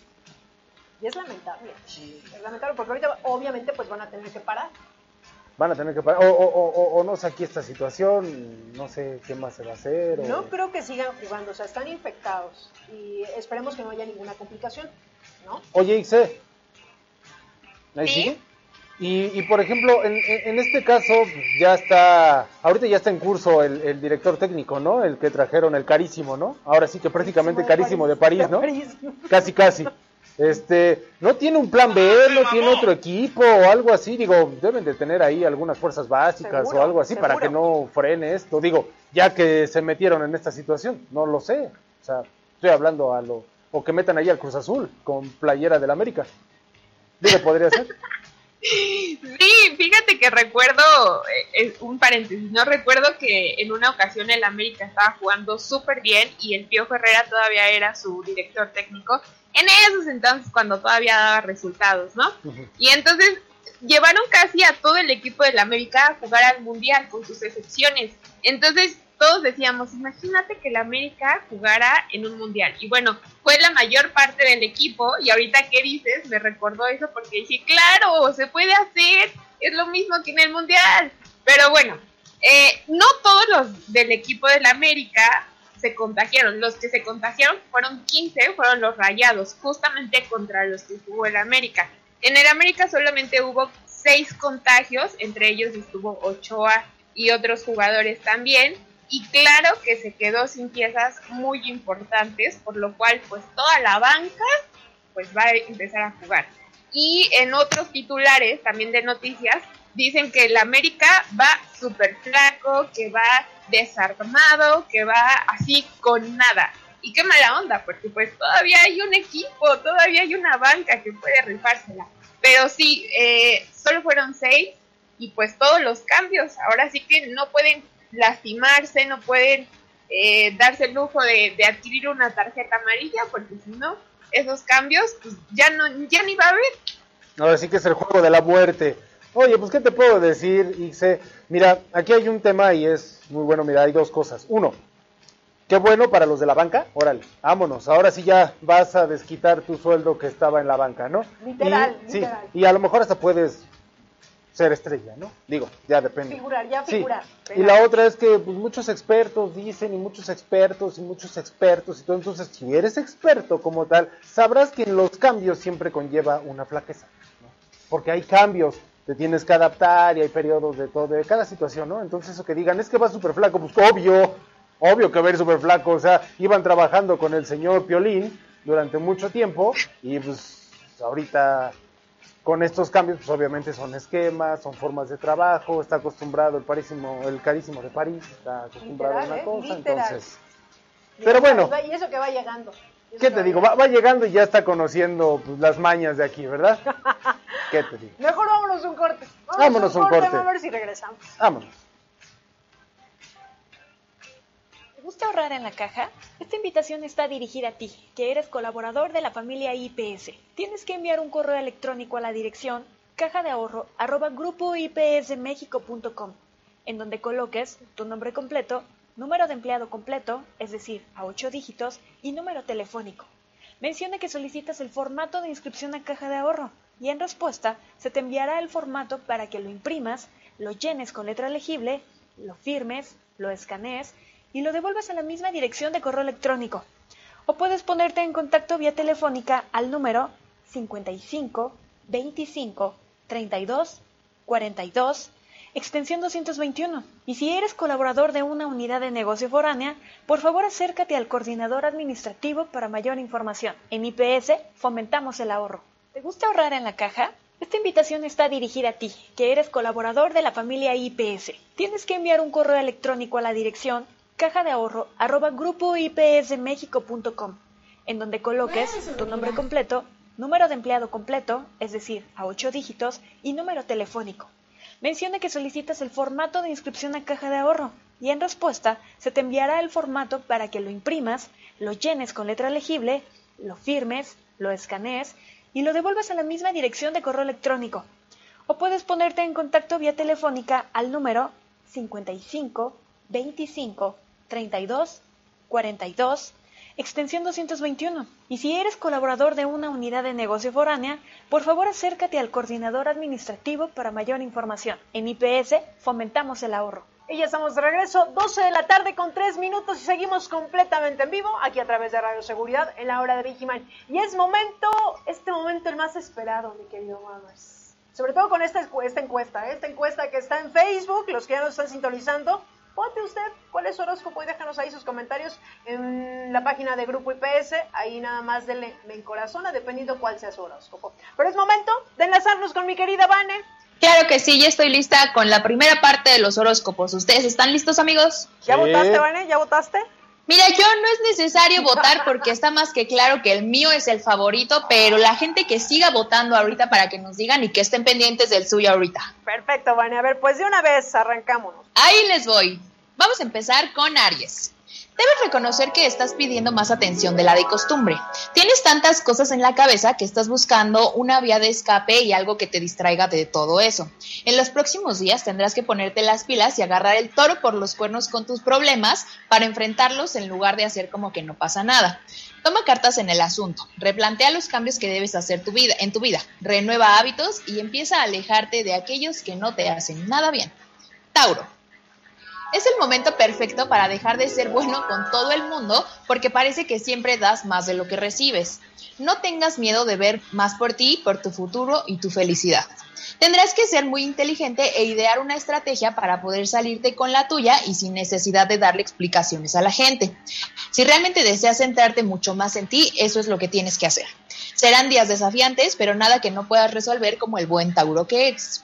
Y es lamentable. Es lamentable porque ahorita obviamente pues van a tener que parar. Van a tener que parar. O, o, o, no sé aquí esta situación, no sé qué más se va a hacer. No creo que sigan jugando, o sea, están infectados y esperemos que no haya ninguna complicación, ¿no? Oye, Ixe, ¿Ahí sigue? Y, por ejemplo, en, este caso ya está, ahorita ya está en curso el, director técnico, ¿no? El que trajeron, el carísimo, ¿no? Ahora sí que prácticamente carísimo de París, ¿no? Casi, casi. Este, no tiene un plan B, no tiene otro equipo o algo así, digo, deben de tener ahí algunas fuerzas básicas o algo así para que no frene esto, digo, ya que se metieron en esta situación, no lo sé, o sea, estoy hablando a lo, o que metan ahí al Cruz Azul con playera del América. Dile, podría ser. Sí, fíjate que recuerdo, eh, un paréntesis, no recuerdo que en una ocasión el América estaba jugando súper bien y el Pío Herrera todavía era su director técnico, en esos entonces cuando todavía daba resultados, ¿no? Y entonces llevaron casi a todo el equipo del América a jugar al Mundial con sus excepciones. Entonces todos decíamos, imagínate que el América jugara en un mundial. Y bueno, fue la mayor parte del equipo. Y ahorita que dices, me recordó eso porque dije, claro, se puede hacer. Es lo mismo que en el mundial. Pero bueno, eh, no todos los del equipo del América se contagiaron. Los que se contagiaron fueron 15, fueron los rayados, justamente contra los que jugó el América. En el América solamente hubo seis contagios, entre ellos estuvo Ochoa y otros jugadores también y claro que se quedó sin piezas muy importantes, por lo cual pues toda la banca pues va a empezar a jugar. Y en otros titulares también de noticias dicen que el América va súper flaco, que va desarmado, que va así con nada. Y qué mala onda, porque pues todavía hay un equipo, todavía hay una banca que puede rifársela. Pero sí, eh, solo fueron seis y pues todos los cambios. Ahora sí que no pueden lastimarse, no pueden eh, darse el lujo de, adquirir una tarjeta amarilla, porque si no, esos cambios pues, ya, no, ya ni va a haber. Ahora sí que es el juego de la muerte. Oye, pues, ¿qué te puedo decir, Ixe? Mira, aquí hay un tema y es muy bueno. Mira, hay dos cosas. Uno, qué bueno para los de la banca. Órale, vámonos. Ahora sí ya vas a desquitar tu sueldo que estaba en la banca, ¿no? Literal, Sí, y a lo mejor hasta puedes ser estrella, ¿no? Digo, ya depende. Figurar, ya figurar. Y la otra es que pues, muchos expertos dicen y muchos expertos y muchos expertos y todo. Entonces, si eres experto como tal, sabrás que en los cambios siempre conlleva una flaqueza, ¿no? Porque hay cambios, te tienes que adaptar y hay periodos de todo, de cada situación, ¿no? Entonces, eso que digan, es que va súper flaco, pues obvio, obvio que va a ir súper flaco. O sea, iban trabajando con el señor Piolín durante mucho tiempo y pues ahorita con estos cambios, pues obviamente son esquemas, son formas de trabajo, está acostumbrado el parísimo, el carísimo de París, está acostumbrado a una ¿eh? cosa, entonces. Pero bueno. Y eso que va llegando. ¿Qué te digo? Va, llegando y ya está conociendo pues, las mañas de aquí, ¿verdad? <laughs> ¿Qué te digo? Mejor vámonos un corte. Vámonos, un, corte, Vamos a ver si regresamos. Vámonos. Gusta ahorrar en la caja? Esta invitación está dirigida a ti, que eres colaborador de la familia IPS. Tienes que enviar un correo electrónico a la dirección caja de ahorro en donde coloques tu nombre completo, número de empleado completo, es decir, a ocho dígitos, y número telefónico. Menciona que solicitas el formato de inscripción a caja de ahorro y en respuesta se te enviará el formato para que lo imprimas, lo llenes con letra legible, lo firmes, lo escanees y lo devuelves a la misma dirección de correo electrónico. O puedes ponerte en contacto vía telefónica al número 55 25 32 42 extensión 221. Y si eres colaborador de una unidad de negocio foránea, por favor acércate al coordinador administrativo para mayor información. En IPS fomentamos el ahorro. ¿Te gusta ahorrar en la caja? Esta invitación está dirigida a ti, que eres colaborador de la familia IPS. Tienes que enviar un correo electrónico a la dirección caja de ahorro arroba grupoipsmexico.com, en donde coloques tu nombre completo, número de empleado completo, es decir, a ocho dígitos, y número telefónico. Menciona que solicitas el formato de inscripción a caja de ahorro y en respuesta se te enviará el formato para que lo imprimas, lo llenes con letra legible, lo firmes, lo escanees y lo devuelvas a la misma dirección de correo electrónico. O puedes ponerte en contacto vía telefónica al número 55 25 32 42 extensión 221. Y si eres colaborador de una unidad de negocio foránea, por favor acércate al coordinador administrativo para mayor información. En IPS fomentamos el ahorro. Y ya estamos de regreso, 12 de la tarde con 3 minutos y seguimos completamente en vivo aquí a través de Radio Seguridad en la hora de Vigiman. Y es momento, este momento el más esperado, mi querido Mamas. Sobre todo con esta, esta encuesta, esta encuesta que está en Facebook, los que ya nos están sintonizando, Ponte usted cuál es su horóscopo y déjanos ahí sus comentarios en la página de Grupo IPS. Ahí nada más denle me encorazona dependiendo cuál sea su horóscopo. Pero es momento de enlazarnos con mi querida Vane. Claro que sí, ya estoy lista con la primera parte de los horóscopos. ¿Ustedes están listos, amigos? ¿Ya votaste, Vane? ¿Ya votaste? Mira, yo no es necesario votar porque está más que claro que el mío es el favorito, pero la gente que siga votando ahorita para que nos digan y que estén pendientes del suyo ahorita. Perfecto, Vane. A ver, pues de una vez arrancámonos. Ahí les voy. Vamos a empezar con Aries. Debes reconocer que estás pidiendo más atención de la de costumbre. Tienes tantas cosas en la cabeza que estás buscando una vía de escape y algo que te distraiga de todo eso. En los próximos días tendrás que ponerte las pilas y agarrar el toro por los cuernos con tus problemas para enfrentarlos en lugar de hacer como que no pasa nada. Toma cartas en el asunto, replantea los cambios que debes hacer en tu vida, renueva hábitos y empieza a alejarte de aquellos que no te hacen nada bien. Tauro. Es el momento perfecto para dejar de ser bueno con todo el mundo porque parece que siempre das más de lo que recibes. No tengas miedo de ver más por ti, por tu futuro y tu felicidad. Tendrás que ser muy inteligente e idear una estrategia para poder salirte con la tuya y sin necesidad de darle explicaciones a la gente. Si realmente deseas centrarte mucho más en ti, eso es lo que tienes que hacer. Serán días desafiantes, pero nada que no puedas resolver como el buen Tauro que eres.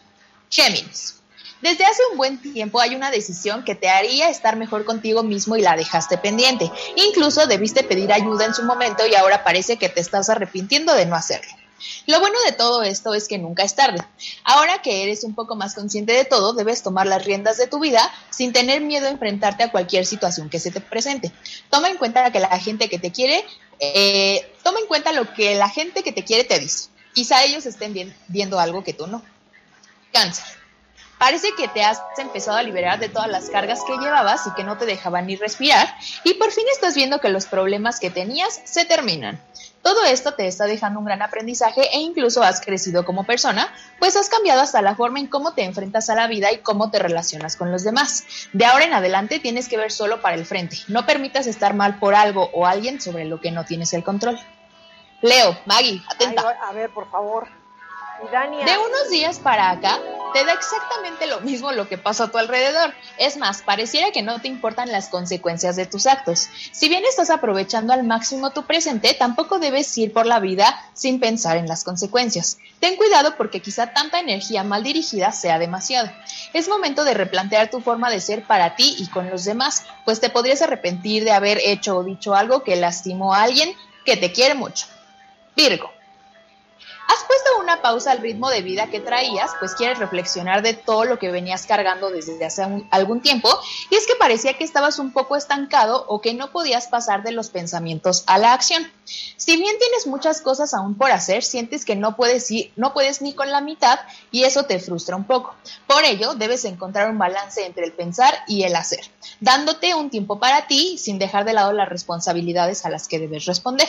Géminis. Desde hace un buen tiempo hay una decisión que te haría estar mejor contigo mismo y la dejaste pendiente. Incluso debiste pedir ayuda en su momento y ahora parece que te estás arrepintiendo de no hacerlo. Lo bueno de todo esto es que nunca es tarde. Ahora que eres un poco más consciente de todo, debes tomar las riendas de tu vida sin tener miedo a enfrentarte a cualquier situación que se te presente. Toma en cuenta que la gente que te quiere, eh, toma en cuenta lo que la gente que te quiere te dice. Quizá ellos estén viendo algo que tú no. Cáncer. Parece que te has empezado a liberar de todas las cargas que llevabas y que no te dejaban ni respirar y por fin estás viendo que los problemas que tenías se terminan. Todo esto te está dejando un gran aprendizaje e incluso has crecido como persona, pues has cambiado hasta la forma en cómo te enfrentas a la vida y cómo te relacionas con los demás. De ahora en adelante tienes que ver solo para el frente. No permitas estar mal por algo o alguien sobre lo que no tienes el control. Leo, Maggie, atenta. a ver, por favor. De unos días para acá, te da exactamente lo mismo lo que pasa a tu alrededor. Es más, pareciera que no te importan las consecuencias de tus actos. Si bien estás aprovechando al máximo tu presente, tampoco debes ir por la vida sin pensar en las consecuencias. Ten cuidado porque quizá tanta energía mal dirigida sea demasiado. Es momento de replantear tu forma de ser para ti y con los demás, pues te podrías arrepentir de haber hecho o dicho algo que lastimó a alguien que te quiere mucho. Virgo. Has puesto una pausa al ritmo de vida que traías, pues quieres reflexionar de todo lo que venías cargando desde hace algún tiempo, y es que parecía que estabas un poco estancado o que no podías pasar de los pensamientos a la acción. Si bien tienes muchas cosas aún por hacer, sientes que no puedes, ir, no puedes ni con la mitad y eso te frustra un poco. Por ello, debes encontrar un balance entre el pensar y el hacer, dándote un tiempo para ti sin dejar de lado las responsabilidades a las que debes responder.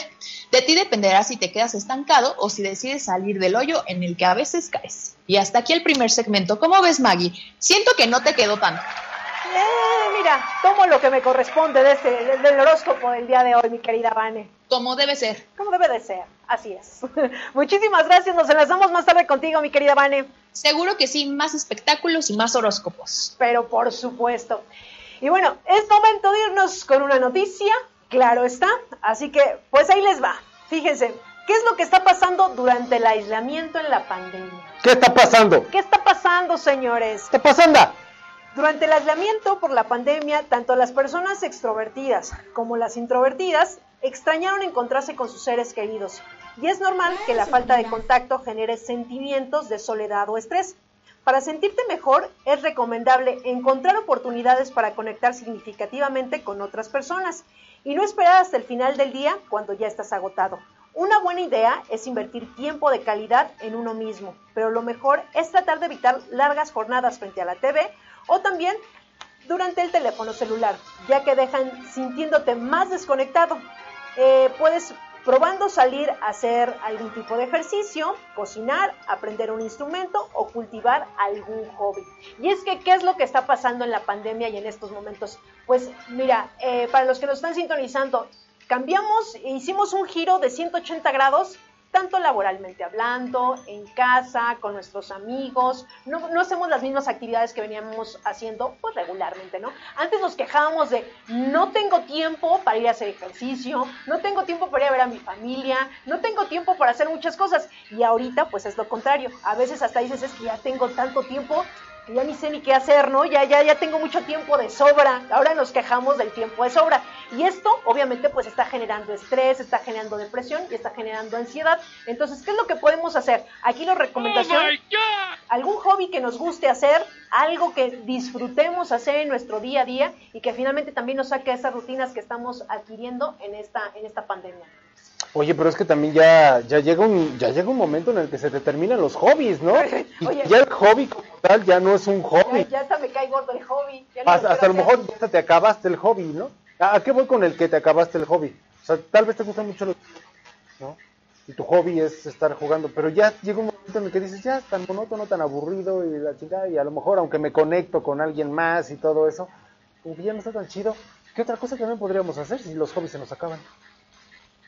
De ti dependerá si te quedas estancado o si decides salir del hoyo en el que a veces caes. Y hasta aquí el primer segmento. ¿Cómo ves, Maggie? Siento que no te quedó tanto. Eh, mi mira, tomo lo que me corresponde de este, del horóscopo del día de hoy, mi querida Vane. Como debe ser. Como debe de ser, así es. <laughs> Muchísimas gracias, nos enlazamos más tarde contigo, mi querida Vane. Seguro que sí, más espectáculos y más horóscopos. Pero por supuesto. Y bueno, es momento de irnos con una noticia, claro está. Así que, pues ahí les va. Fíjense, ¿qué es lo que está pasando durante el aislamiento en la pandemia? ¿Qué está pasando? ¿Qué está pasando, señores? ¿Qué está pasando? Durante el aislamiento por la pandemia, tanto las personas extrovertidas como las introvertidas extrañaron encontrarse con sus seres queridos. Y es normal que la falta de contacto genere sentimientos de soledad o estrés. Para sentirte mejor, es recomendable encontrar oportunidades para conectar significativamente con otras personas y no esperar hasta el final del día cuando ya estás agotado. Una buena idea es invertir tiempo de calidad en uno mismo, pero lo mejor es tratar de evitar largas jornadas frente a la TV o también durante el teléfono celular, ya que dejan sintiéndote más desconectado. Eh, puedes probando salir a hacer algún tipo de ejercicio, cocinar, aprender un instrumento o cultivar algún hobby. Y es que, ¿qué es lo que está pasando en la pandemia y en estos momentos? Pues mira, eh, para los que nos están sintonizando, cambiamos, hicimos un giro de 180 grados tanto laboralmente hablando, en casa, con nuestros amigos, no, hacemos las mismas actividades que veníamos haciendo pues regularmente, ¿no? Antes nos quejábamos de no tengo tiempo para ir a hacer ejercicio, no tengo tiempo para ir a ver a mi familia, no tengo tiempo para hacer muchas cosas y ahorita pues es lo contrario, a veces hasta dices es que ya tengo tanto tiempo que ya ni sé ni qué hacer, ¿no? Ya, ya, ya tengo mucho tiempo de sobra. Ahora nos quejamos del tiempo de sobra. Y esto, obviamente, pues está generando estrés, está generando depresión y está generando ansiedad. Entonces, ¿qué es lo que podemos hacer? Aquí la recomendación, Oh algún hobby que nos guste hacer, algo que disfrutemos hacer en nuestro día a día y que finalmente también nos saque esas rutinas que estamos adquiriendo en esta, en esta pandemia. Oye, pero es que también ya, ya llega un, ya llega un momento en el que se te terminan los hobbies, ¿no? <laughs> Y Oye. ya el hobby como tal ya no es un hobby. Ya, hasta me cae gordo el hobby. ya no Hasta, a lo mejor ya te acabaste el hobby, ¿no? ¿A, a qué voy con el que te acabaste el hobby? O sea, tal vez te gustan mucho los ¿no? Y tu hobby es estar jugando, pero ya llega un momento en el que dices, ya es tan monótono, tan aburrido y la chingada, y a lo mejor aunque me conecto con alguien más y todo eso, como que ya no está tan chido. ¿Qué otra cosa también podríamos hacer si los hobbies se nos acaban?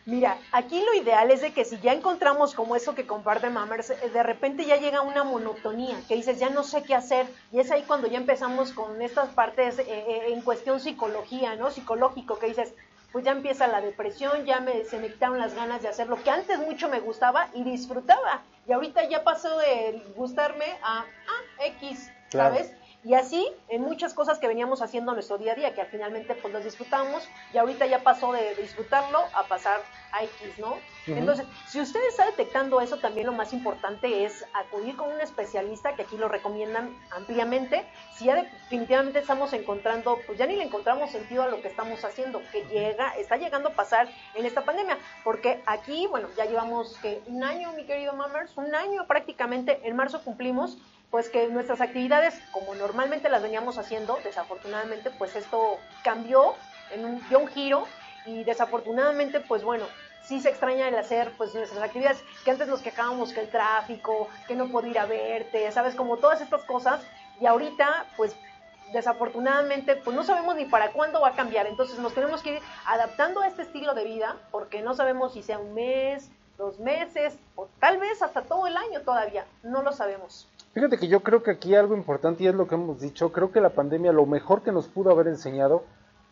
Mira, aquí lo ideal es de que si ya encontramos como eso que comparte Mammers, eh, de repente ya llega una monotonía, que dices, ya no sé qué hacer, y es ahí cuando ya empezamos con estas partes eh, eh, en cuestión psicología, ¿no? Psicológico, que dices, pues ya empieza la depresión, ya me, se me quitaron las ganas de hacer lo que antes mucho me gustaba y disfrutaba, y ahorita ya pasó de gustarme a, ah, X, Claro. Y así en muchas cosas que veníamos haciendo en nuestro día a día, que al finalmente pues los disfrutamos y ahorita ya pasó de disfrutarlo a pasar a X, ¿no? Entonces, si usted está detectando eso, también lo más importante es acudir con un especialista, que aquí lo recomiendan ampliamente. Si ya definitivamente estamos encontrando, pues ya ni le encontramos sentido a lo que estamos haciendo, que llega, está llegando a pasar en esta pandemia, porque aquí, bueno, ya llevamos que un año, mi querido Mammers, un año prácticamente, en marzo cumplimos pues que nuestras actividades, como normalmente las veníamos haciendo, desafortunadamente, pues esto cambió, en un, dio un giro y desafortunadamente, pues bueno, sí se extraña el hacer pues nuestras actividades, que antes nos quejábamos que el tráfico, que no puedo ir a verte, sabes, como todas estas cosas, y ahorita pues desafortunadamente pues no sabemos ni para cuándo va a cambiar, entonces nos tenemos que ir adaptando a este estilo de vida, porque no sabemos si sea un mes, dos meses, o tal vez hasta todo el año todavía, no lo sabemos. Fíjate que yo creo que aquí algo importante y es lo que hemos dicho, creo que la pandemia lo mejor que nos pudo haber enseñado,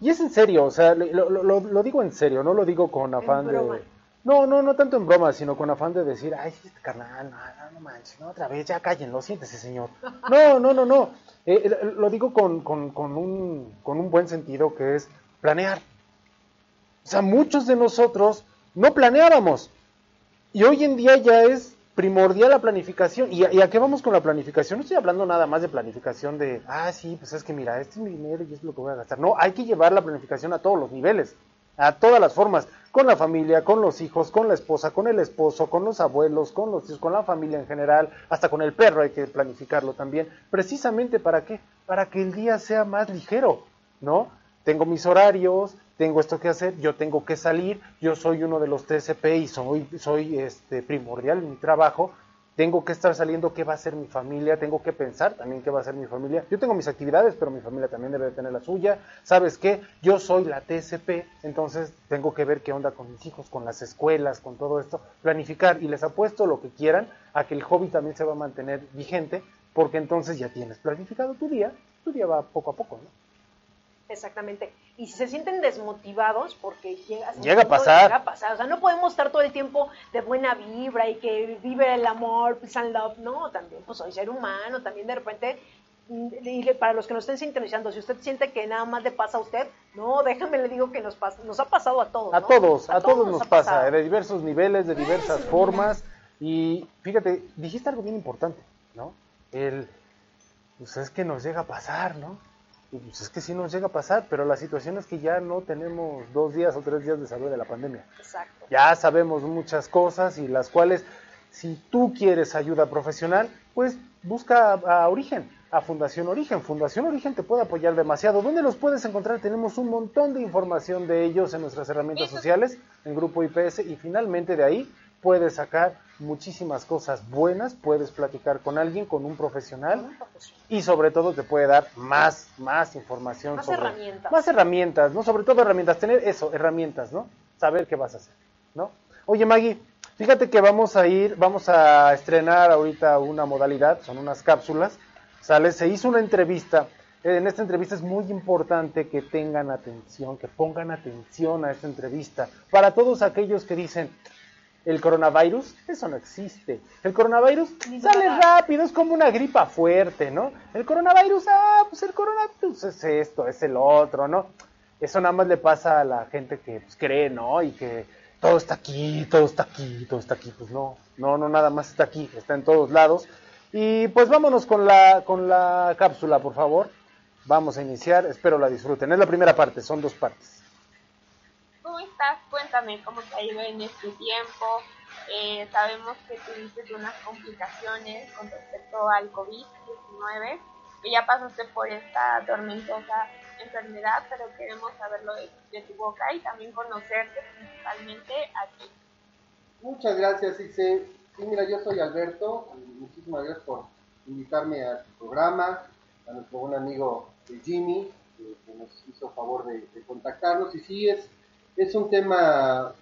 y es en serio, o sea, lo, lo- lo- lo digo en serio, no lo digo con afán de... No, no, no tanto en broma, sino con afán de decir, ay, este carnal, no, manches, no, otra vez, ya cállenlo, siéntese, señor. No, no, no, no, Eh, eh, lo digo con, con, con un, con un buen sentido que es planear. O sea, muchos de nosotros no planeábamos. Y hoy en día ya es primordial la planificación. ¿Y a, y qué vamos con la planificación? No estoy hablando nada más de planificación de, ah, sí, pues es que mira, este es mi dinero y es lo que voy a gastar. No, hay que llevar la planificación a todos los niveles, a todas las formas, con la familia, con los hijos, con la esposa, con el esposo, con los abuelos, con los hijos, con la familia en general, hasta con el perro hay que planificarlo también. Precisamente para qué? Para que el día sea más ligero, ¿no? Tengo mis horarios, tengo esto que hacer, yo tengo que salir, yo soy uno de los TCP y soy, soy este, primordial en mi trabajo, tengo que estar saliendo qué va a ser mi familia, tengo que pensar también qué va a ser mi familia. Yo tengo mis actividades, pero mi familia también debe tener la suya. ¿Sabes qué? Yo soy la TSP, entonces tengo que ver qué onda con mis hijos, con las escuelas, con todo esto, planificar y les apuesto lo que quieran a que el hobby también se va a mantener vigente, porque entonces ya tienes planificado tu día, tu día va poco a poco, ¿no? Exactamente. Y si se sienten desmotivados, porque llega, llega a pasar. Llega a pasar. O sea, no podemos estar todo el tiempo de buena vibra y que vive el amor, peace and love. No, también, pues soy ser humano. También de repente, mm, y para los que nos estén sintonizando, si usted siente que nada más le pasa a usted, no, déjame le digo que nos pasa, nos ha pasado a todos. A ¿no? todos, a, todos, nos, pasa, pasado. de diversos niveles, de diversas sí, formas. Y fíjate, dijiste algo bien importante, ¿no? El, pues es que nos llega a pasar, ¿no? Y pues es que sí nos llega a pasar, pero la situación es que ya no tenemos dos días o tres días de salud de la pandemia. Exacto. Ya sabemos muchas cosas y las cuales, si tú quieres ayuda profesional, pues busca a, a Origen, a Fundación Origen. Fundación Origen te puede apoyar demasiado. ¿Dónde los puedes encontrar? Tenemos un montón de información de ellos en nuestras herramientas sociales, en Grupo IPS, y finalmente de ahí puedes sacar muchísimas cosas buenas, puedes platicar con alguien, con un profesional, y sobre todo te puede dar más, más información. Más sobre- herramientas. Más herramientas, ¿no? Sobre todo herramientas, tener eso, herramientas, ¿no? Saber qué vas a hacer, ¿no? Oye, Maggie, fíjate que vamos a ir, vamos a estrenar ahorita una modalidad, son unas cápsulas, ¿sale? Se hizo una entrevista, en esta entrevista es muy importante que tengan atención, que pongan atención a esta entrevista, para todos aquellos que dicen, el coronavirus, eso no existe. El coronavirus sale rápido, es como una gripa fuerte, ¿no? El coronavirus, ah, pues el coronavirus es esto, es el otro, ¿no? Eso nada más le pasa a la gente que pues, cree, ¿no? Y que todo está aquí, todo está aquí, todo está aquí. Pues no, no, no, nada más está aquí, está en todos lados. Y pues vámonos con la, con la cápsula, por favor. Vamos a iniciar, espero la disfruten. Es la primera parte, son dos partes. Cuéntame cómo te ha ido en este tiempo. Eh, sabemos que tuviste unas complicaciones con respecto al COVID-19, que ya pasaste por esta tormentosa enfermedad, pero queremos saberlo de, de tu boca y también conocerte principalmente a ti. Muchas gracias, Ixe. Sí, mira, yo soy Alberto. Muchísimas gracias por invitarme a tu programa, a nuestro buen amigo Jimmy, que, que nos hizo favor de, de contactarnos. Y sí, es, es un tema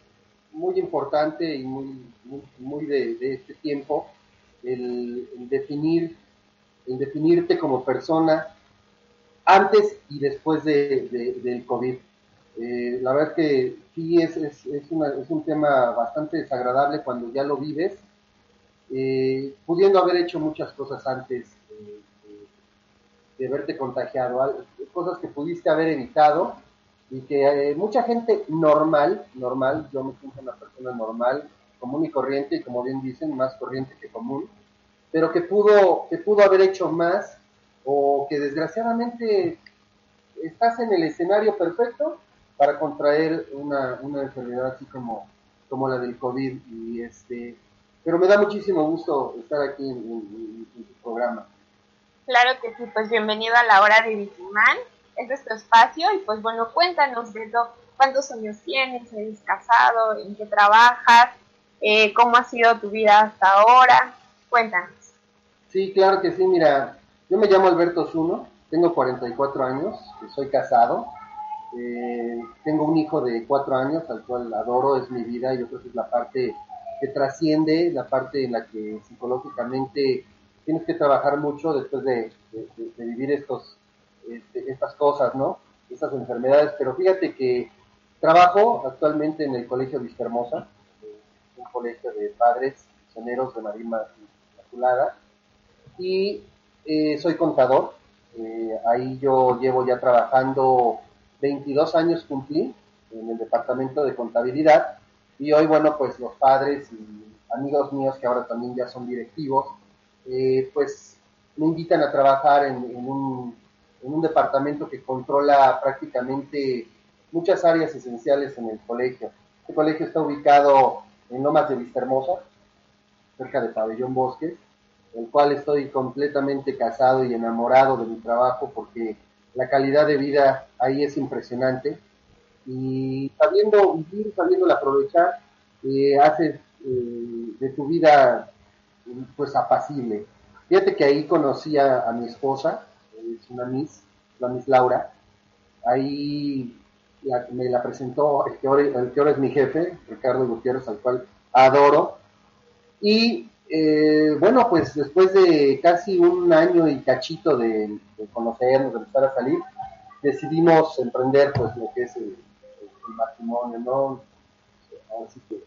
muy importante y muy, muy, de, este tiempo, el, definir, el definirte como persona antes y después de, de- del COVID. Eh, la verdad que sí es, es, es, es un tema bastante desagradable cuando ya lo vives, eh, pudiendo haber hecho muchas cosas antes eh, de, verte contagiado, cosas que pudiste haber evitado y que eh, mucha gente normal, normal, yo me siento una persona normal, común y corriente, y como bien dicen, más corriente que común, pero que pudo, que pudo haber hecho más o que desgraciadamente estás en el escenario perfecto para contraer una, una enfermedad así como, como la del COVID. Y este, pero me da muchísimo gusto estar aquí en, en- tu programa. Claro que sí, pues bienvenido a la hora de Vigimán. Este es tu espacio y pues bueno, cuéntanos, Beto, cuántos años tienes, eres casado, en qué trabajas, eh, cómo ha sido tu vida hasta ahora. Cuéntanos. Sí, claro que sí, mira, yo me llamo Alberto Zuno, tengo 44 años, soy casado, eh, tengo un hijo de 4 años al cual adoro, es mi vida, yo creo que es la parte que trasciende, la parte en la que psicológicamente tienes que trabajar mucho después de, de- de- de vivir estos, este, estas cosas, ¿no? Estas enfermedades, pero fíjate que trabajo actualmente en el Colegio Vista Hermosa, eh, un colegio de padres misioneros de Marima Inmaculada, y eh, soy contador. Eh, ahí yo llevo ya trabajando 22 años cumplí en el departamento de contabilidad y hoy, bueno, pues los padres y amigos míos que ahora también ya son directivos, eh, pues me invitan a trabajar en, en un, en un departamento que controla prácticamente muchas áreas esenciales en el colegio. Este colegio está ubicado en Lomas de Vista Hermosa, cerca de Pabellón Bosques, el cual estoy completamente casado y enamorado de mi trabajo porque la calidad de vida ahí es impresionante y sabiendo vivir, sabiendo aprovechar, eh, haces eh, de tu vida pues apacible. Fíjate que ahí conocí a, mi esposa, es una Miss, la Miss Laura. Ahí me la presentó el que, ahora, es mi jefe, Ricardo Gutiérrez, al cual adoro. Y eh, bueno, pues después de casi un año y cachito de, conocernos, de empezar a salir, decidimos emprender pues lo que es el, matrimonio, ¿no? Así que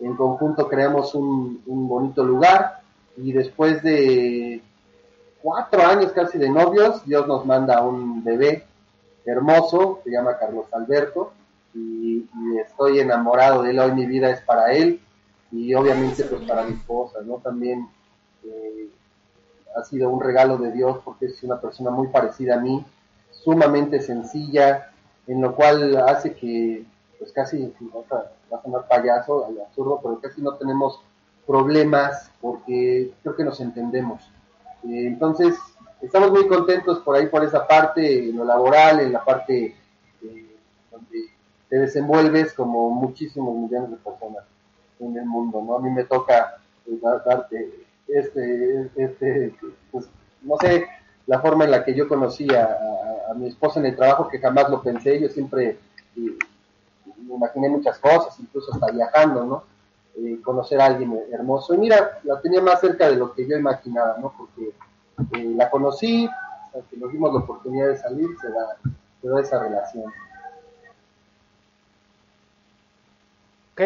en conjunto creamos un, bonito lugar y después de cuatro años casi de novios, Dios nos manda un bebé hermoso, se llama Carlos Alberto, y, estoy enamorado de él, hoy mi vida es para él, y obviamente pues para mi esposa, ¿no? También eh, ha sido un regalo de Dios porque es una persona muy parecida a mí, sumamente sencilla, en lo cual hace que pues casi, va a sonar payaso, absurdo, pero casi no tenemos problemas porque creo que nos entendemos. Eh, entonces, estamos muy contentos por ahí, por esa parte, en lo laboral, en la parte eh, donde te desenvuelves como muchísimos millones de personas en el mundo, ¿no? A mí me toca eh, darte este, este, pues, no sé, la forma en la que yo conocí a, mi esposa en el trabajo, que jamás lo pensé, yo siempre me imaginé muchas cosas, incluso hasta viajando, ¿no? Eh, conocer a alguien hermoso. Y mira, la tenía más cerca de lo que yo imaginaba, ¿no? Porque eh, la conocí, que nos dimos la oportunidad de salir, se da, se da esa relación. Ok,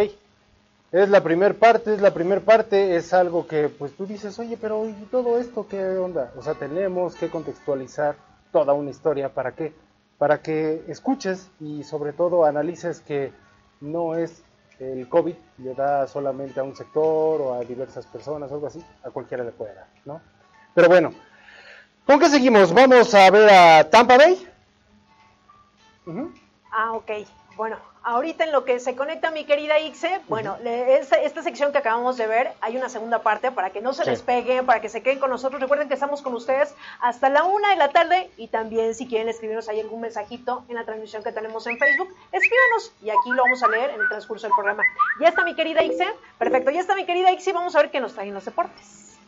es la primera parte, es la primera parte, es algo que pues tú dices, oye, pero ¿y todo esto qué onda? O sea, tenemos que contextualizar toda una historia, ¿para qué? Para que escuches y sobre todo analices que no es el COVID le da solamente a un sector o a diversas personas algo así, a cualquiera le puede dar, ¿no? Pero bueno, ¿con qué seguimos? Vamos a ver a Tampa Bay. Ah, ok. Bueno, ahorita en lo que se conecta mi querida Ixe, bueno, esta, sección que acabamos de ver, hay una segunda parte para que no se despeguen, para que se queden con nosotros. Recuerden que estamos con ustedes hasta la una de la tarde y también si quieren escribirnos ahí algún mensajito en la transmisión que tenemos en Facebook, escríbanos y aquí lo vamos a leer en el transcurso del programa. Ya está mi querida Ixe, perfecto, ya está mi querida Ixe, vamos a ver qué nos traen los deportes.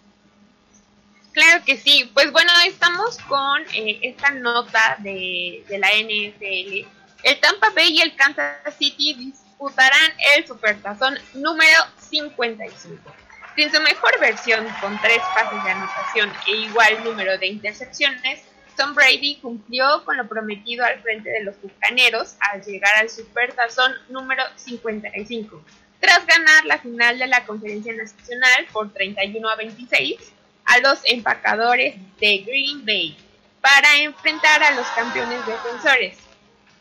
Claro que sí, pues bueno, estamos con eh, esta nota de, de la NFL el Tampa Bay y el Kansas City disputarán el Supertazón número 55. Sin su mejor versión, con tres pases de anotación e igual número de intercepciones, Tom Brady cumplió con lo prometido al frente de los bucaneros al llegar al Supertazón número 55, tras ganar la final de la Conferencia Nacional por 31 a 26 a los empacadores de Green Bay para enfrentar a los campeones defensores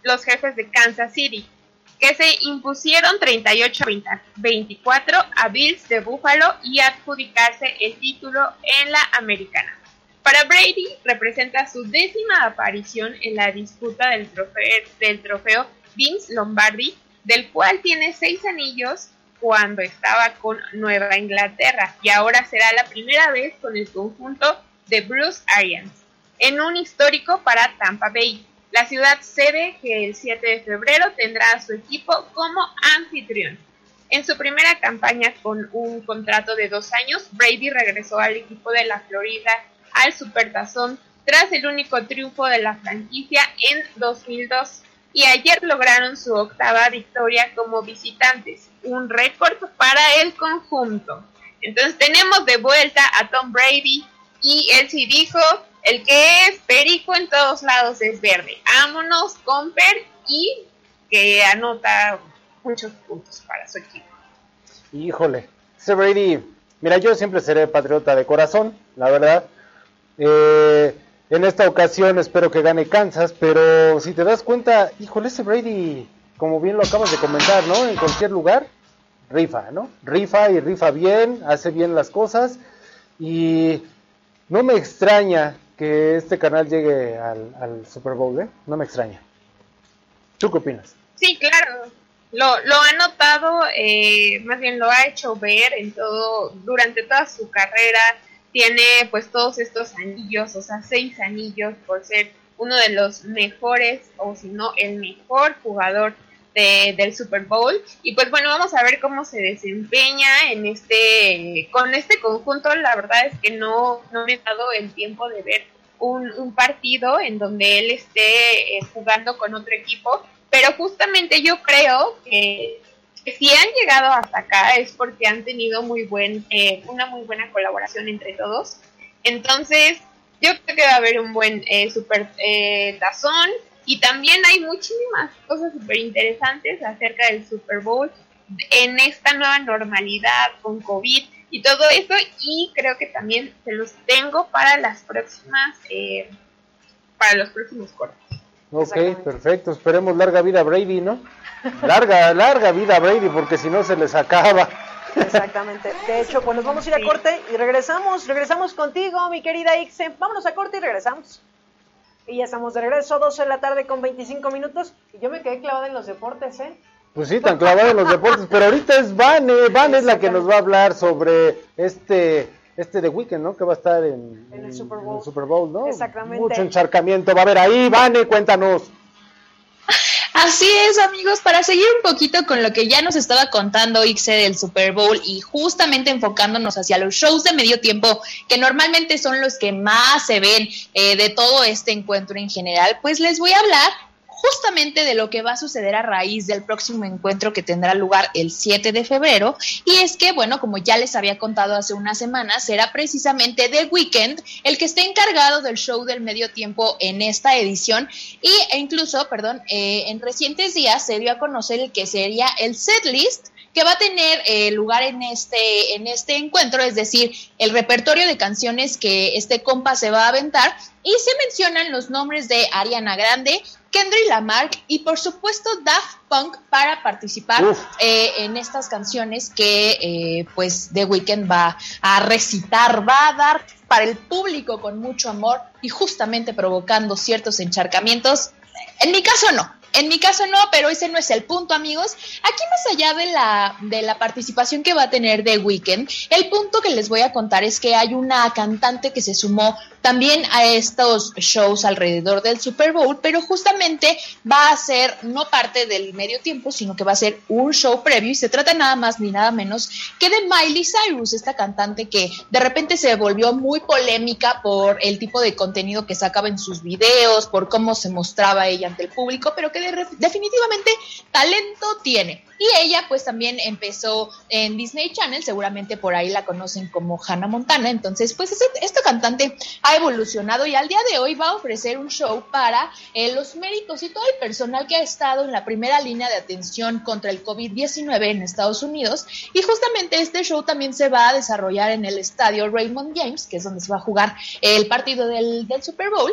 los jefes de Kansas City, que se impusieron 38-24 a Bills de Buffalo y adjudicarse el título en la americana. Para Brady representa su décima aparición en la disputa del trofeo, del trofeo Vince Lombardi, del cual tiene seis anillos cuando estaba con Nueva Inglaterra y ahora será la primera vez con el conjunto de Bruce Arians, en un histórico para Tampa Bay. La ciudad sede que el 7 de febrero tendrá a su equipo como anfitrión. En su primera campaña con un contrato de dos años, Brady regresó al equipo de la Florida al Supertazón tras el único triunfo de la franquicia en 2002 y ayer lograron su octava victoria como visitantes, un récord para el conjunto. Entonces tenemos de vuelta a Tom Brady y él sí dijo el que es perico en todos lados es verde. Vámonos con Per y que anota muchos puntos para su equipo. Híjole, Brady, mira, yo siempre seré patriota de corazón, la verdad. Eh, en esta ocasión espero que gane Kansas, pero si te das cuenta, híjole, ese Brady, como bien lo acabas de comentar, ¿no? En cualquier lugar, rifa, ¿no? Rifa y rifa bien, hace bien las cosas y no me extraña que este canal llegue al, Super Bowl, ¿eh? No me extraña. ¿Tú qué opinas? Sí, claro. Lo, lo ha notado, eh, más bien lo ha hecho ver en todo, durante toda su carrera. Tiene pues todos estos anillos, o sea, seis anillos por ser uno de los mejores, o si no, el mejor jugador del Super Bowl. Y pues bueno vamos a ver cómo se desempeña en este con este conjunto. La verdad es que no no me he dado el tiempo de ver un, partido en donde él esté eh, jugando con otro equipo. Pero justamente yo creo que, si han llegado hasta acá es porque han tenido muy buen eh, una muy buena colaboración entre todos. Entonces yo creo que va a haber un buen eh, super eh, tazón y también hay muchísimas cosas súper interesantes acerca del Super Bowl en esta nueva normalidad con COVID y todo eso y creo que también se los tengo para las próximas eh, para los próximos cortes. Ok, perfecto. Esperemos larga vida Brady, ¿no? Larga, larga vida Brady, porque si no se les acaba. Exactamente. De hecho, pues nos vamos a ir a corte y regresamos. Regresamos contigo, mi querida Ixe. Vámonos a corte y regresamos. Y ya estamos de regreso, 12 de la tarde con 25 minutos. Y yo me quedé clavada en los deportes, ¿eh? Pues sí, tan clavada en los deportes. Pero ahorita es Vane. Vane es la que nos va a hablar sobre este este de Weekend, ¿no? Que va a estar en, en el Super Bowl. En el Super Bowl, ¿no? Exactamente. Mucho encharcamiento va a haber ahí. Vane, cuéntanos. <laughs> Así es, amigos, para seguir un poquito con lo que ya nos estaba contando Ixe del Super Bowl y justamente enfocándonos hacia los shows de medio tiempo, que normalmente son los que más se ven eh, de todo este encuentro en general, pues les voy a hablar justamente de lo que va a suceder a raíz del próximo encuentro que tendrá lugar el 7 de febrero. Y es que, bueno, como ya les había contado hace unas semanas, será precisamente The Weeknd el que esté encargado del show del medio tiempo en esta edición. Y, e incluso, perdón, eh, en recientes días se dio a conocer el que sería el setlist que va a tener eh, lugar en este, en este encuentro, es decir, el repertorio de canciones que este compa se va a aventar y se mencionan los nombres de Ariana Grande, Kendrick Lamar y por supuesto Daft Punk para participar eh, en estas canciones que eh, pues The Weeknd va a recitar, va a dar para el público con mucho amor y justamente provocando ciertos encharcamientos. En mi caso no, en mi caso no, pero ese no es el punto, amigos. Aquí más allá de la, de la participación que va a tener The Weeknd, el punto que les voy a contar es que hay una cantante que se sumó también a estos shows alrededor del Super Bowl, pero justamente va a ser no parte del medio tiempo, sino que va a ser un show previo y se trata nada más ni nada menos que de Miley Cyrus, esta cantante que de repente se volvió muy polémica por el tipo de contenido que sacaba en sus videos, por cómo se mostraba ella ante el público, pero que definitivamente talento tiene. Y ella pues también empezó en Disney Channel, seguramente por ahí la conocen como Hannah Montana. Entonces pues esta cantante ha evolucionado y al día de hoy va a ofrecer un show para eh, los médicos y todo el personal que ha estado en la primera línea de atención contra el COVID-19 en Estados Unidos. Y justamente este show también se va a desarrollar en el estadio Raymond James, que es donde se va a jugar el partido del, del Super Bowl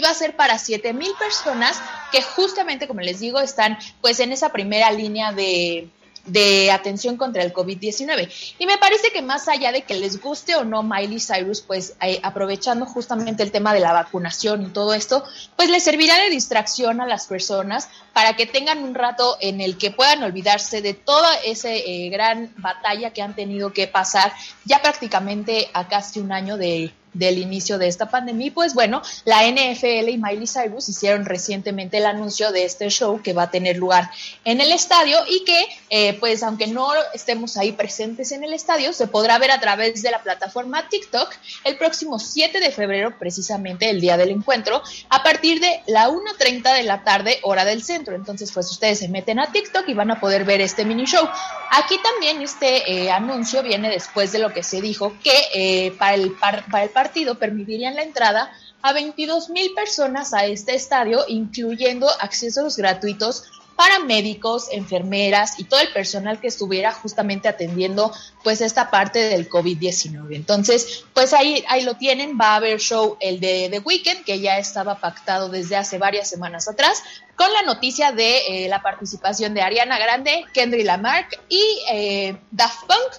va a ser para 7000 personas que justamente como les digo están pues en esa primera línea de, de atención contra el COVID-19. Y me parece que más allá de que les guste o no Miley Cyrus, pues eh, aprovechando justamente el tema de la vacunación y todo esto, pues les servirá de distracción a las personas para que tengan un rato en el que puedan olvidarse de toda esa eh, gran batalla que han tenido que pasar ya prácticamente a casi un año de del inicio de esta pandemia. Y pues bueno, la NFL y Miley Cyrus hicieron recientemente el anuncio de este show que va a tener lugar en el estadio y que eh, pues aunque no estemos ahí presentes en el estadio, se podrá ver a través de la plataforma TikTok el próximo 7 de febrero, precisamente el día del encuentro, a partir de la 1.30 de la tarde, hora del centro. Entonces pues ustedes se meten a TikTok y van a poder ver este mini show. Aquí también este eh, anuncio viene después de lo que se dijo que eh, para el, para el partido permitirían la entrada a 22 mil personas a este estadio, incluyendo accesos gratuitos para médicos, enfermeras y todo el personal que estuviera justamente atendiendo pues esta parte del COVID-19. Entonces, pues ahí, ahí lo tienen, va a haber show el de The Weekend, que ya estaba pactado desde hace varias semanas atrás, con la noticia de eh, la participación de Ariana Grande, Kendrick Lamar y eh, Daft Punk.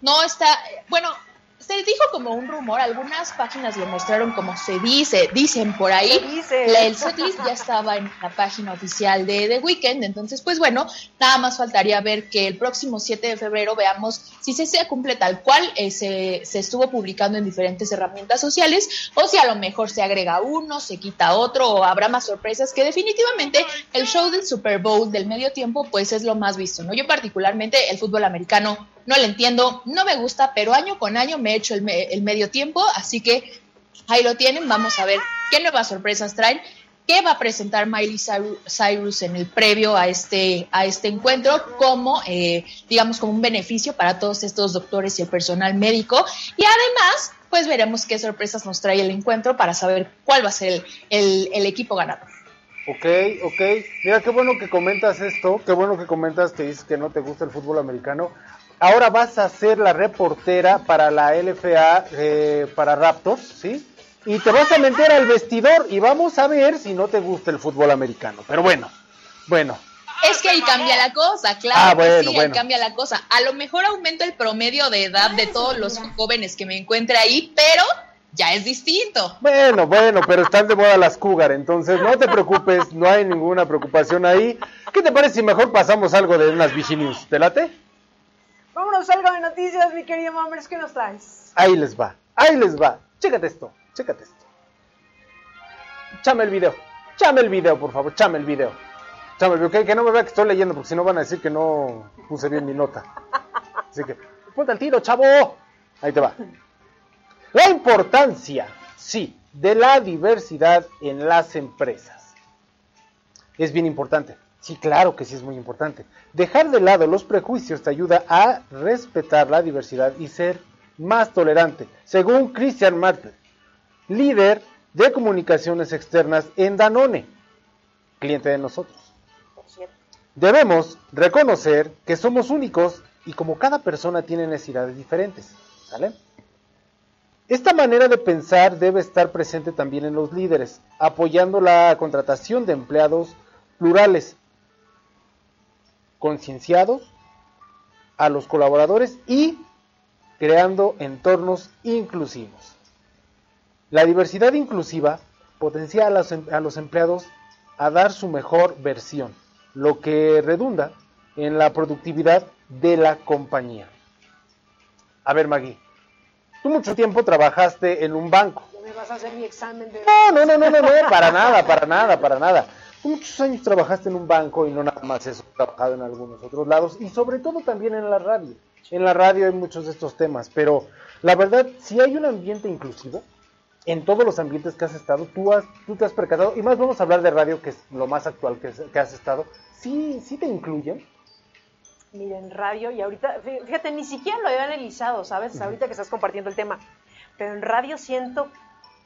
No está, bueno, se dijo como un rumor, algunas páginas lo mostraron como se dice, dicen por ahí. dice. La, el setlist ya estaba en la página oficial de The Weeknd, entonces pues bueno, nada más faltaría ver que el próximo 7 de febrero veamos si se, se cumple tal cual eh, se, se estuvo publicando en diferentes herramientas sociales o si a lo mejor se agrega uno, se quita otro o habrá más sorpresas que definitivamente el show del Super Bowl del medio tiempo pues es lo más visto, ¿no? Yo particularmente el fútbol americano no lo entiendo, no me gusta, pero año con año me he hecho el, me- el medio tiempo, así que ahí lo tienen, vamos a ver qué nuevas sorpresas traen, qué va a presentar Miley Cyru- Cyrus en el previo a este, a este encuentro, como, eh, digamos, como un beneficio para todos estos doctores y el personal médico, y además, pues veremos qué sorpresas nos trae el encuentro para saber cuál va a ser el, el- el equipo ganador. Ok, ok. Mira, qué bueno que comentas esto, qué bueno que comentas que dices que no te gusta el fútbol americano. Ahora vas a ser la reportera para la LFA, eh, para Raptors, ¿sí? Y te vas a meter al vestidor y vamos a ver si no te gusta el fútbol americano. Pero bueno, bueno. Es que ahí cambia la cosa, claro. Ah, que bueno, sí, bueno. ahí cambia la cosa. A lo mejor aumenta el promedio de edad de todos los jóvenes que me encuentre ahí, pero ya es distinto. Bueno, bueno, pero están de moda las cougar, entonces no te preocupes, no hay ninguna preocupación ahí. ¿Qué te parece si mejor pasamos algo de unas Viginews? ¿Te late? Vámonos algo de noticias, mi querido Mammers, ¿qué nos traes? Ahí les va, ahí les va. Chécate esto, chécate esto. Chame el video, chame el video, por favor, chame el video. Chame el video, que, que no me vea que estoy leyendo, porque si no van a decir que no puse bien mi nota. Así que, ponte al tiro, chavo. Ahí te va. La importancia, sí, de la diversidad en las empresas. Es bien importante. Sí, claro que sí es muy importante. Dejar de lado los prejuicios te ayuda a respetar la diversidad y ser más tolerante. Según Christian Martel, líder de comunicaciones externas en Danone, cliente de nosotros. Debemos reconocer que somos únicos y como cada persona tiene necesidades diferentes. ¿Sale? Esta manera de pensar debe estar presente también en los líderes, apoyando la contratación de empleados plurales, concienciados a los colaboradores y creando entornos inclusivos. La diversidad inclusiva potencia a los, em- a los empleados a dar su mejor versión, lo que redunda en la productividad de la compañía. A ver, Maggie, tú mucho tiempo trabajaste en un banco. Me vas a hacer mi examen de... No, no, no, no, no, no, para nada, para nada, para nada. Tú muchos años trabajaste en un banco y no nada más eso, trabajado en algunos otros lados y sobre todo también en la radio. En la radio hay muchos de estos temas, pero la verdad, si hay un ambiente inclusivo, en todos los ambientes que has estado, tú, has, tú te has percatado, y más vamos a hablar de radio, que es lo más actual que, que has estado, sí, sí te incluyen. Miren, radio, y ahorita, fí- fíjate, ni siquiera lo había analizado, ¿sabes? Ahorita que estás compartiendo el tema. Pero en radio siento,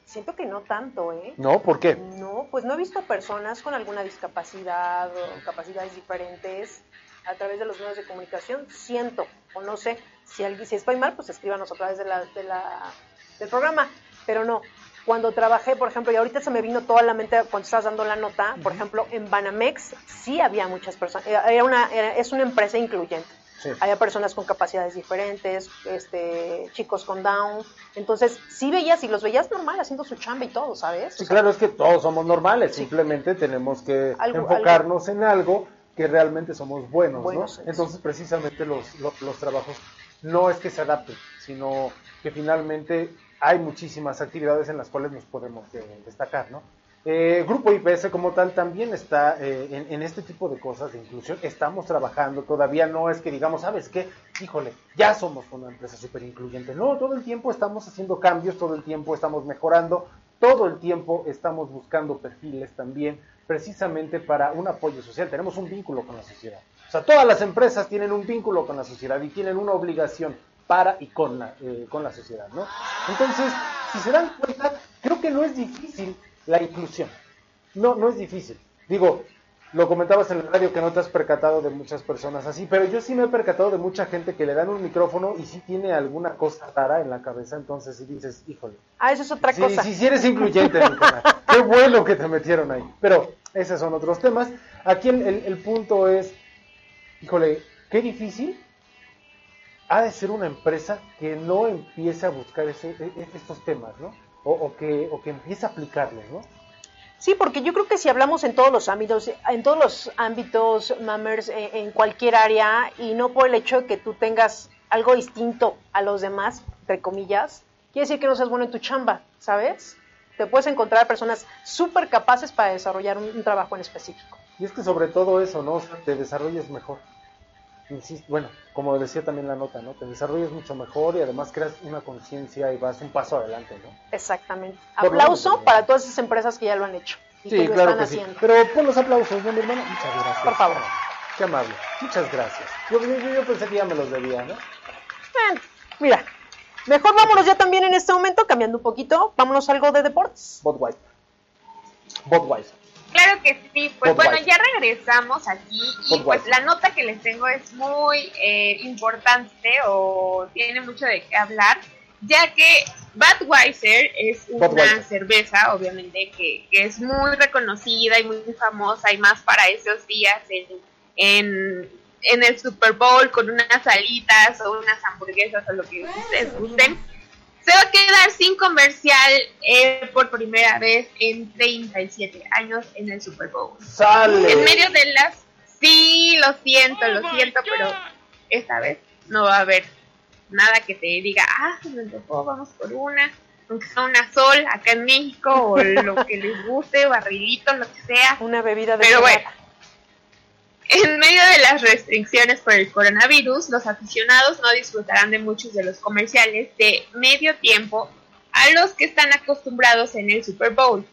siento que no tanto, ¿eh? ¿No? ¿Por qué? No, pues no he visto personas con alguna discapacidad o capacidades diferentes a través de los medios de comunicación. Siento, o no sé, si, alguien, si estoy mal, pues escríbanos a través de la, de la, del programa. Pero no, cuando trabajé, por ejemplo, y ahorita se me vino toda la mente cuando estabas dando la nota, por ejemplo, en Banamex sí había muchas personas, era una, era- es una empresa incluyente. Sí. Había personas con capacidades diferentes, este, chicos con down. Entonces, sí veías, y los veías normal haciendo su chamba y todo, ¿sabes? Sí, claro, es que todos somos normales, simplemente tenemos que Algo- enfocarnos en algo que realmente somos buenos, Buenos ¿no? en Entonces, precisamente los, los, los trabajos no es que se adapten, sino que finalmente hay muchísimas actividades en las cuales nos podemos eh, destacar, ¿no? Eh, Grupo IPS como tal también está eh, en, en este tipo de cosas de inclusión. Estamos trabajando, todavía no es que digamos, ¿sabes qué? Híjole, ya somos una empresa súper incluyente. No, todo el tiempo estamos haciendo cambios, todo el tiempo estamos mejorando, todo el tiempo estamos buscando perfiles también, precisamente para un apoyo social. Tenemos un vínculo con la sociedad. O sea, todas las empresas tienen un vínculo con la sociedad y tienen una obligación para y con la, eh, con la sociedad, ¿no? Entonces, si se dan cuenta, creo que no es difícil la inclusión. No, no es difícil. Digo, lo comentabas en el radio que no te has percatado de muchas personas así, pero yo sí me he percatado de mucha gente que le dan un micrófono y sí tiene alguna cosa rara en la cabeza, entonces sí dices, híjole. Ah, eso es otra Sí, cosa. sí, sí eres incluyente. <laughs> Qué bueno que te metieron ahí. Pero esos son otros temas. Aquí el, el- el punto es, híjole, qué difícil ha de ser una empresa que no empiece a buscar ese, e- estos temas, ¿no? O, o que, o que empiece a aplicarlos, ¿no? Sí, porque yo creo que si hablamos en todos los ámbitos, en todos los ámbitos, Mammers, en, en cualquier área, y no por el hecho de que tú tengas algo distinto a los demás, entre comillas, quiere decir que no seas bueno en tu chamba, ¿sabes? Te puedes encontrar personas súper capaces para desarrollar un, un trabajo en específico. Y es que sobre todo eso, ¿no? O sea, te desarrolles mejor. Insisto, bueno, como decía también la nota, ¿no? Te desarrolles mucho mejor y además creas una conciencia y vas un paso adelante, ¿no? Exactamente. Por Aplauso menos, para todas esas empresas que ya lo han hecho y que Sí, lo claro están que sí. haciendo. Pero pon los aplausos, ¿no, mi hermano? Muchas gracias. Por favor. Qué amable. Muchas gracias. Yo, yo, yo pensé que ya me los debía, ¿no? Bueno, mira, mejor vámonos ya también en este momento, cambiando un poquito, vámonos a algo de deportes. Budweiser. Budweiser. Claro que sí, pues bueno, ya regresamos aquí y pues la nota que les tengo es muy eh, importante o tiene mucho de qué hablar, ya que Budweiser es una Budweiser. cerveza, obviamente, que, que es muy reconocida y muy famosa y más para esos días en, en, en el Super Bowl con unas alitas o unas hamburguesas o lo que ustedes gusten. Se va a quedar sin comercial eh, por primera vez en 37 años en el Super Bowl. ¡Sale! En medio de las... Sí, lo siento, lo siento, pero esta vez no va a haber nada que te diga, ah, se me antojó, vamos por una, aunque sea una sol acá en México o lo que les guste, barrilito, lo que sea. Una bebida de Pero bueno, en medio de las restricciones por el coronavirus, los aficionados no disfrutarán de muchos de los comerciales de medio tiempo a los que están acostumbrados en el Super Bowl.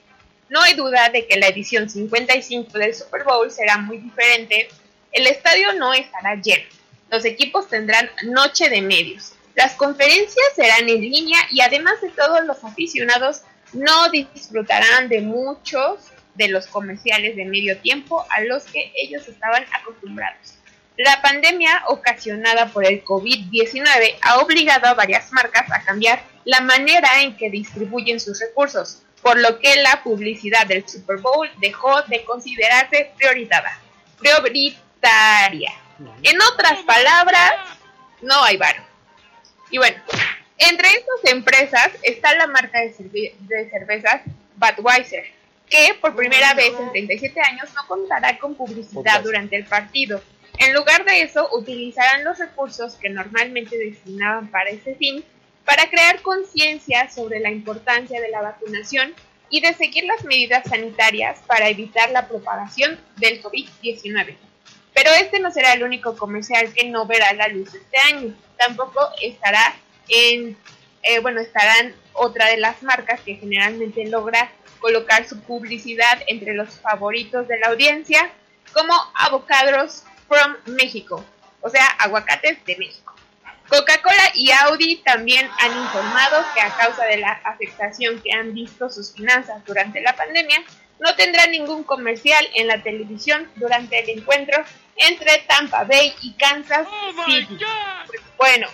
No hay duda de que la edición 55 del Super Bowl será muy diferente. El estadio no estará lleno. Los equipos tendrán noche de medios. Las conferencias serán en línea y además de todo los aficionados no disfrutarán de muchos de los comerciales de medio tiempo a los que ellos estaban acostumbrados. La pandemia ocasionada por el COVID-19 ha obligado a varias marcas a cambiar la manera en que distribuyen sus recursos, por lo que la publicidad del Super Bowl dejó de considerarse prioritada, prioritaria. En otras palabras, no hay varo. Y bueno, entre estas empresas está la marca de, cerve- de cervezas Budweiser, que por primera vez en 37 años no contará con publicidad durante el partido. En lugar de eso, utilizarán los recursos que normalmente destinaban para ese fin para crear conciencia sobre la importancia de la vacunación y de seguir las medidas sanitarias para evitar la propagación del COVID-19. Pero este no será el único comercial que no verá la luz este año. Tampoco estará en, eh, bueno, estarán otra de las marcas que generalmente logra colocar su publicidad entre los favoritos de la audiencia, como Avocados from México, o sea, aguacates de México. Coca-Cola y Audi también han informado que a causa de la afectación que han visto sus finanzas durante la pandemia, no tendrá ningún comercial en la televisión durante el encuentro entre Tampa Bay y Kansas City. Pues, bueno,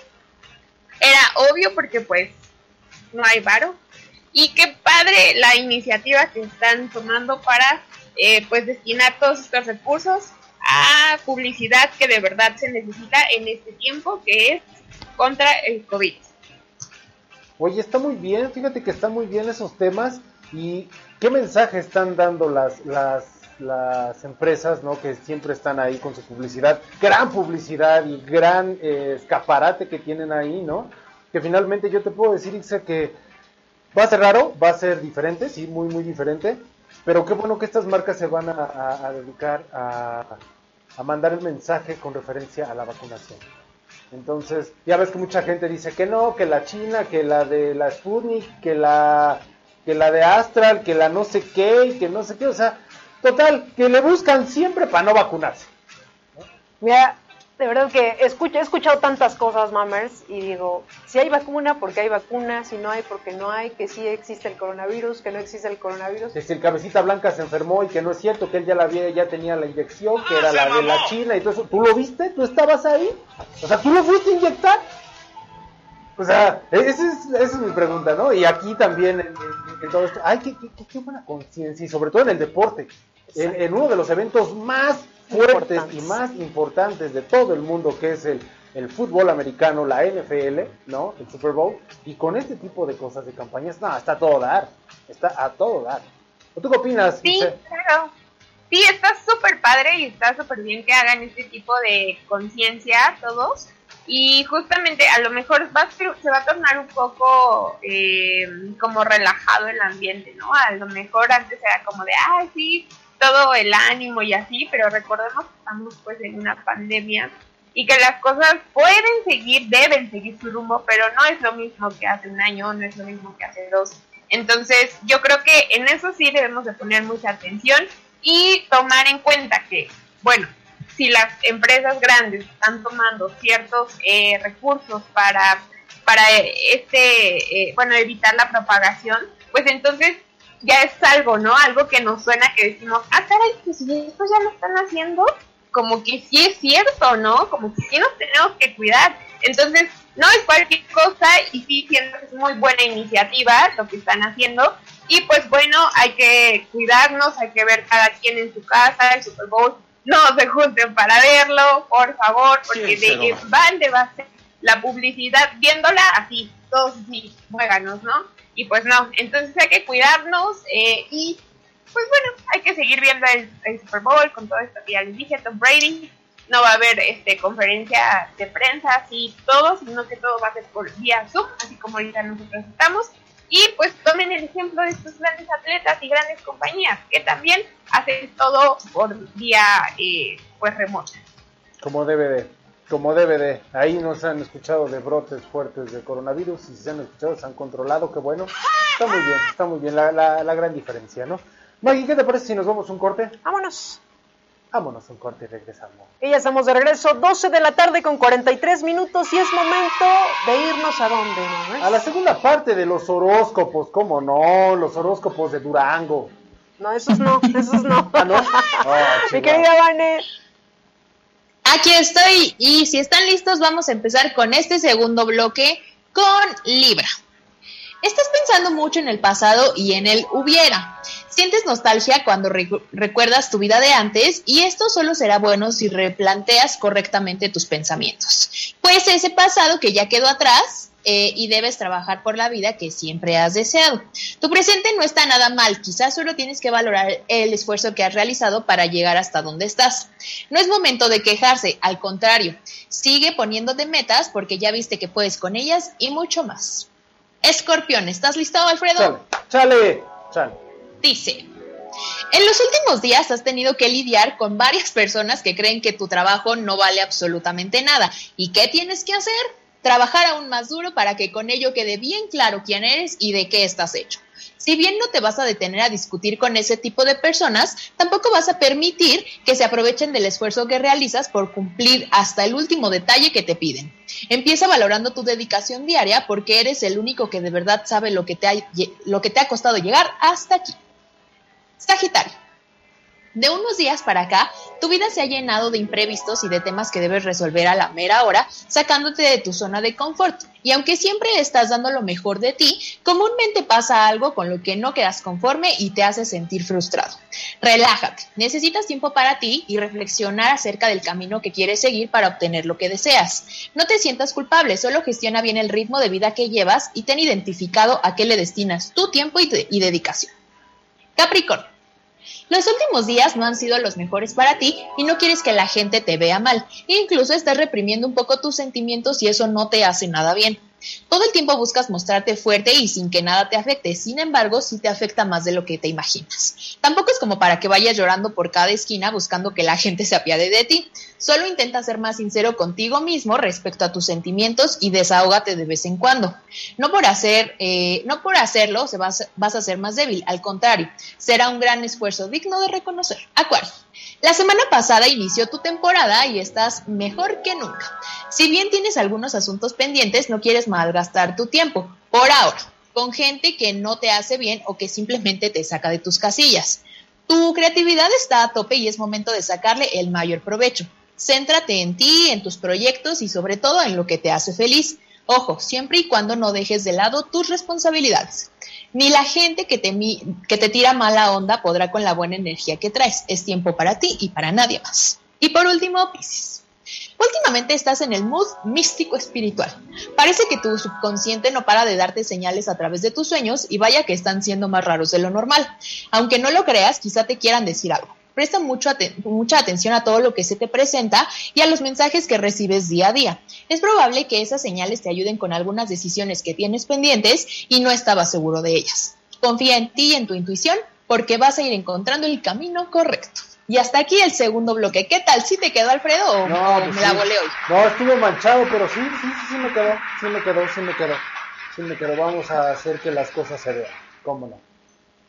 era obvio porque pues no hay varo. Y qué padre la iniciativa que están tomando para eh, pues destinar todos estos recursos a publicidad que de verdad se necesita en este tiempo que es contra el COVID. Oye, está muy bien, fíjate que están muy bien esos temas y qué mensaje están dando las, las, las empresas, ¿no? Que siempre están ahí con su publicidad, gran publicidad y gran eh, escaparate que tienen ahí, ¿no? Que finalmente yo te puedo decir, Ixe, que va a ser raro, va a ser diferente, sí, muy, muy diferente, pero qué bueno que estas marcas se van a, dedicar a, mandar el mensaje con referencia a la vacunación. Entonces, ya ves que mucha gente dice que no, que la China, que la de la Sputnik, que la que la de Astral, que la no sé qué, que no sé qué, o sea, total, que le buscan siempre para no vacunarse. Mira, de verdad que escucho, he escuchado tantas cosas, mamers, y digo, si hay vacuna, porque hay vacuna, si no hay, porque no hay, que sí existe el coronavirus, que no existe el coronavirus. Que si el cabecita blanca se enfermó y que no es cierto, que él ya la había, ya tenía la inyección, que era la de la China y todo eso, ¿tú lo viste? ¿Tú estabas ahí? O sea, ¿tú lo fuiste a inyectar? O sea, esa es, esa es mi pregunta, ¿no? Y aquí también en todo esto, ay, qué, qué- qué buena conciencia, y sobre todo en el deporte, en, en uno de los eventos más fuertes y más importantes de todo el mundo, que es el, el fútbol americano, la NFL, ¿no? El Super Bowl, y con este tipo de cosas de campañas, no, está a todo dar, está a todo dar. ¿Tú qué opinas? Sí, claro. Sí, está súper padre y está súper bien que hagan este tipo de conciencia todos. Y justamente a lo mejor va, se va a tornar un poco eh, como relajado el ambiente, ¿no? A lo mejor antes era como de, ay, sí, todo el ánimo y así, pero recordemos que estamos pues en una pandemia y que las cosas pueden seguir, deben seguir su rumbo, pero no es lo mismo que hace un año, no es lo mismo que hace dos. Entonces, yo creo que en eso sí debemos de poner mucha atención y tomar en cuenta que, bueno, si las empresas grandes están tomando ciertos eh, recursos para, para este, eh, bueno, evitar la propagación, pues entonces ya es algo, ¿no? Algo que nos suena que decimos, ah, caray, pues si esto ya lo están haciendo, como que sí es cierto, ¿no? Como que sí nos tenemos que cuidar. Entonces, no es cualquier cosa y sí siento que es muy buena iniciativa lo que están haciendo. Y pues bueno, hay que cuidarnos, hay que ver cada quien en su casa, el Super Bowl. No se junten para verlo, por favor, porque de balde va a ser la publicidad viéndola así, todos así, muéganos, ¿no? Y pues no, entonces hay que cuidarnos eh, y pues bueno, hay que seguir viendo el, Super Bowl con todo esto que ya les dije, Tom Brady. No va a haber este conferencia de prensa así todo, sino que todo va a ser por vía Zoom, así como ahorita nosotros estamos. Y pues tomen el ejemplo de estos grandes atletas y grandes compañías que también hacen todo por vía eh, pues remota. Como debe de, como debe de. Ahí no se han escuchado de brotes fuertes de coronavirus y si se han escuchado se han controlado, que bueno. Está muy bien, está muy bien la, la, la gran diferencia, ¿no? Maggie, ¿qué te parece si nos vamos un corte? Vámonos. Vámonos un corte y regresamos. Y ya estamos de regreso, 12 de la tarde con 43 minutos y es momento de irnos a dónde, ¿no? A la segunda parte de los horóscopos, ¿cómo no? Los horóscopos de Durango. No, esos no, esos no. <laughs> ¿Ah, no? <laughs> Ah, Mi querida Vane. Aquí estoy y si están listos vamos a empezar con este segundo bloque con Libra. Estás pensando mucho en el pasado y en el hubiera. Sientes nostalgia cuando recuerdas tu vida de antes y esto solo será bueno si replanteas correctamente tus pensamientos. Pues ese pasado que ya quedó atrás eh, y debes trabajar por la vida que siempre has deseado. Tu presente no está nada mal, quizás solo tienes que valorar el esfuerzo que has realizado para llegar hasta donde estás. No es momento de quejarse, al contrario, sigue poniéndote metas porque ya viste que puedes con ellas y mucho más. Escorpión, ¿estás listo, Alfredo? Chale, chale, Dice, en los últimos días has tenido que lidiar con varias personas que creen que tu trabajo no vale absolutamente nada. ¿Y qué tienes que hacer? Trabajar aún más duro para que con ello quede bien claro quién eres y de qué estás hecho. Si bien no te vas a detener a discutir con ese tipo de personas, tampoco vas a permitir que se aprovechen del esfuerzo que realizas por cumplir hasta el último detalle que te piden. Empieza valorando tu dedicación diaria porque eres el único que de verdad sabe lo que te ha, lo que te ha costado llegar hasta aquí. Sagitario. De unos días para acá, tu vida se ha llenado de imprevistos y de temas que debes resolver a la mera hora, sacándote de tu zona de confort. Y aunque siempre estás dando lo mejor de ti, comúnmente pasa algo con lo que no quedas conforme y te hace sentir frustrado. Relájate, necesitas tiempo para ti y reflexionar acerca del camino que quieres seguir para obtener lo que deseas. No te sientas culpable, solo gestiona bien el ritmo de vida que llevas y ten identificado a qué le destinas tu tiempo y, y dedicación. Capricornio. Los últimos días no han sido los mejores para ti y no quieres que la gente te vea mal. Incluso estás reprimiendo un poco tus sentimientos y eso no te hace nada bien. Todo el tiempo buscas mostrarte fuerte y sin que nada te afecte, sin embargo, sí te afecta más de lo que te imaginas. Tampoco es como para que vayas llorando por cada esquina buscando que la gente se apiade de ti. Solo intenta ser más sincero contigo mismo respecto a tus sentimientos y desahógate de vez en cuando. No por, hacer, eh, no por hacerlo se vas, vas a ser más débil, al contrario, será un gran esfuerzo digno de reconocer. Acuario. La semana pasada inició tu temporada y estás mejor que nunca. Si bien tienes algunos asuntos pendientes, no quieres malgastar tu tiempo, por ahora, con gente que no te hace bien o que simplemente te saca de tus casillas. Tu creatividad está a tope y es momento de sacarle el mayor provecho. Céntrate en ti, en tus proyectos y sobre todo en lo que te hace feliz. Ojo, siempre y cuando no dejes de lado tus responsabilidades. Ni la gente que te, que te tira mala onda podrá con la buena energía que traes. Es tiempo para ti y para nadie más. Y por último, Pisces. Últimamente estás en el mood místico espiritual. Parece que tu subconsciente no para de darte señales a través de tus sueños y vaya que están siendo más raros de lo normal. Aunque no lo creas, quizá te quieran decir algo. Presta mucha atención a todo lo que se te presenta y a los mensajes que recibes día a día. Es probable que esas señales te ayuden con algunas decisiones que tienes pendientes y no estabas seguro de ellas. Confía en ti y en tu intuición porque vas a ir encontrando el camino correcto. Y hasta aquí el segundo bloque. ¿Qué tal? ¿Sí te quedó, Alfredo? O no, pues me la volé hoy. No, estuvo manchado, pero sí, sí, sí, sí me quedó. Sí me quedó, sí me quedó. Sí me quedó. Vamos a hacer que las cosas se vean. ¿Cómo no?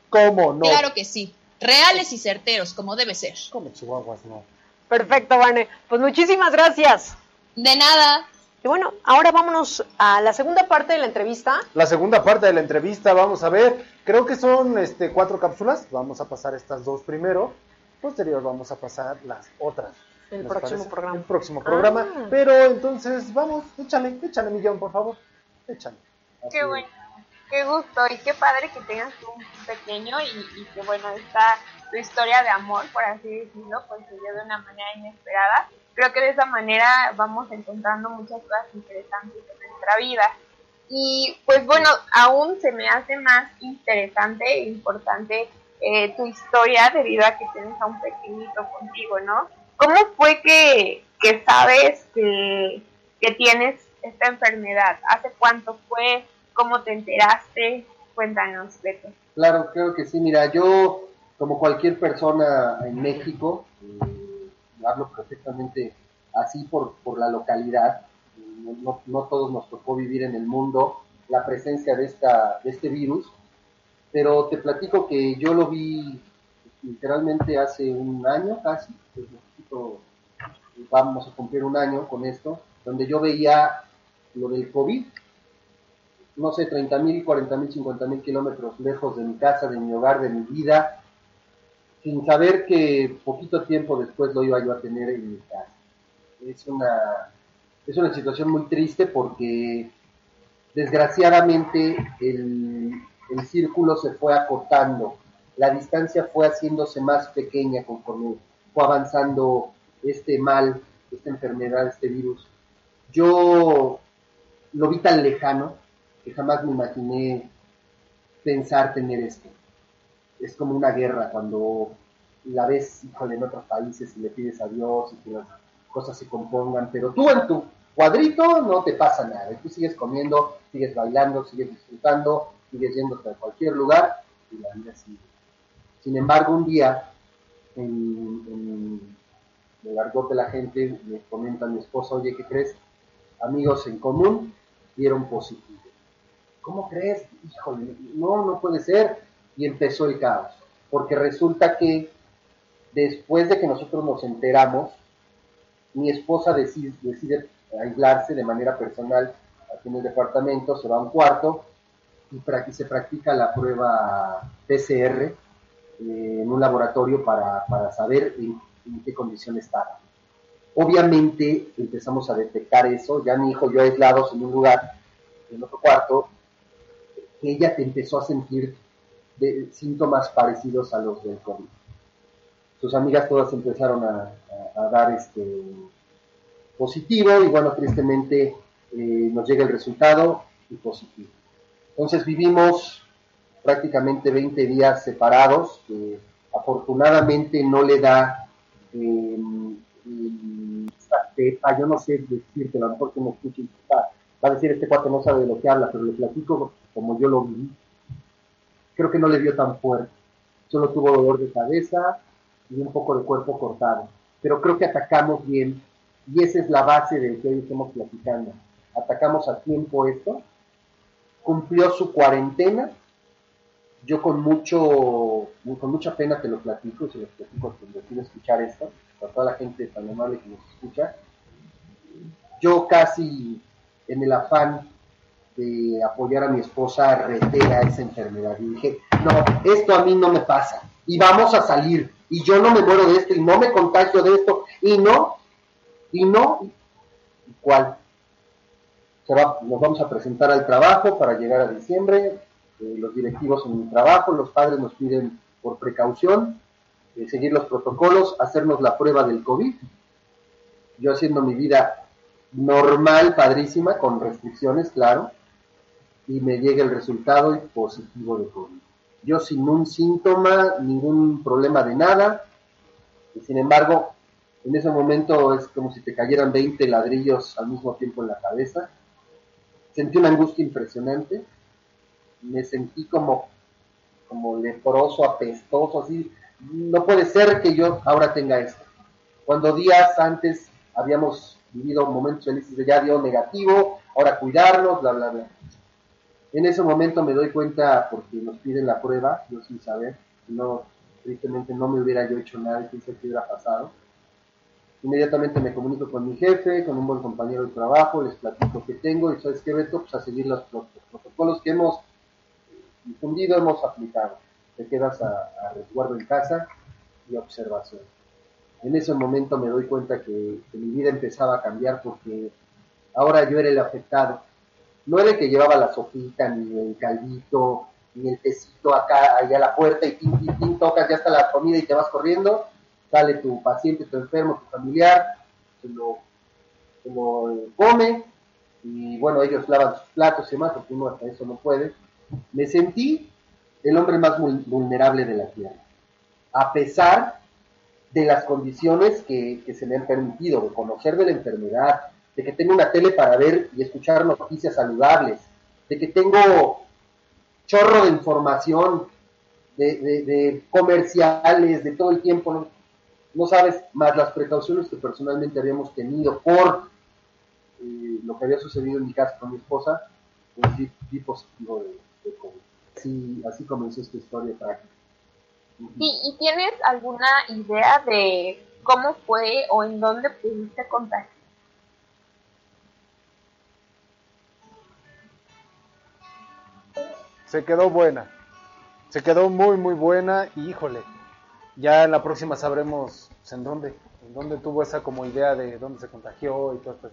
¿Cómo no? Claro que sí. Reales y certeros, como debe ser. Como chihuahuas, no. Perfecto, Vane. Pues muchísimas gracias. De nada. Y bueno, ahora vámonos a la segunda parte de la entrevista. La segunda parte de la entrevista, vamos a ver. Creo que son este, cuatro cápsulas. Vamos a pasar estas dos primero Posterior vamos a pasar las otras. El próximo programa. El próximo programa. Ah. Pero entonces, vamos, échale, échale, Millón, por favor. Échale. qué bueno, qué gusto y qué padre que tengas un pequeño y, que, bueno, esta tu historia de amor, por así decirlo, pues se dio de una manera inesperada. Creo que de esa manera vamos encontrando muchas cosas interesantes en nuestra vida. Y pues bueno, aún se me hace más interesante e importante eh, tu historia debido a que tienes a un pequeñito contigo, ¿no? ¿Cómo fue que, que sabes que, que tienes esta enfermedad? ¿Hace cuánto fue? ¿Cómo te enteraste? Cuéntanos, Beto. Claro, creo que sí. Mira, yo, como cualquier persona en México, eh, hablo perfectamente así por, por la localidad. No, todos nos tocó vivir en el mundo la presencia de, esta, de este virus pero te platico que yo lo vi literalmente hace un año casi, pues, vamos a cumplir un año con esto, donde yo veía lo del COVID, no sé, 30 mil, 40 mil, 50 mil kilómetros lejos de mi casa, de mi hogar, de mi vida, sin saber que poquito tiempo después lo iba yo a tener en mi casa. Es una, es una situación muy triste porque desgraciadamente el, el círculo se fue acortando, la distancia fue haciéndose más pequeña conforme fue avanzando este mal, esta enfermedad, este virus. Yo lo vi tan lejano que jamás me imaginé pensar tener esto. Es como una guerra cuando la ves, híjole, en otros países y le pides a Dios y que las cosas se compongan, pero tú en tu cuadrito no te pasa nada. Tú sigues comiendo, sigues bailando, sigues disfrutando, sigues yendo a cualquier lugar y la vida sigue. Sin embargo, un día, en, el argot de la gente, me comenta mi esposa, oye, ¿qué crees? Amigos en común dieron positivo. ¿Cómo crees? Híjole, no, no puede ser. Y empezó el caos. Porque resulta que después de que nosotros nos enteramos, mi esposa decide, aislarse de manera personal aquí en el departamento, se va a un cuarto y, se practica la prueba PCR eh, en un laboratorio para, saber en, qué condición estaba. Obviamente empezamos a detectar eso, ya mi hijo y yo aislados en un lugar, en otro cuarto, ella empezó a sentir síntomas parecidos a los del COVID. Sus amigas todas empezaron a, dar este positivo y bueno, tristemente eh, nos llega el resultado y positivo. Entonces vivimos prácticamente 20 días separados, que afortunadamente no le da eh, yo no sé decirte, a lo mejor que me va a decir este cuate no sabe de lo que habla, pero le platico como yo lo viví. Creo que no le dio tan fuerte, solo tuvo dolor de cabeza y un poco de cuerpo cortado, pero creo que atacamos bien y esa es la base de lo que hoy estamos platicando. Atacamos a tiempo esto cumplió su cuarentena. Yo con mucho, con mucha pena te lo platico, y se los platico cuando quiero escuchar esto, para toda la gente tan amable que nos escucha. Yo casi en el afán de apoyar a mi esposa reté a esa enfermedad y dije, no, esto a mí no me pasa y vamos a salir y yo no me muero de esto y no me contagio de esto y no, y no, ¿cuál? nos vamos a presentar al trabajo para llegar a diciembre, eh, los directivos en el trabajo, los padres nos piden por precaución eh, seguir los protocolos, hacernos la prueba del COVID. yo haciendo mi vida normal, padrísima, con restricciones, claro, y me llega el resultado positivo de COVID. Yo sin un síntoma, ningún problema de nada, y sin embargo, en ese momento es como si te cayeran 20 ladrillos al mismo tiempo en la cabeza. Sentí una angustia impresionante, me sentí como, como leproso, apestoso, así. No puede ser que yo ahora tenga esto. Cuando días antes habíamos vivido momentos felices de ya dio negativo, ahora cuidarnos, bla, bla, bla. En ese momento me doy cuenta, porque nos piden la prueba, yo sin saber, no, tristemente no me hubiera yo hecho nada, sabe qué hubiera pasado. Inmediatamente me comunico con mi jefe, con un buen compañero de trabajo, les platico que tengo y sabes qué, Beto, pues a seguir los protocolos que hemos difundido, hemos aplicado. Te quedas a, a resguardo en casa y observación. En ese momento me doy cuenta que, mi vida empezaba a cambiar porque ahora yo era el afectado no era el que llevaba la sopita, ni el caldito, ni el tecito acá, allá a la puerta y tin, tin, tin, tocas, ya está la comida y te vas corriendo, sale tu paciente, tu enfermo, tu familiar, se lo, se lo come y bueno, ellos lavan sus platos y demás, porque uno hasta eso no puede. Me sentí el hombre más vulnerable de la tierra, a pesar de las condiciones que, que se me han permitido, de conocer de la enfermedad, de que tengo una tele para ver y escuchar noticias saludables, de que tengo chorro de información, de, de, de comerciales, de todo el tiempo, ¿no? sabes, más las precauciones que personalmente habíamos tenido por eh, lo que había sucedido en mi casa con mi esposa, pues di, positivo de, de COVID. Así, así comenzó esta historia trágica. ¿Y, ¿Y tienes alguna idea de cómo fue o en dónde pudiste contagiar? se quedó buena. Se quedó muy, muy buena y híjole, ya en la próxima sabremos pues, en dónde, en dónde tuvo esa como idea de dónde se contagió y todo esto.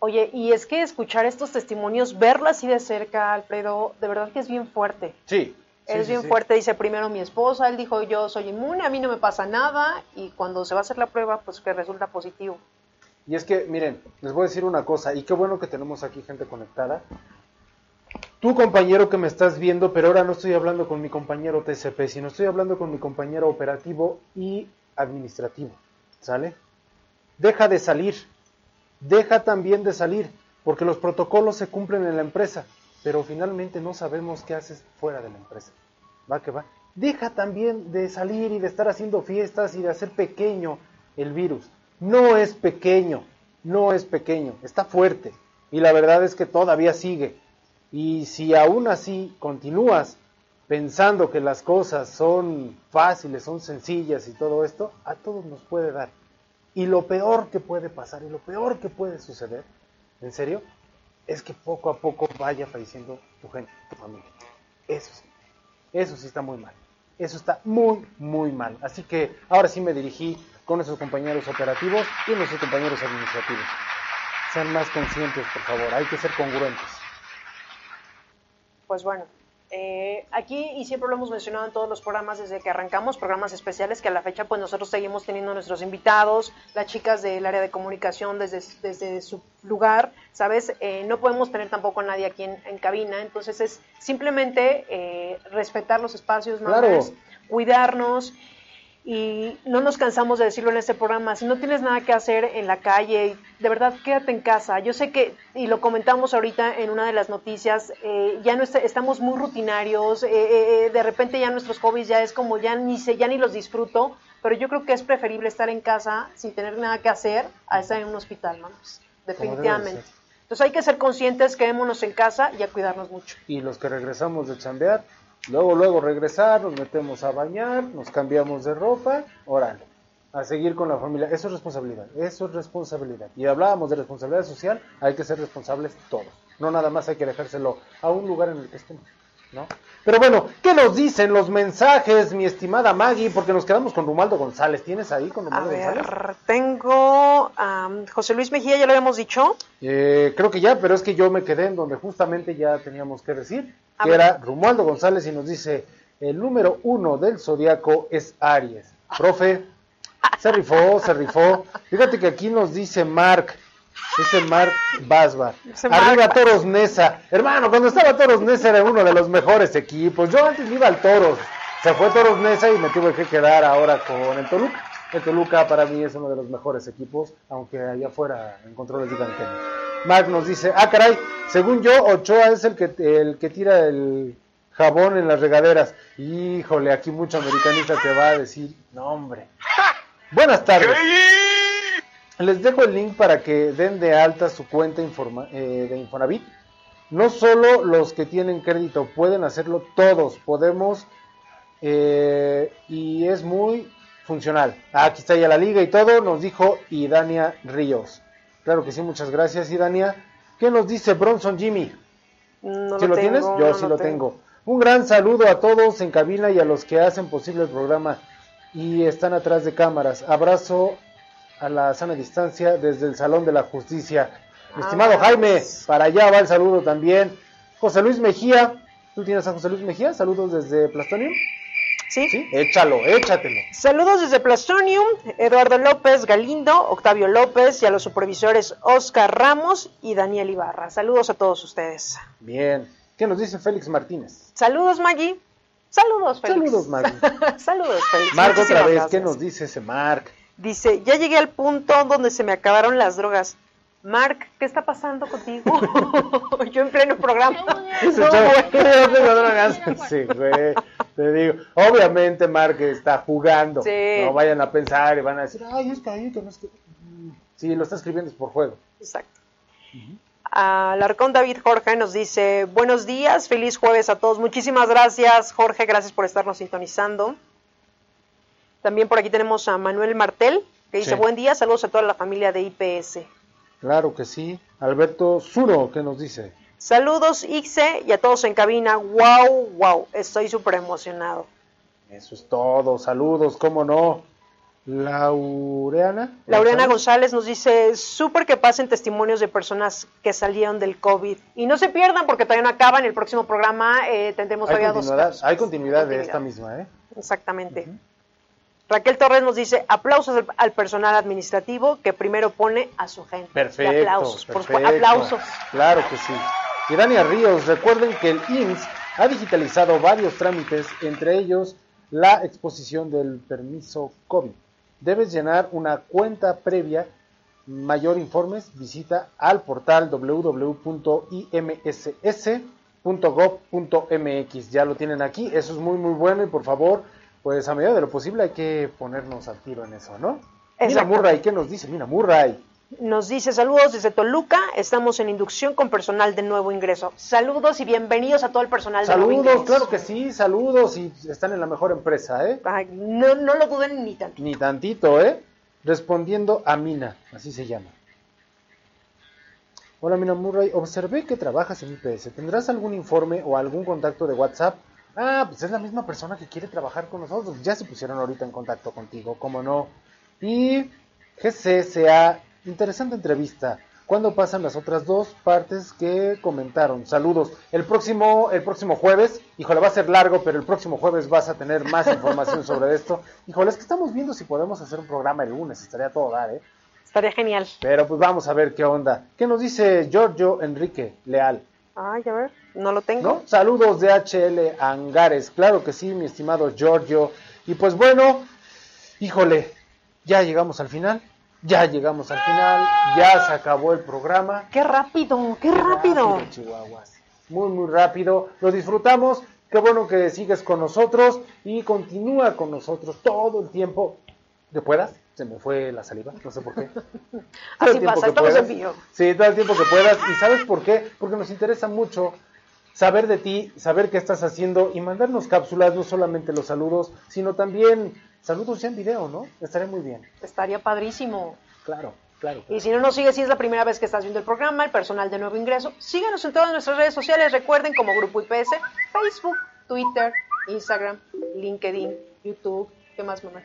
Oye, y es que escuchar estos testimonios, verla así de cerca, Alfredo, de verdad que es bien fuerte. Sí. Es sí, bien sí. fuerte, dice primero mi esposa, él dijo yo soy inmune, a mí no me pasa nada, y cuando se va a hacer la prueba, pues que resulta positivo. Y es que, miren, les voy a decir una cosa, y qué bueno que tenemos aquí gente conectada. Tú, compañero que me estás viendo, pero ahora no estoy hablando con mi compañero TCP, sino estoy hablando con mi compañero operativo y administrativo, ¿sale? Deja de salir, deja también de salir, porque los protocolos se cumplen en la empresa, pero finalmente no sabemos qué haces fuera de la empresa. Va que va. Deja también de salir y de estar haciendo fiestas y de hacer pequeño el virus. No es pequeño, no es pequeño, está fuerte. Y la verdad es que todavía sigue. Y si aún así continúas pensando que las cosas son fáciles, son sencillas y todo esto, a todos nos puede dar. Y lo peor que puede pasar y lo peor que puede suceder, en serio, es que poco a poco vaya falleciendo tu gente, tu familia. Eso sí, eso sí está muy mal. Eso está muy, muy mal. Así que ahora sí me dirigí con nuestros compañeros operativos y nuestros compañeros administrativos. Sean más conscientes, por favor. Hay que ser congruentes. Pues bueno, eh, aquí y siempre lo hemos mencionado en todos los programas desde que arrancamos, programas especiales que a la fecha pues nosotros seguimos teniendo nuestros invitados, las chicas del área de comunicación desde, desde su lugar, ¿sabes? Eh, no podemos tener tampoco a nadie aquí en, en cabina, entonces es simplemente eh, respetar los espacios, Claro. más, cuidarnos y no nos cansamos de decirlo en este programa, si no tienes nada que hacer en la calle, de verdad quédate en casa. Yo sé que, y lo comentamos ahorita en una de las noticias, eh, ya no está- estamos muy rutinarios, eh, eh, eh, de repente ya nuestros hobbies ya es como ya ni sé, ya ni los disfruto, pero yo creo que es preferible estar en casa sin tener nada que hacer a estar en un hospital, vamos, definitivamente. ser. Entonces hay que ser conscientes, quedémonos en casa y a cuidarnos mucho. Y los que regresamos de chambear, luego, luego regresar, nos metemos a bañar, nos cambiamos de ropa, órale, a seguir con la familia. Eso es responsabilidad, eso es responsabilidad. Y hablábamos de responsabilidad social, hay que ser responsables todos. No nada más hay que dejárselo a un lugar en el que estemos, ¿no? Pero bueno, ¿qué nos dicen los mensajes, mi estimada Maggie? Porque nos quedamos con Romualdo González. ¿Tienes ahí con A Romualdo González? ver, tengo a José Luis Mejía, ya lo habíamos dicho. Eh, creo que ya, pero es que yo me quedé en donde justamente ya teníamos que decir, A que ver. era Romualdo González y nos dice, el número uno del zodiaco es Aries. Profe, Se rifó, se rifó. Fíjate que aquí nos dice Mark, dice Mark Basbar. Arriba. Toros Nesa. Hermano, cuando estaba Toros Nesa era uno de los mejores equipos. Yo antes iba al Toros. Se fue Toros Nesa y me tuve que quedar ahora con el Toluca. El Toluca para mí es uno de los mejores equipos, aunque allá afuera en controles digan que no. Mark nos dice, ah caray, según yo, Ochoa es el que, el que tira el jabón en las regaderas. Híjole, aquí mucho americanista te va a decir, no hombre. Buenas tardes. Les dejo el link para que den de alta su cuenta informa- eh, de Infonavit. No solo los que tienen crédito, pueden hacerlo todos. Podemos eh, y es muy funcional. Ah, aquí está ya la liga y todo, nos dijo Idania Ríos. Claro que sí, muchas gracias Idania. ¿Qué nos dice Bronson Jimmy? No ¿Sí lo, tienes? Yo no sí lo tengo. Un gran saludo a todos en cabina y a los que hacen posible el programa y están atrás de cámaras. Abrazo a la sana distancia desde el Salón de la Justicia. Mi estimado Vámonos. Jaime, para allá va el saludo también. José Luis Mejía, ¿tú tienes a José Luis Mejía? Saludos desde Plastonium. ¿Sí? Sí, échalo, échatelo. Saludos desde Plastonium, Eduardo López Galindo, Octavio López y a los supervisores Oscar Ramos y Daniel Ibarra. Saludos a todos ustedes. Bien. ¿Qué nos dice Félix Martínez? Saludos, Maggie. Saludos, Félix. Saludos, Maggie. <laughs> Saludos, Félix. Marco otra vez, gracias. ¿qué nos dice ese Mark? Dice, ya llegué al punto donde se me acabaron las drogas. Mark, ¿qué está pasando contigo? <laughs> Yo en pleno programa. No, <laughs> drogas. Sí, güey. Te digo, obviamente Mark está jugando. Sí. No vayan a pensar y van a decir, ay, es que no es que. Sí, lo está escribiendo es por juego. Exacto. Alarcón David Jorge nos dice, buenos días, feliz jueves a todos. Muchísimas gracias, Jorge, gracias por estarnos sintonizando. También por aquí tenemos a Manuel Martel, que dice, Sí. buen día, saludos a toda la familia de IPS. Claro que sí. Alberto Zuro, ¿qué nos dice? Saludos, Ixe, y a todos en cabina. Wow, wow, estoy súper emocionado. Eso es todo. Saludos, cómo no. Laureana. Laureana González nos dice, súper que pasen testimonios de personas que salieron del COVID. Y no se pierdan porque todavía no acaba. En el próximo programa eh, tendremos Hay todavía dos continuidad, casos. hay continuidad de Continuidad. esta misma, ¿eh? Exactamente. Raquel Torres nos dice, aplausos al, al personal administrativo que primero pone a su gente. Perfecto. Y aplausos, perfecto. aplausos. Claro que sí. Y Dania Ríos, recuerden que el IMSS ha digitalizado varios trámites, entre ellos la exposición del permiso COVID. Debes llenar una cuenta previa. Mayor informes, visita al portal www.imss.gov.mx. Ya lo tienen aquí, eso es muy muy bueno y por favor, pues a medida de lo posible hay que ponernos al tiro en eso, ¿no? Mira Exacto. Murray, ¿qué nos dice? Mira Murray. Nos dice saludos desde Toluca, estamos en inducción con personal de nuevo ingreso. Saludos y bienvenidos a todo el personal de nuevo Saludos, ingreso. claro que sí, saludos y están en la mejor empresa, ¿eh? Ay, no, no lo duden ni tanto. Ni tantito, ¿eh? Respondiendo a Mina, así se llama. Hola Mina Murray, observé que trabajas en IPS. ¿Tendrás algún informe o algún contacto de WhatsApp? Ah, pues es la misma persona que quiere trabajar con nosotros. Ya se pusieron ahorita en contacto contigo, ¿cómo no? Y GCSA, interesante entrevista. ¿Cuándo pasan las otras dos partes que comentaron? Saludos. El próximo, el próximo jueves, híjole, va a ser largo, pero el próximo jueves vas a tener más información sobre esto. Híjole, es que estamos viendo si podemos hacer un programa el lunes, estaría todo dar, ¿eh? Estaría genial. Pero pues vamos a ver qué onda. ¿Qué nos dice Giorgio Enrique Leal? Ay, a ver, no lo tengo. ¿No? Saludos de HL Angares, claro que sí, mi estimado Giorgio. Y pues bueno, híjole, ya llegamos al final, ya llegamos al final, ya se acabó el programa. ¡Qué rápido, qué rápido! Chihuahuas. Muy, muy rápido, lo disfrutamos. Qué bueno que sigues con nosotros y continúa con nosotros todo el tiempo que puedas. Se me fue la saliva, no sé por qué. <laughs> Así pasa, estamos en vivo. Sí, todo el tiempo que puedas. ¿Y sabes por qué? Porque nos interesa mucho saber de ti, saber qué estás haciendo y mandarnos cápsulas, no solamente los saludos, sino también saludos ya en video, ¿no? Estaría muy bien. Estaría padrísimo. Claro, claro. Y si no nos sigues, si es la primera vez que estás viendo el programa, el personal de nuevo ingreso, síganos en todas nuestras redes sociales. Recuerden como Grupo IPS, Facebook, Twitter, Instagram, LinkedIn, YouTube. ¿Qué más, mamás?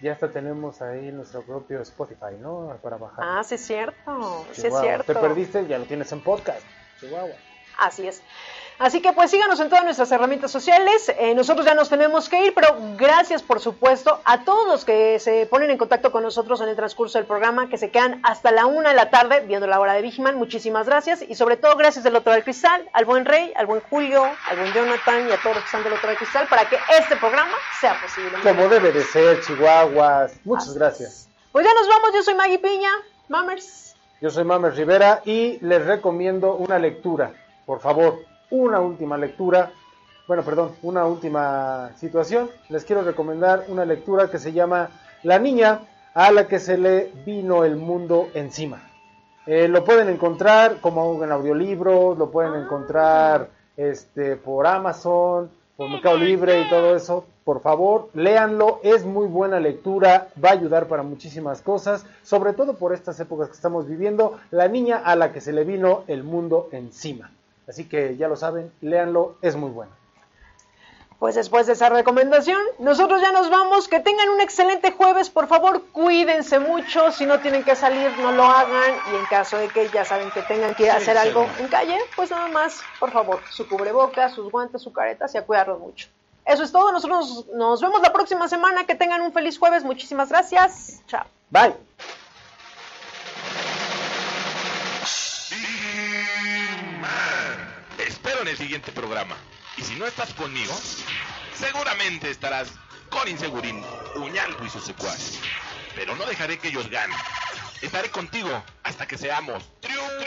Ya hasta tenemos ahí nuestro propio Spotify, ¿no? Para bajar. Ah, sí es cierto, sí es Chihuahua. cierto. Te perdiste, ya lo tienes en podcast. Chihuahua. Así es. Así que pues síganos en todas nuestras herramientas sociales. Eh, nosotros ya nos tenemos que ir, pero gracias por supuesto a todos los que se ponen en contacto con nosotros en el transcurso del programa, que se quedan hasta la una de la tarde viendo la hora de Vigiman. Muchísimas gracias y sobre todo gracias del otro del cristal, al buen Rey, al buen Julio, al buen Jonathan y a todos los que están del otro del cristal para que este programa sea posible. Como debe de ser, Chihuahuas. Muchas gracias. Pues ya nos vamos, yo soy Maggie Piña, Mammers. Yo soy Mammers Rivera y les recomiendo una lectura, por favor una última lectura, bueno, perdón, una última situación. Les quiero recomendar una lectura que se llama La niña a la que se le vino el mundo encima. Eh, lo pueden encontrar como en audiolibro, lo pueden encontrar este, por Amazon, por Mercado Libre y todo eso. Por favor, léanlo, es muy buena lectura, va a ayudar para muchísimas cosas, sobre todo por estas épocas que estamos viviendo. La niña a la que se le vino el mundo encima. Así que ya lo saben, léanlo, es muy bueno. Pues después de esa recomendación, nosotros ya nos vamos. Que tengan un excelente jueves. Por favor, cuídense mucho. Si no tienen que salir, no lo hagan. Y en caso de que ya saben que tengan que hacer algo en calle, pues nada más, por favor, su cubrebocas, sus guantes, su careta, y a cuidarlos mucho. Eso es todo. Nosotros nos vemos la próxima semana. Que tengan un feliz jueves. Muchísimas gracias. Chao. Bye. Espero en el siguiente programa. Y si no estás conmigo, seguramente estarás con Insegurín, Uñalco y sus secuaces. Pero no dejaré que ellos ganen. Estaré contigo hasta que seamos triunfadores.